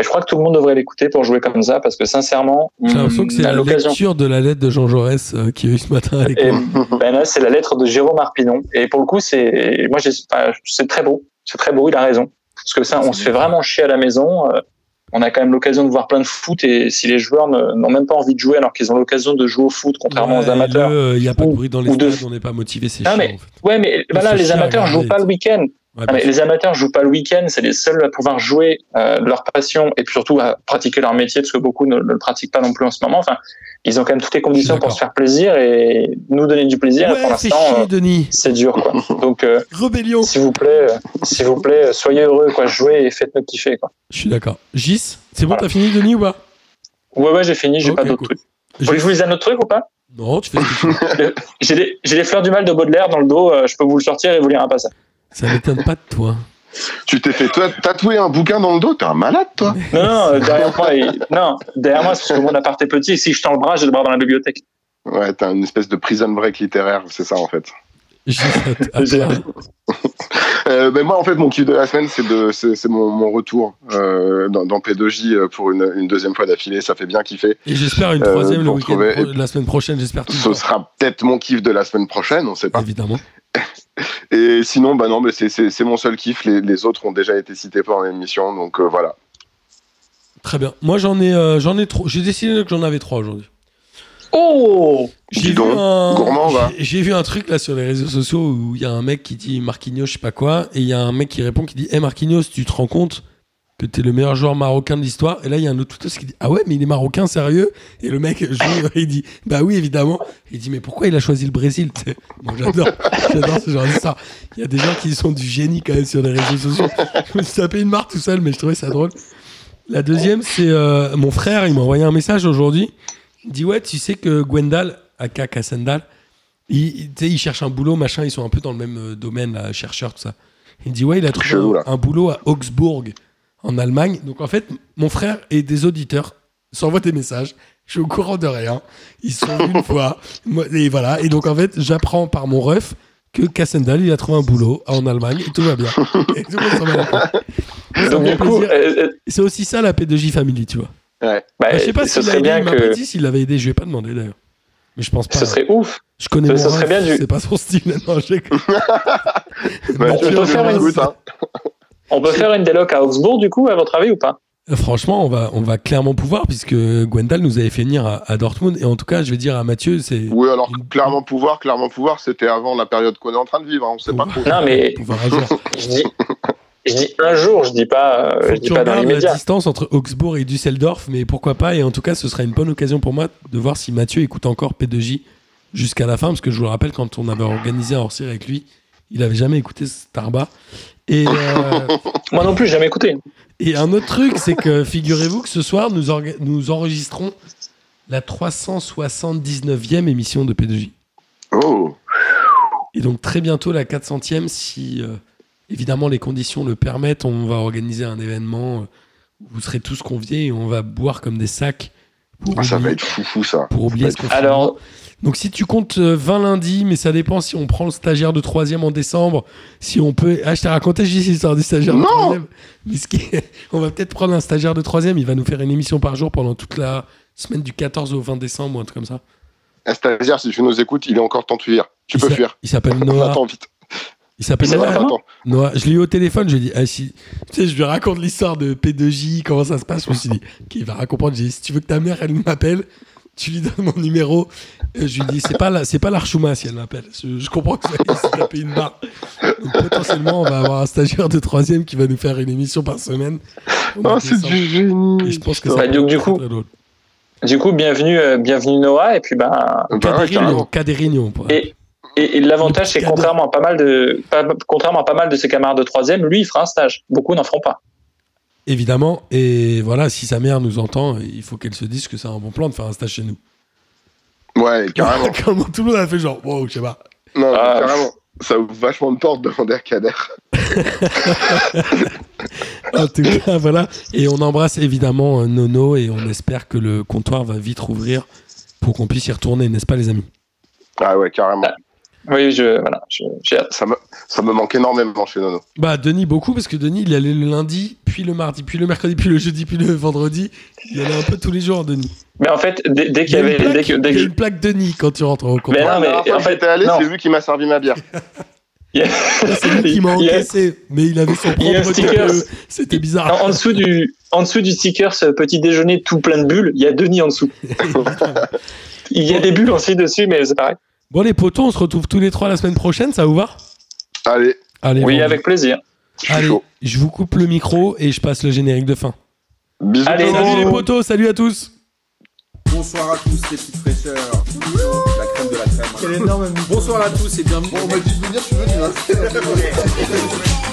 je crois que tout le monde devrait l'écouter pour jouer comme ça, parce que sincèrement, j'ai l'impression que c'est la lecture de la lettre de Jean Jaurès euh, qui a eu ce matin avec ben là, c'est la lettre de Jérôme Arpinon. Et pour le coup, c'est, moi, c'est très beau. C'est très beau. Il a raison. Parce que ça, on se fait vraiment chier à la maison. Euh, on a quand même l'occasion de voir plein de foot et si les joueurs n'ont même pas envie de jouer alors qu'ils ont l'occasion de jouer au foot contrairement aux amateurs. Il n'y a pas de bruit dans les stades, on n'est pas motivé, c'est chiant. Mais, Ouais, mais voilà, les amateurs jouent pas le week-end. Les amateurs jouent pas le week-end, c'est les seuls à pouvoir jouer euh, leur passion et puis surtout à pratiquer leur métier parce que beaucoup ne, le pratiquent pas non plus en ce moment. Enfin, ils ont quand même toutes les conditions pour se faire plaisir et nous donner du plaisir. Ouais, pour l'instant, euh, c'est dur. Quoi. Donc, euh, rébellion. S'il vous plaît, euh, s'il vous plaît, soyez heureux, quoi, jouez et faites-nous kiffer. Quoi. Je suis d'accord. Gis, c'est bon, t'as fini, Denis ou pas? Ouais, ouais, j'ai fini. J'ai pas d'autres trucs. Vous voulez que je vous un autre truc ou pas? Non, tu fais J'ai les, les, fleurs du mal de Baudelaire dans le dos. je peux vous le sortir et vous lire un passage. Ça m'étonne pas de toi. Tu t'es fait tatouer un bouquin dans le dos T'es un malade, toi Non, non, derrière moi, non, derrière moi, c'est parce que mon appart est petit. Si je tends le bras, j'ai le bras dans la bibliothèque. Ouais, t'as une espèce de prison break littéraire, c'est ça en fait. euh, ben moi, en fait, mon kiff de la semaine, c'est de, c'est, mon, mon, retour euh, dans, dans, P2J euh, pour une, une, deuxième fois d'affilée. Ça fait bien kiffer. Et j'espère une troisième euh, le week-end la semaine prochaine. J'espère. Ce sera peut-être mon kiff de la semaine prochaine, on sait pas. Évidemment. Et sinon, bah non, mais c'est mon seul kiff. Les, les, autres ont déjà été cités pendant l'émission, donc euh, voilà. Très bien. Moi, j'en ai, euh, j'en ai trop. J'ai décidé que j'en avais trois aujourd'hui. Oh J'ai vu, un... j'ai vu un truc là sur les réseaux sociaux où il y a un mec qui dit Marquinhos, je sais pas quoi, et il y a un mec qui répond qui dit Hé hey Marquinhos, tu te rends compte que t'es le meilleur joueur marocain de l'histoire. Et là, il y a un autre tout qui dit Ah ouais, mais il est marocain, sérieux? Et le mec, il dit Bah oui, évidemment. Il dit Mais pourquoi il a choisi le Brésil? Bon, J'adore j'adore ce genre d'histoire. Il y a des gens qui sont du génie quand même sur les réseaux sociaux. Je me suis tapé une marque tout seul, mais je trouvais ça drôle. La deuxième, c'est euh, mon frère, il m'a envoyé un message aujourd'hui. Il dit Ouais, tu sais que Gwendal, aka Kassendal, il, il cherche un boulot, machin, ils sont un peu dans le même euh, domaine, là, chercheur, tout ça. Il dit Ouais, il a trouvé un boulot à Augsbourg en Allemagne. Donc en fait, mon frère et des auditeurs s'envoient des messages. Je suis au courant de rien. Ils sont une fois. Et voilà. Et donc en fait, j'apprends par mon ref que Kassendal, il a trouvé un boulot en Allemagne et tout va bien. Et tout C'est aussi ça la P2J Family, tu vois. Ouais. Bah, je sais pas s'il si bien m'a que... s'il avait aidé, je vais pas demander d'ailleurs. Mais je pense pas. Ce serait ouf. Je connais ce, mon serait bien du... c'est pas son style. Non, bah, tu peux faire une... Hein. On peut faire une déloc à Augsbourg, du coup, à votre avis, ou pas? Euh, Franchement, on va, on va clairement pouvoir, puisque Gwendal nous avait fait venir à, Dortmund. Et en tout cas, je vais dire à Mathieu, c'est. Oui, alors clairement pouvoir, clairement pouvoir, c'était avant la période qu'on est en train de vivre. Hein, on sait pas trop. Non, mais. je, dis, je dis un jour, je dis pas, euh, je dis pas dans l'immédiat. la distance entre Augsbourg et Düsseldorf, mais pourquoi pas. Et en tout cas, ce sera une bonne occasion pour moi de voir si Mathieu écoute encore P2J jusqu'à la fin, parce que je vous le rappelle, quand on avait organisé un hors avec lui, il avait jamais écouté Starba. Et euh, Moi non plus, jamais écouté. Et un autre truc, c'est que figurez-vous que ce soir, nous, nous enregistrons la 379e émission de P2J. Oh Et donc très bientôt la 400e, si euh, évidemment les conditions le permettent, on va organiser un événement où vous serez tous conviés et on va boire comme des sacs. Ah, ça va être fou ça. Pour oublier ce Alors, donc si tu comptes 20 euh, lundis, mais ça dépend si on prend le stagiaire de troisième en décembre, si on peut... Ah, je t'ai raconté juste l'histoire du stagiaire de. Mais ce qui on va peut-être prendre un stagiaire de troisième, il va nous faire une émission par jour pendant toute la semaine du 14 au 20 décembre ou un truc comme ça. Eh, stagiaire, si tu nous écoutes, il est encore temps de fuir. Tu Il peux fuir. Il s'appelle On Noah. attend vite. Il s'appelle Noah. Noah. Je l'ai eu au téléphone, je lui ai dit, ah, si... tu sais, je lui raconte l'histoire de P2J, comment ça se passe. Je me suis dit, ok, il va comprendre. J'ai dit, si tu veux que ta mère, elle m'appelle, tu lui donnes mon numéro. Et je lui dis, c'est pas, la... c'est pas l'Archouma si elle m'appelle. Je, je comprends que ça va se taper une barre. Donc, potentiellement, on va avoir un stagiaire de troisième qui va nous faire une émission par semaine. Oh, c'est du génie. Et je pense que putain. ça Bah, va donc, du très, coup- très drôle. Du coup, bienvenue, euh, bienvenue Noah. Et puis, ben, Bah Cadérignon. Cadérignon, Et- et, et l'avantage, c'est contrairement à pas mal de, pas- contrairement à pas mal de ses camarades de troisième, lui, il fera un stage. Beaucoup n'en feront pas. Évidemment. Et voilà, si sa mère nous entend, il faut qu'elle se dise que c'est un bon plan de faire un stage chez nous. Ouais, carrément. Comment tout le monde a fait genre, wow, je sais pas. Non, Ah, carrément. Ça ouvre vachement de portes de demander à Kader. En tout cas, voilà. Et on embrasse évidemment euh, Nono et on espère que le comptoir va vite rouvrir pour qu'on puisse y retourner, n'est-ce pas, les amis? Ah ouais, carrément. Oui, je, voilà, je- j'ai hâte. Ça me, ça me manque énormément chez Nono. Bah, Denis, beaucoup, parce que Denis, il allait le lundi, puis le mardi, puis le mercredi, puis le jeudi, puis le vendredi. Il allait un peu tous les jours, Denis. Mais en fait, dès, dès Il qu'il y avait, une plaque, dès que, dès il y a une plaque Denis quand tu rentres au Mais comptoir. non, mais fois en fait, j'étais allé, non. c'est lui qui m'a servi ma bière. il y a- C'est lui qui m'a encaissé, mais il avait son propre sticker. euh, C'était bizarre. en, en dessous du, en dessous du sticker, ce petit déjeuner tout plein de bulles, il y a Denis en dessous. Il y a des bulles aussi dessus, mais c'est pareil. Bon, les potos, on se retrouve tous les trois la semaine prochaine, ça vous va? Allez, Allez, Oui, avec plaisir. je Allez, chaud. je vous coupe le micro et je passe le générique de fin. Bisous. Allez, Salut les potos, salut à tous Bonsoir à tous les petites fraîcheurs. La crème de la crème. Bonsoir à tous et bienvenue. On m'a dit de venir, je suis venu. Hein.